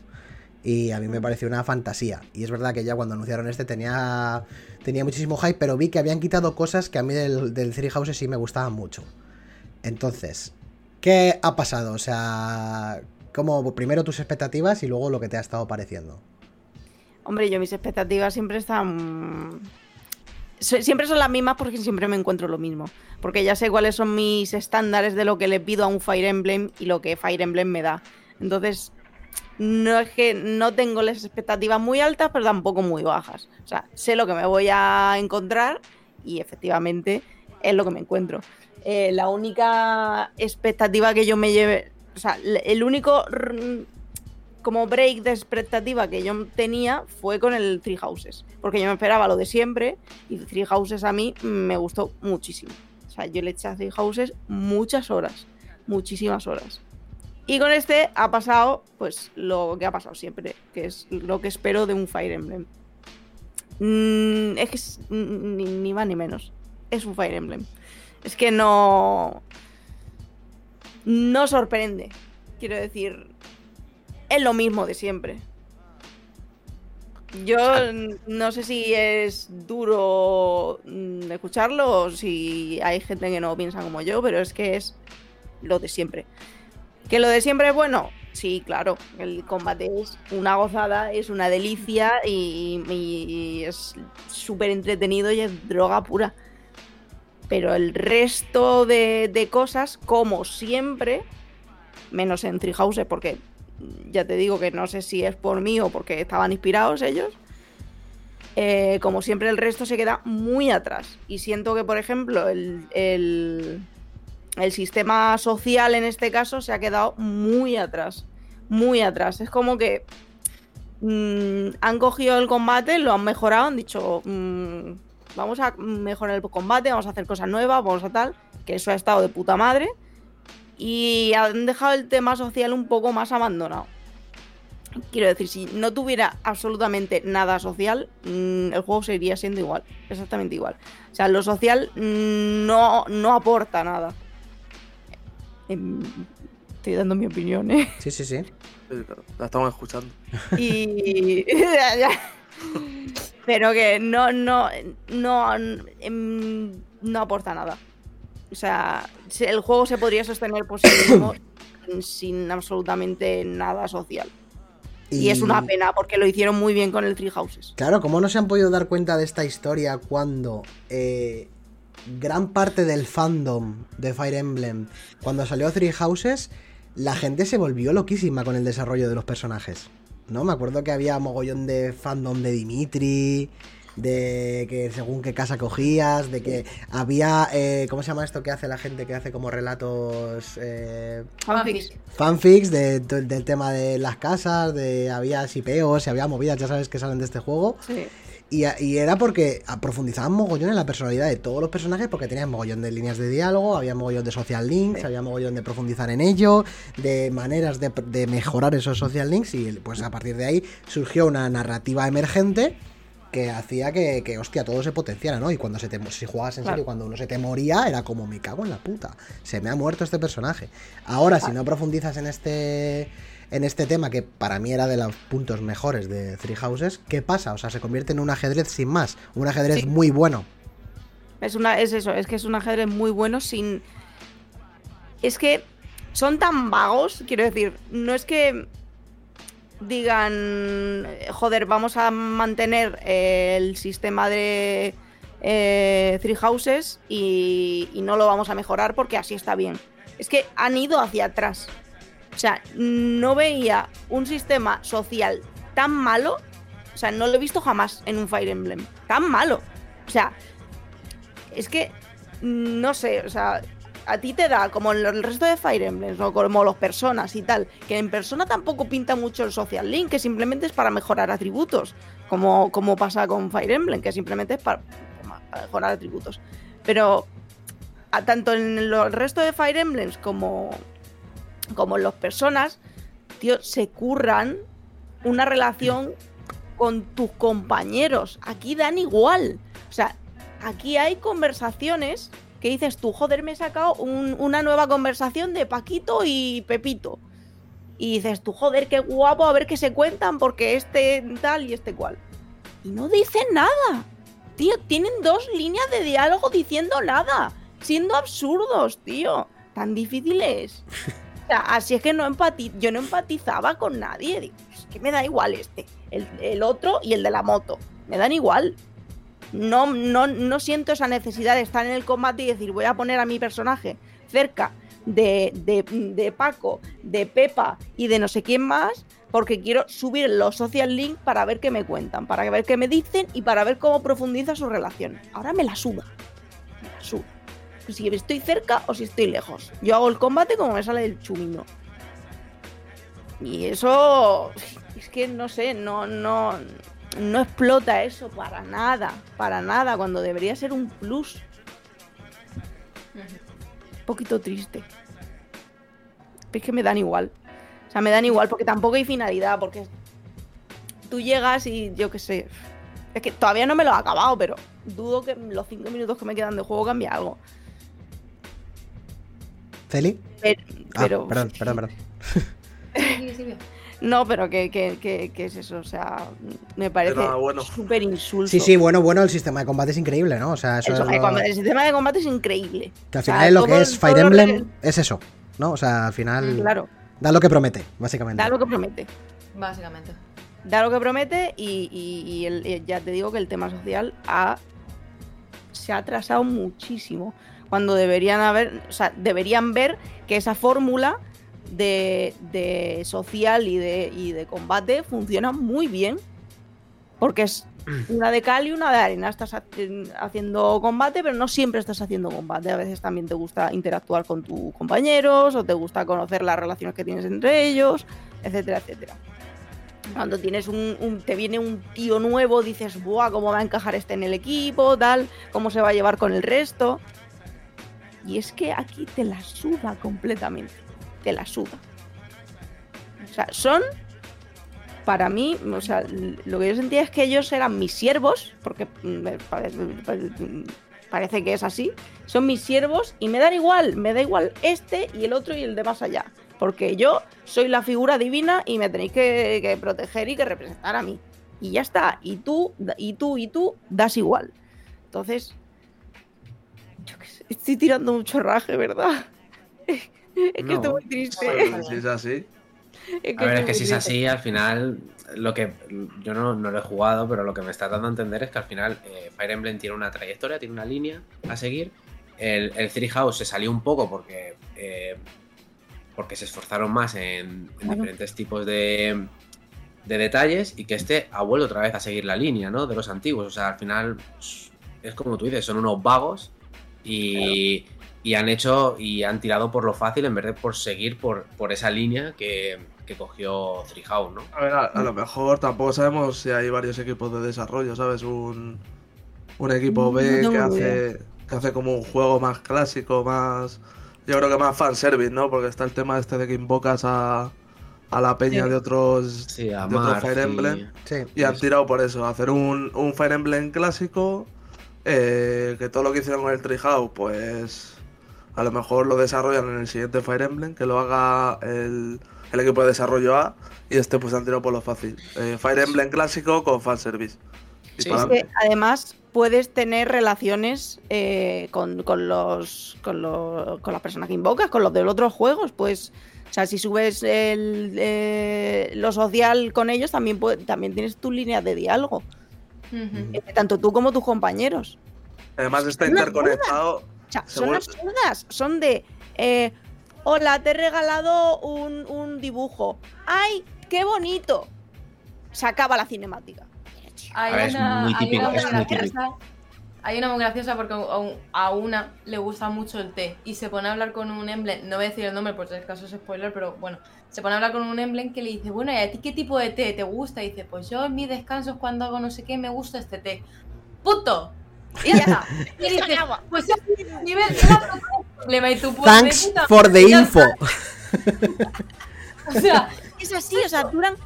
y a mí me pareció una fantasía. Y es verdad que ya cuando anunciaron este tenía, tenía muchísimo hype, pero vi que habían quitado cosas que a mí del, del Three Houses sí me gustaban mucho. Entonces, ¿qué ha pasado? O sea, como primero tus expectativas y luego lo que te ha estado pareciendo. Hombre, yo mis expectativas siempre están. Siempre son las mismas porque siempre me encuentro lo mismo. Porque ya sé cuáles son mis estándares de lo que le pido a un Fire Emblem y lo que Fire Emblem me da. Entonces, no es que no tengo las expectativas muy altas, pero tampoco muy bajas. O sea, sé lo que me voy a encontrar y efectivamente es lo que me encuentro. Eh, la única expectativa que yo me lleve. O sea, el único como break de expectativa que yo tenía fue con el Three Houses. Porque yo me esperaba lo de siempre y Three Houses a mí me gustó muchísimo. O sea, yo le eché a Three Houses muchas horas, muchísimas horas. Y con este ha pasado, pues, lo que ha pasado siempre, que es lo que espero de un Fire Emblem. Mm, es que ni más ni menos. Es un Fire Emblem. Es que no. No sorprende. Quiero decir, es lo mismo de siempre. Yo n- no sé si es duro mm, escucharlo o si hay gente que no piensa como yo, pero es que es lo de siempre. ¿Que lo de siempre es bueno? Sí, claro. El combate es una gozada, es una delicia y, y es súper entretenido y es droga pura. Pero el resto de, de cosas, como siempre, menos en Three Houses, porque ya te digo que no sé si es por mí o porque estaban inspirados ellos. eh, como siempre, el resto se queda muy atrás. Y siento que, por ejemplo, el, el, sistema social en este caso se ha quedado muy atrás. Muy atrás. Es como que mm, han cogido el combate, lo han mejorado, han dicho, mm, vamos a mejorar el combate, vamos a hacer cosas nuevas, vamos a tal, que eso ha estado de puta madre. Y han dejado el tema social un poco más abandonado. Quiero decir, si no tuviera absolutamente nada social, mm, el juego seguiría siendo igual, exactamente igual. O sea, lo social mm, no, no aporta nada. Em, Estoy dando mi opinión, ¿eh? Sí, sí, sí. La estamos escuchando. Y. Pero que no, no, no, em, no aporta nada. O sea, se- el juego se podría sostener por sí mismo sin- sin absolutamente nada social. Y... es una pena porque lo hicieron muy bien con el Three Houses. Claro, ¿cómo no se han podido dar cuenta de esta historia cuando eh, gran parte del fandom de Fire Emblem, cuando salió Three Houses, la gente se volvió loquísima con el desarrollo de los personajes? ¿No? Me acuerdo que había mogollón de fandom de Dimitri, de que según qué casa cogías, de que había, eh, ¿cómo se llama esto que hace la gente que hace como relatos... eh, Fanfics. fanfics de- de- del tema de las casas, de había sipeos y había movidas, ya sabes que salen de este juego. Sí. Y, y era porque profundizaban mogollón en la personalidad de todos los personajes porque tenían mogollón de líneas de diálogo, había mogollón de social links, había mogollón de profundizar en ello, de maneras de, de mejorar esos social links y pues a partir de ahí surgió una narrativa emergente que hacía que, que, hostia, todo se potenciara, ¿no? Y cuando se te, si jugabas en Claro. serio, cuando uno se te moría, era como, me cago en la puta, se me ha muerto este personaje. Ahora, si no profundizas en este en este tema, que para mí era de los puntos mejores de Three Houses, ¿qué pasa? O sea, se convierte en un ajedrez sin más, un ajedrez Sí. muy bueno. Es, una, es eso, es que es un ajedrez muy bueno sin... Es que son tan vagos, quiero decir, no es que digan, joder, vamos a mantener eh, el sistema de eh, Three Houses y, y no lo vamos a mejorar porque así está bien. Es que han ido hacia atrás. O sea, no veía un sistema social tan malo. O sea, no lo he visto jamás en un Fire Emblem. Tan malo. O sea, es que no sé, o sea, a ti te da como el, el resto de Fire Emblems o como los personas y tal, que en persona tampoco pinta mucho el social link, que simplemente es para mejorar atributos, como, como pasa con Fire Emblem, que simplemente es para, para mejorar atributos. Pero a, tanto en el resto de Fire Emblems como, como en los personas, tío, se curran una relación con tus compañeros. Aquí dan igual. O sea, aquí hay conversaciones que dices tú, joder, me he sacado un- una nueva conversación de Paquito y Pepito. Y dices tú, joder, qué guapo, a ver qué se cuentan, porque este tal y este cual. Y no dicen nada. Tío, tienen dos líneas de diálogo diciendo nada. Siendo absurdos, tío. Tan difícil es. Así es que no empati yo no empatizaba con nadie. Es que me da igual este. El otro y el de la moto. Me dan igual no, no, no siento esa necesidad de estar en el combate y decir voy a poner a mi personaje cerca de, de, de Paco, de Pepa y de no sé quién más, porque quiero subir los social links para ver qué me cuentan, para ver qué me dicen y para ver cómo profundiza su relación. Ahora me la suda. Me la suda. Si estoy cerca o si estoy lejos. Yo hago el combate como me sale del chumino. Y eso. Es que no sé, no, no no explota eso para nada, para nada, cuando debería ser un plus. Un poquito triste. Es que me dan igual. O sea, me dan igual porque tampoco hay finalidad, porque tú llegas y yo qué sé. Es que todavía no me lo he acabado, pero dudo que en los cinco minutos que me quedan de juego cambie algo. ¿Celi? Pero, Ah, pero- perdón, perdón, perdón. No, pero que, que, que- que es eso, o sea, me parece bueno. súper insulso. Sí, sí, bueno, bueno, el sistema de combate es increíble, ¿no? O sea, eso El, es lo- combate- el sistema de combate es increíble. que al O sea, final lo que es Fire Emblem que- es eso, ¿no? O sea, al final Claro, da lo que promete, básicamente. da lo que promete. Básicamente. Da lo que promete y, y- y el- eh, ya te digo que el tema social ha, se ha atrasado muchísimo. Cuando deberían haber, o sea, deberían ver que esa fórmula de, de social y de, y de combate funciona muy bien. Porque es una de cal y una de arena. Estás ha- haciendo combate, pero no siempre estás haciendo combate. A veces también te gusta interactuar con tus compañeros o te gusta conocer las relaciones que tienes entre ellos, etcétera, etcétera. Cuando tienes un, un- te viene un tío nuevo, dices, buah, ¿cómo va a encajar este en el equipo? Tal, ¿cómo se va a llevar con el resto? Y es que aquí te la suda completamente. Te la suda. O sea, son. Para mí, o sea, lo que yo sentía es que ellos eran mis siervos, porque mm, pare- parece que es así. Son mis siervos y me dan igual, me da igual este y el otro y el de más allá. Porque yo soy la figura divina y me tenéis que, que proteger y que representar a mí. Y ya está. Y tú, y tú, y tú, das igual. Entonces, yo qué sé, estoy tirando mucho raje, ¿verdad? Es que No. estoy muy triste. Si es así. Es A ver, es que si es así, al final, lo que yo no, no lo he jugado, pero lo que me está dando a entender es que al final eh, Fire Emblem tiene una trayectoria, tiene una línea a seguir. El, el Three House se salió un poco porque, eh, porque se esforzaron más en, en diferentes tipos de, de detalles y que este ha vuelto otra vez a seguir la línea ¿no? de los antiguos. O sea, al final es como tú dices, son unos vagos y, y han hecho y han tirado por lo fácil en vez de por seguir por, por esa línea que, que cogió Three House, ¿no? A ver, a, a lo mejor tampoco sabemos si hay varios equipos de desarrollo, ¿sabes? Un, un equipo No B que hace, que hace como un juego más clásico, más. Yo creo que más fanservice, ¿no? Porque está el tema este de que invocas a, a la peña Sí. de otros. Sí, a de otro Marth Fire Emblem. Sí. Y han tirado por eso, hacer un, un Fire Emblem clásico. eh, que todo lo que hicieron con el Treehouse, pues. A lo mejor lo desarrollan en el siguiente Fire Emblem, que lo haga el, el equipo de desarrollo A. Y este, pues han tirado por lo fácil. Eh, Fire Emblem clásico con fanservice. Sí, Es que además puedes tener relaciones eh, con, con los, con, los- con las personas que invocas, con los de los otros juegos. Pues, o sea, si subes el, eh, lo social con ellos, también, puede- también tienes tu línea de diálogo. Eh, Tanto tú como tus compañeros. Además está interconectado. Sea, son absurdas. Son de. eh, Hola, te he regalado un, un dibujo. ¡Ay, qué bonito! Se acaba la cinemática. Hay es una, muy hay una es muy graciosa. Hay una muy graciosa porque a un- a una le gusta mucho el té y se pone a hablar con un emblem, no voy a decir el nombre por si acaso es spoiler, pero bueno, se pone a hablar con un emblem que le dice, bueno, ¿y a ti qué tipo de té te gusta? Y dice, pues yo en mis descansos cuando hago no sé qué me gusta este té. ¡Puto! Y ya está. Y dice, pues es el nivel de la problema y tú Thanks puta for the info. O sea, Es así, o sea, duran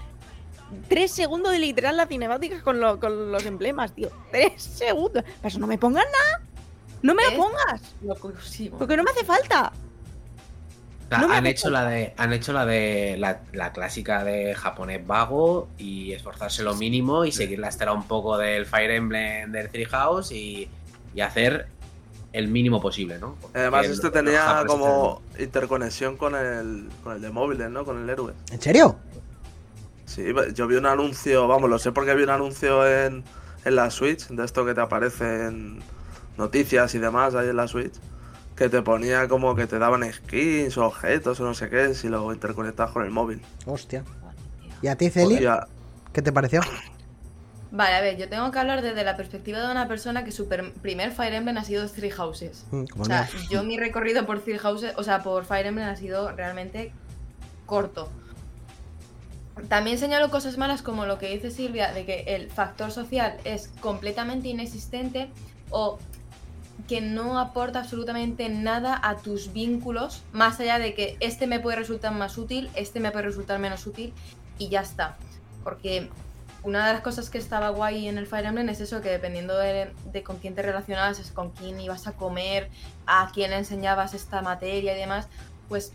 tres segundos de literal la cinemática con, lo- con los emblemas, tío. Tres segundos. Pero eso no me pongas nada. No me lo pongas. locurísimo. Porque no me hace falta. No han hecho la de han hecho la de la, la clásica de japonés vago y esforzarse lo mínimo y seguir la estela un poco del Fire Emblem del Three House y, y hacer el mínimo posible, ¿no? Porque Además, el- este tenía como interconexión con el, con el de móviles, ¿no? Con el héroe. ¿En serio? Sí, yo vi un anuncio, vamos, lo sé porque vi un anuncio en, en la Switch, de esto que te aparece en noticias y demás ahí en la Switch, que te ponía como que te daban skins o objetos o no sé qué si lo interconectas con el móvil. Hostia. ¿Y a ti, Celi? Hostia, ¿Qué te pareció? Vale, a ver, yo tengo que hablar desde la perspectiva de una persona que su primer Fire Emblem ha sido Three Houses. Mm, O sea, yo mi recorrido por Three Houses, o sea, por Fire Emblem ha sido realmente corto. También señalo cosas malas como lo que dice Silvia, de que el factor social es completamente inexistente o que no aporta absolutamente nada a tus vínculos, más allá de que este me puede resultar más útil, este me puede resultar menos útil y ya está. Porque una de las cosas que estaba guay en el Fire Emblem es eso, que dependiendo de, con quién te relacionabas, es con quién ibas a comer, a quién enseñabas esta materia y demás, pues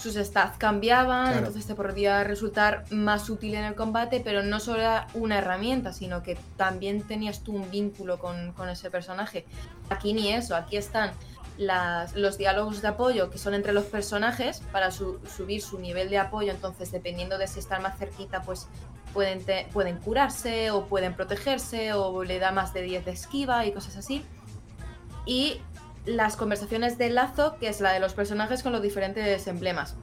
sus stats cambiaban, Claro. entonces te podría resultar más útil en el combate, pero no solo era una herramienta, sino que también tenías tú un vínculo con, con ese personaje. Aquí ni eso, aquí están las- los diálogos de apoyo que son entre los personajes para su- subir su nivel de apoyo, entonces dependiendo de si están más cerquita, pues pueden, te- pueden curarse o pueden protegerse o le da más de 10 de esquiva y cosas así. Y las conversaciones de lazo, que es la de los personajes con los diferentes emblemas.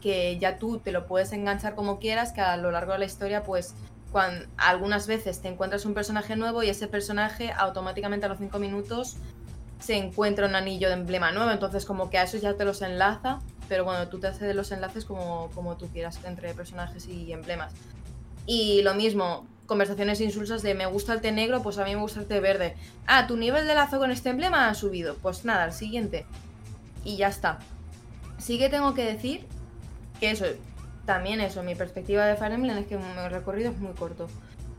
Que ya tú te lo puedes enganchar como quieras, que a lo largo de la historia, pues cuan- algunas veces te encuentras un personaje nuevo y ese personaje automáticamente a los 5 minutos se encuentra un anillo de emblema nuevo, entonces como que a esos ya te los enlaza, pero bueno, tú te haces los enlaces como, como tú quieras entre personajes y emblemas. Y lo mismo, conversaciones insulsas de me gusta el té negro, pues a mí me gusta el té verde. Ah, tu nivel de lazo con este emblema ha subido. Pues nada, al siguiente. Y ya está. Sí que tengo que decir que eso, también eso, mi perspectiva de Fire Emblem es que mi recorrido es muy corto.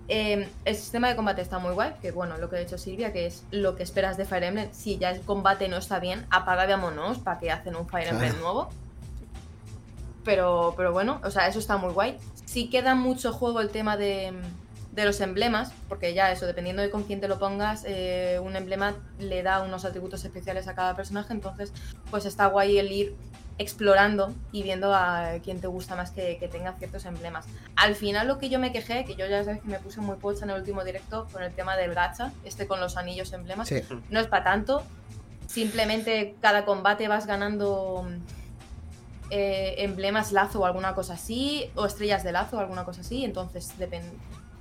Eh, el sistema de combate está muy guay, que bueno, lo que ha dicho Silvia, que es lo que esperas de Fire Emblem. Si ya el combate no está bien, apaga vámonos para que hacen un Fire Emblem nuevo. Pero, pero bueno, o sea, eso está muy guay. Sí queda mucho juego el tema de, de los emblemas, porque ya eso, dependiendo de con quién te lo pongas, eh, un emblema le da unos atributos especiales a cada personaje, entonces pues está guay el ir explorando y viendo a quién te gusta más que, que tenga ciertos emblemas. Al final lo que yo me quejé, que yo ya sabes que me puse muy pocha en el último directo con el tema del gacha, este con los anillos emblemas, Sí. no es para tanto. Simplemente cada combate vas ganando eh, emblemas lazo o alguna cosa así, o estrellas de lazo o alguna cosa así. Entonces, depende.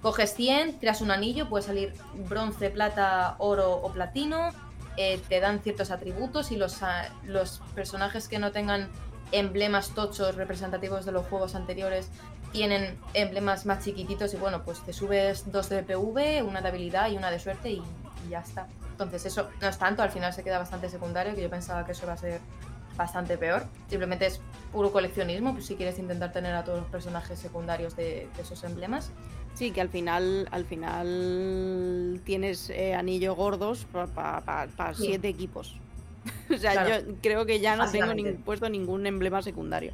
Coges 100, tiras un anillo, puede salir bronce, plata, oro o platino. eh, te dan ciertos atributos y los, ah, los personajes que no tengan emblemas tochos representativos de los juegos anteriores tienen emblemas más chiquititos y bueno, pues te subes dos de PV, una de habilidad y una de suerte y, ya está. Entonces eso no es tanto, al final se queda bastante secundario, que yo pensaba que eso iba a ser bastante peor. Simplemente es puro coleccionismo, pues si quieres intentar tener a todos los personajes secundarios de esos emblemas. Sí, que al final, al final tienes eh, anillo gordos para Sí. siete equipos. o sea, Claro. yo creo que ya no tengo ni, puesto ningún emblema secundario.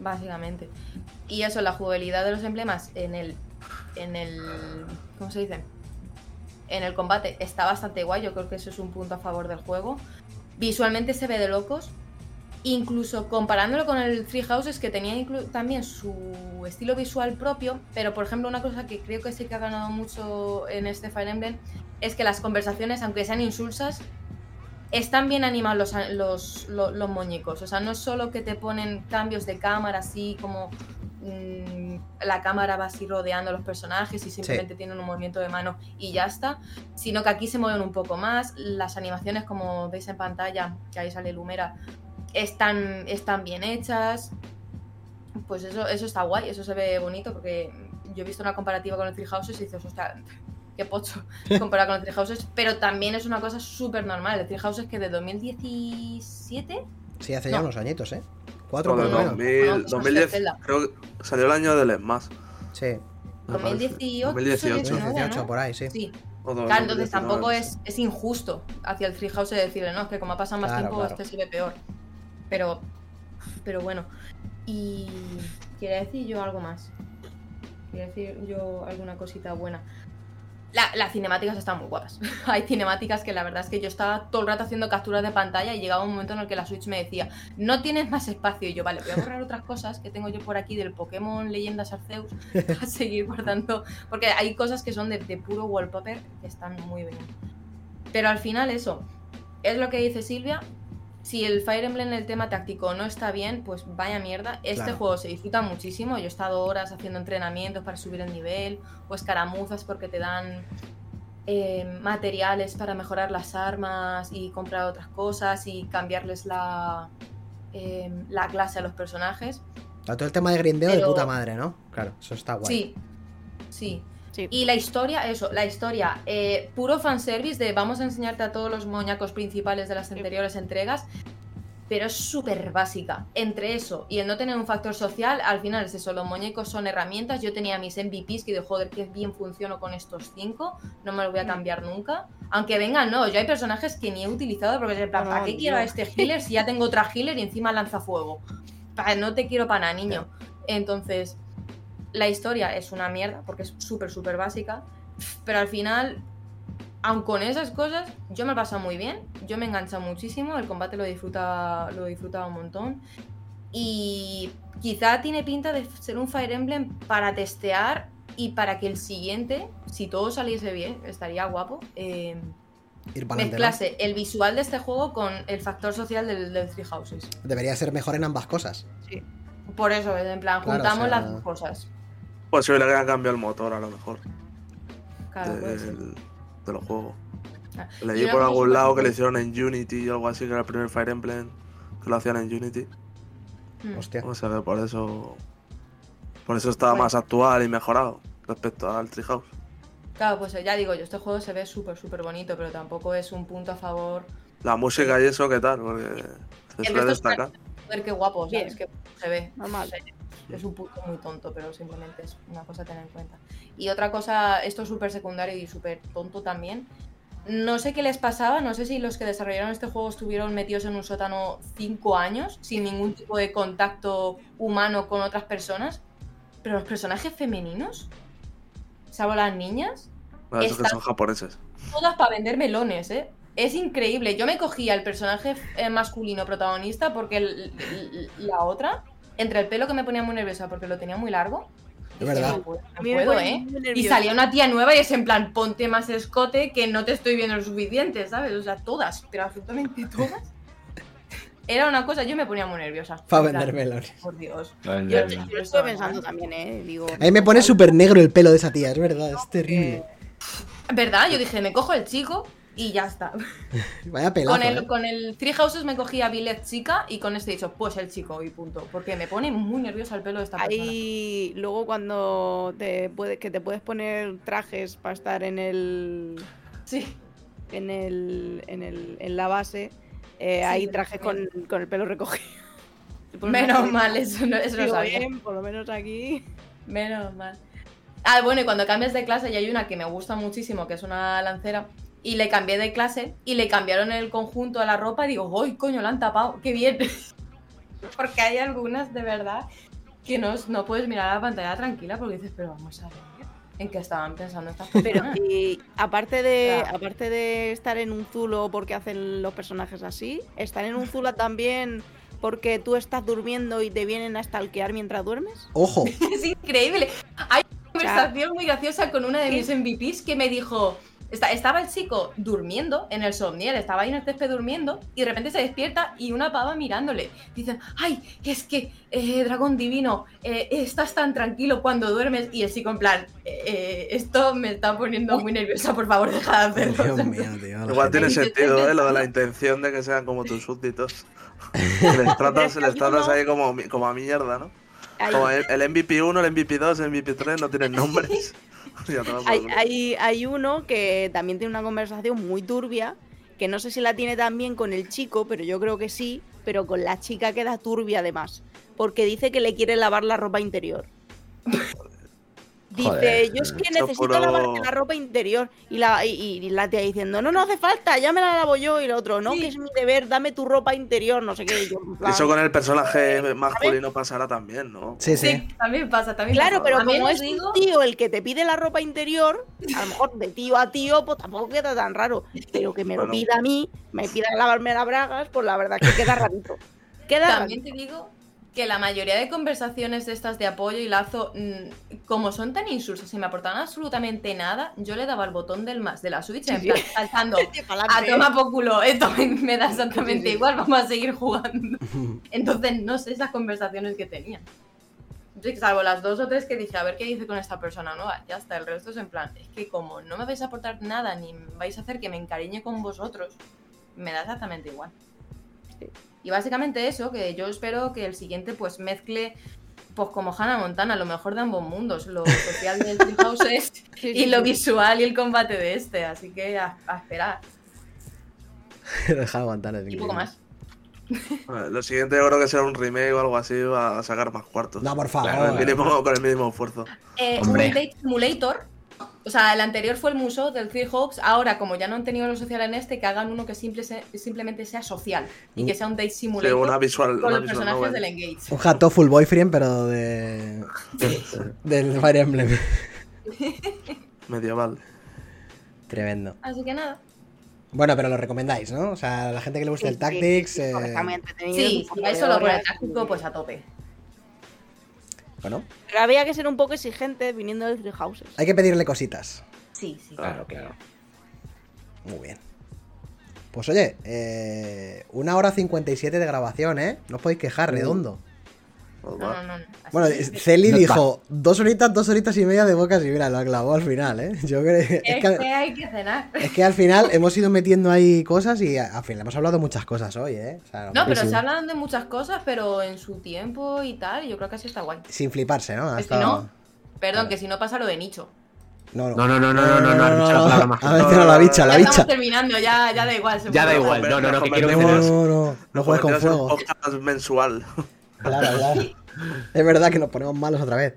Básicamente. Y eso, la jugabilidad de los emblemas en el. en el. ¿Cómo se dice? En el combate está bastante guay. Yo creo que eso es un punto a favor del juego. Visualmente se ve de locos. Incluso comparándolo con el Three Houses, que tenía también su estilo visual propio. Pero, por ejemplo, una cosa que creo que sí que ha ganado mucho en este Fire Emblem es que las conversaciones, aunque sean insulsas, están bien animados los, los, lo- los muñecos. O sea, no es solo que te ponen cambios de cámara, así como mm, la cámara va así rodeando a los personajes y simplemente tienen un movimiento de mano y ya está, sino que aquí se mueven un poco más. Las animaciones, como veis en pantalla, que ahí sale Lumera, están, están bien hechas. Pues eso, eso está guay, eso se ve bonito porque yo he visto una comparativa con el Three Houses y dices, hostia, qué pocho comparado con el Three Houses, pero también es una cosa súper normal. El Three Houses que de 2017 Sí, hace ya No. unos añitos, ¿eh? Cuatro Por menos. 2000, No, no, 2010, Zelda. creo que salió el año del ESMAS. Sí, me parece. 2018, 2018. 19, 2018 ¿no? por ahí, sí. Sí, claro, entonces 2019, tampoco es, es injusto hacia el Free House de decirle, no, es que como ha pasado más Claro, tiempo, claro. este se ve peor. Pero, pero bueno. Y quería decir yo algo más. Quería decir yo alguna cosita buena. La- las cinemáticas están muy guapas. Hay cinemáticas que la verdad es que yo estaba todo el rato haciendo capturas de pantalla y llegaba un momento en el que la Switch me decía, no tienes más espacio. Y yo, vale, voy a borrar otras cosas que tengo yo por aquí del Pokémon Leyendas Arceus para seguir guardando. Porque hay cosas que son de, de puro wallpaper que están muy bien. Pero al final eso, es lo que dice Silvia. Si el Fire Emblem en el tema táctico no está bien, pues vaya mierda. Este Claro. juego se disfruta muchísimo. Yo he estado horas haciendo entrenamientos para subir el nivel, o escaramuzas porque te dan eh, materiales para mejorar las armas y comprar otras cosas y cambiarles la, eh, la clase a los personajes. Todo el tema de grindeo de puta madre, ¿no? Claro, eso está guay. Sí, sí. Sí. Y la historia, eso, la historia, eh, puro fanservice de vamos a enseñarte a todos los moñacos principales de las anteriores entregas, pero es súper básica. Entre eso y el no tener un factor social, al final es eso, los muñecos son herramientas. Yo tenía mis MVPs que de joder, que bien funciono con estos cinco, no me los voy a cambiar nunca. Aunque vengan, no, yo hay personajes que ni he utilizado porque es en plan, No, ¿para qué quiero a este healer si ya tengo otra healer y encima lanza fuego? No te quiero para nada, niño. Entonces, la historia es una mierda porque es súper, súper básica. Pero al final, aun con esas cosas, yo me he pasado muy bien. Yo me he enganchado muchísimo. El combate lo disfruta, lo disfruta un montón. Y quizá tiene pinta de ser un Fire Emblem para testear y para que el siguiente, si todo saliese bien, estaría guapo. eh, Ir para adelante. mezclase el visual de este juego con el factor social del, del Three Houses. Debería ser mejor en ambas cosas. Por eso, en plan, Claro, juntamos o sea- las dos cosas. Posible que hayan cambiado el motor a lo mejor Claro, del, de los juegos. Ah, Leí por algún lado que le hicieron en Unity o algo así, que era el primer Fire Emblem que lo hacían en Unity. Mm. Hostia. No sé, que por eso. Por eso estaba Bueno. más actual y mejorado respecto al Treehouse. Claro, pues ya digo yo, este juego se ve súper, súper bonito, pero tampoco es un punto a favor. La música y eso, ¿qué tal? Porque se El suele destacar. Joder, qué guapo. ¿sabes? Que se ve. Normal. Es un punto muy tonto, pero simplemente es una cosa a tener en cuenta. Y otra cosa, esto es súper secundario y súper tonto también. No sé qué les pasaba, no sé si los que desarrollaron este juego estuvieron metidos en un sótano cinco años, sin ningún tipo de contacto humano con otras personas, pero los personajes femeninos, salvo las niñas, Bueno, que son japoneses. todas para vender melones, ¿eh? Es increíble. Yo me cogía el personaje eh, masculino protagonista porque el- el- la otra, entre el pelo que me ponía muy nerviosa porque lo tenía muy largo. Es verdad. No puedo, no puedo, ¿eh? Y salía una tía nueva y es en plan, ponte más escote que no te estoy viendo lo suficiente, ¿sabes? O sea, todas, pero absolutamente todas. Era una cosa, yo me ponía muy nerviosa. Para vender melones. Por Dios. Yo, Yo- yo lo estoy pensando también, ¿eh? Digo, A mí me pone súper negro el pelo de esa tía, es verdad, es terrible. ¿Verdad? Yo dije, me cojo el chico y ya está. Vaya pelazo, Con el, ¿eh? con el Three Houses me cogía Billet chica y con este he dicho, pues el chico y punto. Porque me pone muy nerviosa el pelo de esta persona. Ahí luego cuando te puede, que te puedes poner trajes para estar en el Sí. en el en, el, en la base, eh, Sí, hay pero trajes con, con el pelo recogido. Menos mal, eso no, eso no sabía. bien, por lo menos aquí. Menos mal. Ah, bueno, y cuando cambias de clase, ya hay una que me gusta muchísimo, que es una lancera, y le cambié de clase y le cambiaron el conjunto a la ropa y digo, ¡ay, coño, la han tapado! ¡Qué bien! porque hay algunas, de verdad, que no, no puedes mirar a la pantalla tranquila porque dices, pero vamos a ver, ¿en qué estaban pensando estas Pero personas? y aparte de Claro. aparte de estar en un zulo porque hacen los personajes así, están en un zulo también porque tú estás durmiendo y te vienen a stalkear mientras duermes. Ojo. es increíble. Hay una conversación muy graciosa con una de mis MVPs que me dijo. Esta- Estaba el chico durmiendo en el somnier, estaba ahí en el césped durmiendo y de repente se despierta y una pava mirándole. Dicen, ay, es que, eh, dragón divino, eh, estás tan tranquilo cuando duermes y el chico en plan, "Eh, eh, esto me está poniendo muy nerviosa, por favor, deja de hacerlo. Dios mío, tío. Igual tiene sentido, ¿eh? Lo de la "Estoy intención de que sean como tus súbditos. les tratas, les tratas ahí como, a mierda, ¿no? Como el, el MVP 1, el MVP 2, el MVP 3 no tienen nombres. Hay- hay uno que también tiene una conversación muy turbia, que no sé si la tiene también con el chico, pero yo creo que sí, pero con la chica queda turbia además, porque dice que le quiere lavar la ropa interior. Dice, Joder, yo es que eso necesito puro- lavarte la ropa interior. Y la, y, y la tía diciendo, no, no hace falta, ya me la lavo yo. Y el otro, no, Sí. que es mi deber, dame tu ropa interior, no sé qué. Yo, Eso con el personaje masculino pasará también, ¿no? Sí, sí. Sí, también pasa, también Claro, pasa. pero También como es digo- un tío el que te pide la ropa interior, a lo mejor de tío a tío, pues tampoco queda tan raro. Pero que me lo pida a mí, me pida lavarme las bragas, pues la verdad que queda rarito. Queda También te digo que la mayoría de conversaciones de estas de apoyo y lazo, mm, como son tan insulsas y me aportaban absolutamente nada, yo le daba el botón del más de la Switch en Sí. plan, saltando. A toma por culo, esto me, da exactamente Sí, sí. igual, vamos a seguir jugando. Entonces, no sé esas conversaciones que tenían. Yo, salvo las dos o tres que dije, a ver qué dice con esta persona nueva, ya está, el resto es en plan, es que como no me vais a aportar nada ni vais a hacer que me encariñe con vosotros, me da exactamente igual. Sí. Y básicamente eso, que yo espero que el siguiente pues mezcle, pues como Hannah Montana, lo mejor de ambos mundos, lo social del Three Houses y lo visual y el combate de este, así que a, a esperar. De aguantar es Y poco más. Lo siguiente yo creo que será un remake o algo así, va a sacar más cuartos. No, por favor. con, el mínimo, con el mínimo esfuerzo. Eh, un. Date Simulator. O sea, el anterior fue el Musou del Three Hawks. Ahora, como ya no han tenido lo social en este, que hagan uno que simple se- simplemente sea social. Y que sea un Date Sí, Simulator una visual, con una los visual personajes novel. del Engage. Un Hato Full Boyfriend, pero de. del Fire Emblem. Medieval. Tremendo. Así que nada. Bueno, pero lo recomendáis, ¿no? O sea, a la gente que le gusta el Sí, Tactics. sí, sí, eh, está muy entretenido, Sí, poco si vais solo por el táctico, pues a tope. Bueno, Pero había que ser un poco exigente viniendo del Three Houses. hay que pedirle cositas. Sí, sí. Claro, claro. Muy bien. Pues oye, eh, una hora 57 de grabación, ¿eh? No os podéis quejar, redondo. Pues No, no, no. Bueno, que- Celi No dijo dos horitas, dos horitas y media de bocas y mira, lo clavó al final, ¿eh? Yo creo que, es, es que, que hay que cenar. es que al final hemos ido metiendo ahí cosas y al final hemos hablado de muchas cosas hoy, ¿eh? O sea, No, pero sí. se hablan de muchas cosas, pero en su tiempo y tal, y yo creo que así está guay. Sin fliparse, ¿no? Ha Que si estado- no, perdón, que si no pasa lo de nicho. No, No, no, no, no, no, no, no, más A ver, no, la bicha, la ya bicha. estamos terminando, ya, ya da igual. se Ya da igual, no, no, no, que quiero que No, no, no, no juegues con fuego. un podcast mensual. Claro, claro. Es verdad que nos ponemos malos otra vez.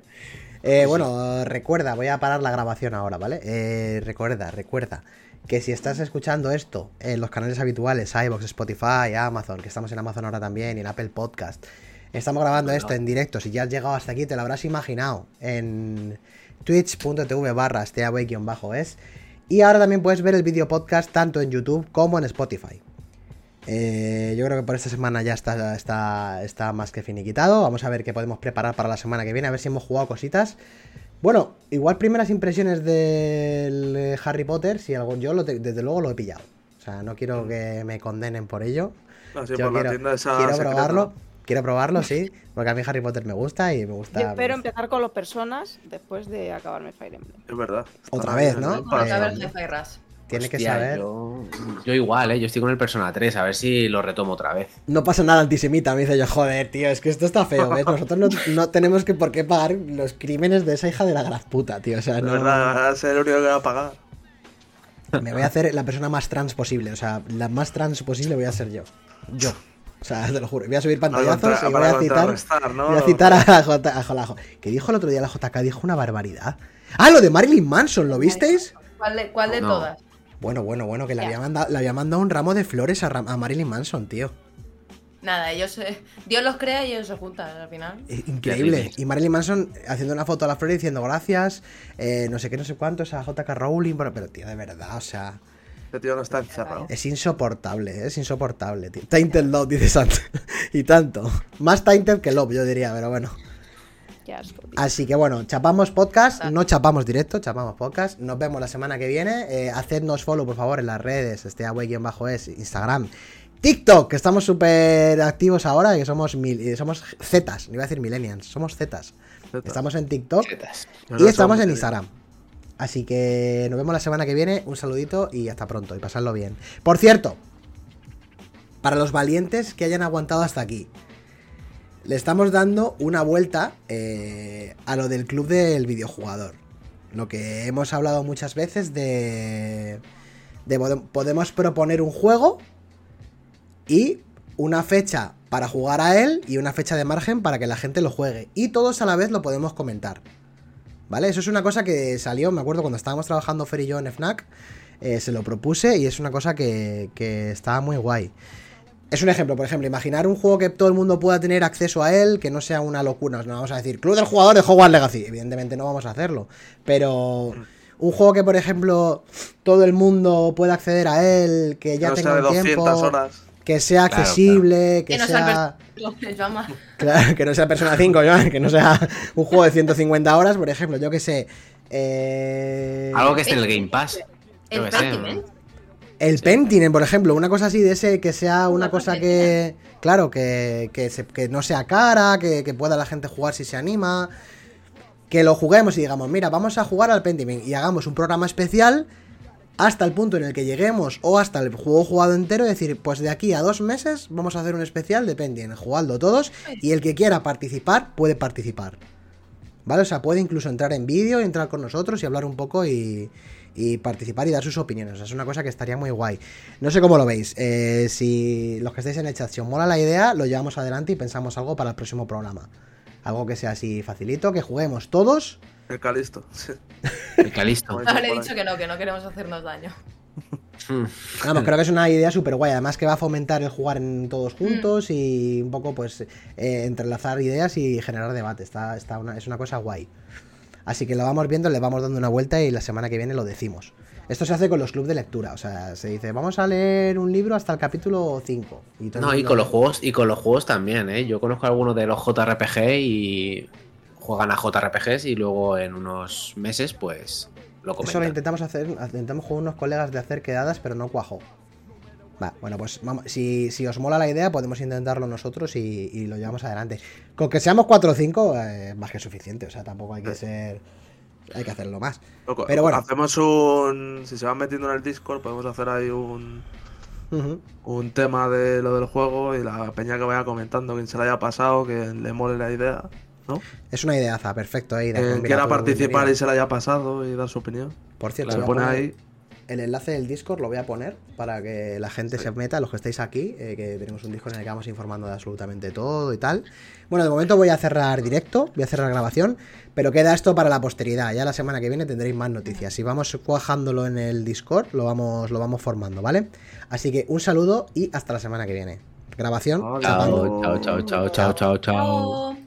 Eh, bueno, recuerda, voy a parar la grabación ahora, ¿vale? Eh, recuerda, recuerda que si estás escuchando esto en los canales habituales, iVoox, Spotify, Amazon, que estamos en Amazon ahora también y en Apple Podcast, estamos grabando esto en directo. Si ya has llegado hasta aquí, te lo habrás imaginado en twitch.tv barra es Y ahora también puedes ver el vídeo podcast tanto en YouTube como en Spotify. Eh, yo creo que por esta semana ya está, está, está más que finiquitado. Vamos a ver qué podemos preparar para la semana que viene, a ver si hemos jugado cositas. Bueno, igual primeras impresiones del eh, Harry Potter, si algo, yo lo desde luego lo he pillado. O sea, no quiero que me condenen por ello. Así Yo por quiero, esa quiero probarlo. Quiero probarlo, sí. Porque a mí Harry Potter me gusta y me gusta. Yo me espero gusta. empezar con los personas después de acabarme Fire Emblem. Es verdad. Otra vez, ¿no? ¿eh? Vamos a ver Eh, Tiene que saber. Yo, yo igual, ¿eh? Yo estoy con el Persona 3, a ver si lo retomo otra vez. No pasa nada antisemita, me dice yo, joder, tío, es que esto está feo, ¿ves? Nosotros no, no tenemos que por qué pagar los crímenes de esa hija de la gran puta, tío. O sea, no, verdad, vas a ser el único que va a pagar. me voy a hacer la persona más trans posible. O sea, la más trans posible voy a ser yo. Yo. O sea, te lo juro. Voy a subir pantallazos y voy a citar. Voy a citar a J. A J- que dijo el otro día la JK, dijo una barbaridad. Ah, lo de Marilyn Manson, ¿lo visteis? ¿Cuál de, cuál de No. todas? Bueno, bueno, bueno, que le había mandado, le había mandado un ramo de flores a, Ram- a Marilyn Manson, tío. Nada, ellos. eh, Dios los crea y ellos se juntan al final. Eh, Increíble. Y Marilyn Manson haciendo una foto a la flor diciendo gracias, eh, no sé qué, no sé cuántos, a JK Rowling, pero, pero tío, de verdad, o sea, Este tío no está encerrado. es insoportable, es insoportable, tío. Tainted Love, dice Sant. y tanto. Más Tainted que Love, yo diría, pero bueno. Qué asco, tío. Así que bueno, chapamos podcast, no chapamos directo, chapamos podcast. Nos vemos la semana que viene. Eh, hacednos follow, por favor, en las redes, este bajo es Instagram. TikTok, que estamos súper activos ahora, que somos mil, eh, somos Zetas, no iba a decir millennials, somos Zetas. Estamos en TikTok y no estamos en Instagram. Así que nos vemos la semana que viene. Un saludito y hasta pronto. Y pasadlo bien. Por cierto, para los valientes que hayan aguantado hasta aquí, le estamos dando una vuelta eh, a lo del club del videojugador. Lo que hemos hablado muchas veces de. de pode- podemos proponer un juego y una fecha para jugar a él y una fecha de margen para que la gente lo juegue. Y todos a la vez lo podemos comentar. ¿Vale? Eso es una cosa que salió, me acuerdo cuando estábamos trabajando Fer y yo en FNAC, eh, se lo propuse y es una cosa que, que estaba muy guay. Es un ejemplo, por ejemplo, imaginar un juego que todo el mundo pueda tener acceso a él, que no sea una locura. No vamos a decir, Club del Jugador de Hogwarts Legacy. Evidentemente no vamos a hacerlo. Pero un juego que, por ejemplo, todo el mundo pueda acceder a él, que ya no tenga sea de un 200 tiempo, horas. que sea Claro, accesible, que Que no sea... Claro, que no sea Persona 5, Joan, que no sea un juego de 150 horas, por ejemplo, yo que sé. eh, Algo que esté en el Game Pass. Yo El qué sé. Pentiment. El Pentinen, por ejemplo, una cosa así de ese, que sea una Una cosa que. Claro, que, que, se- que no sea cara, que, que pueda la gente jugar si se anima. Que lo juguemos y digamos, mira, vamos a jugar al Pentiment y hagamos un programa especial hasta el punto en el que lleguemos o hasta el juego jugado entero, es decir, pues de aquí a dos meses vamos a hacer un especial de Pentiment, jugadlo todos y el que quiera participar puede participar. ¿Vale? O sea, puede incluso entrar en vídeo, entrar con nosotros y hablar un poco y, y participar y dar sus opiniones. O sea, es una cosa que estaría muy guay. No sé cómo lo veis. eh, si los que estáis en el chat, si os mola la idea, lo llevamos adelante y pensamos algo para el próximo programa. Algo que sea así facilito, que juguemos todos. El Calisto. sí. El Calisto. No, le he dicho que no, que no queremos hacernos daño. Mm. Vamos, creo que es una idea súper guay. Además que va a fomentar el jugar en todos juntos y un poco pues eh, entrelazar ideas y generar debate. Está, está una- es una cosa guay. Así que lo vamos viendo, le vamos dando una vuelta y la semana que viene lo decimos. Esto se hace con los clubes de lectura, o sea, se dice, vamos a leer un libro hasta el capítulo 5. Y todo el No, y con los juegos, y con los juegos también, ¿eh? Yo conozco algunos de los JRPG y juegan a JRPGs y luego en unos meses, pues, lo Eso lo comentan. intentamos hacer, intentamos con unos colegas de hacer quedadas, pero no cuajó. Va, bueno, pues vamos, si, si os mola la idea, podemos intentarlo nosotros y, y lo llevamos adelante. Con que seamos 4 o 5, eh, más que suficiente. O sea, tampoco hay que ser. Hay que hacerlo más. Loco, Pero bueno. Hacemos un. Si se van metiendo en el Discord, podemos hacer ahí un. Un tema de lo del juego y la peña que vaya comentando, quien se le haya pasado, que le mole la idea, ¿no? Es una ideaza, perfecto. Ahí, Quien pues quiera participar y se le haya pasado y dar su opinión. Por cierto, Se pone ahí. El enlace del Discord lo voy a poner para que la gente Sí. se meta, los que estáis aquí, eh, que tenemos un Discord en el que vamos informando de absolutamente todo y tal. Bueno, de momento voy a cerrar directo, voy a cerrar grabación, pero queda esto para la posteridad. Ya la semana que viene tendréis más noticias. Si vamos cuajándolo en el Discord, lo vamos, lo vamos formando, ¿vale? Así que un saludo y hasta la semana que viene. Grabación. Chao, chao, chao, chao, chao, chao. Chao.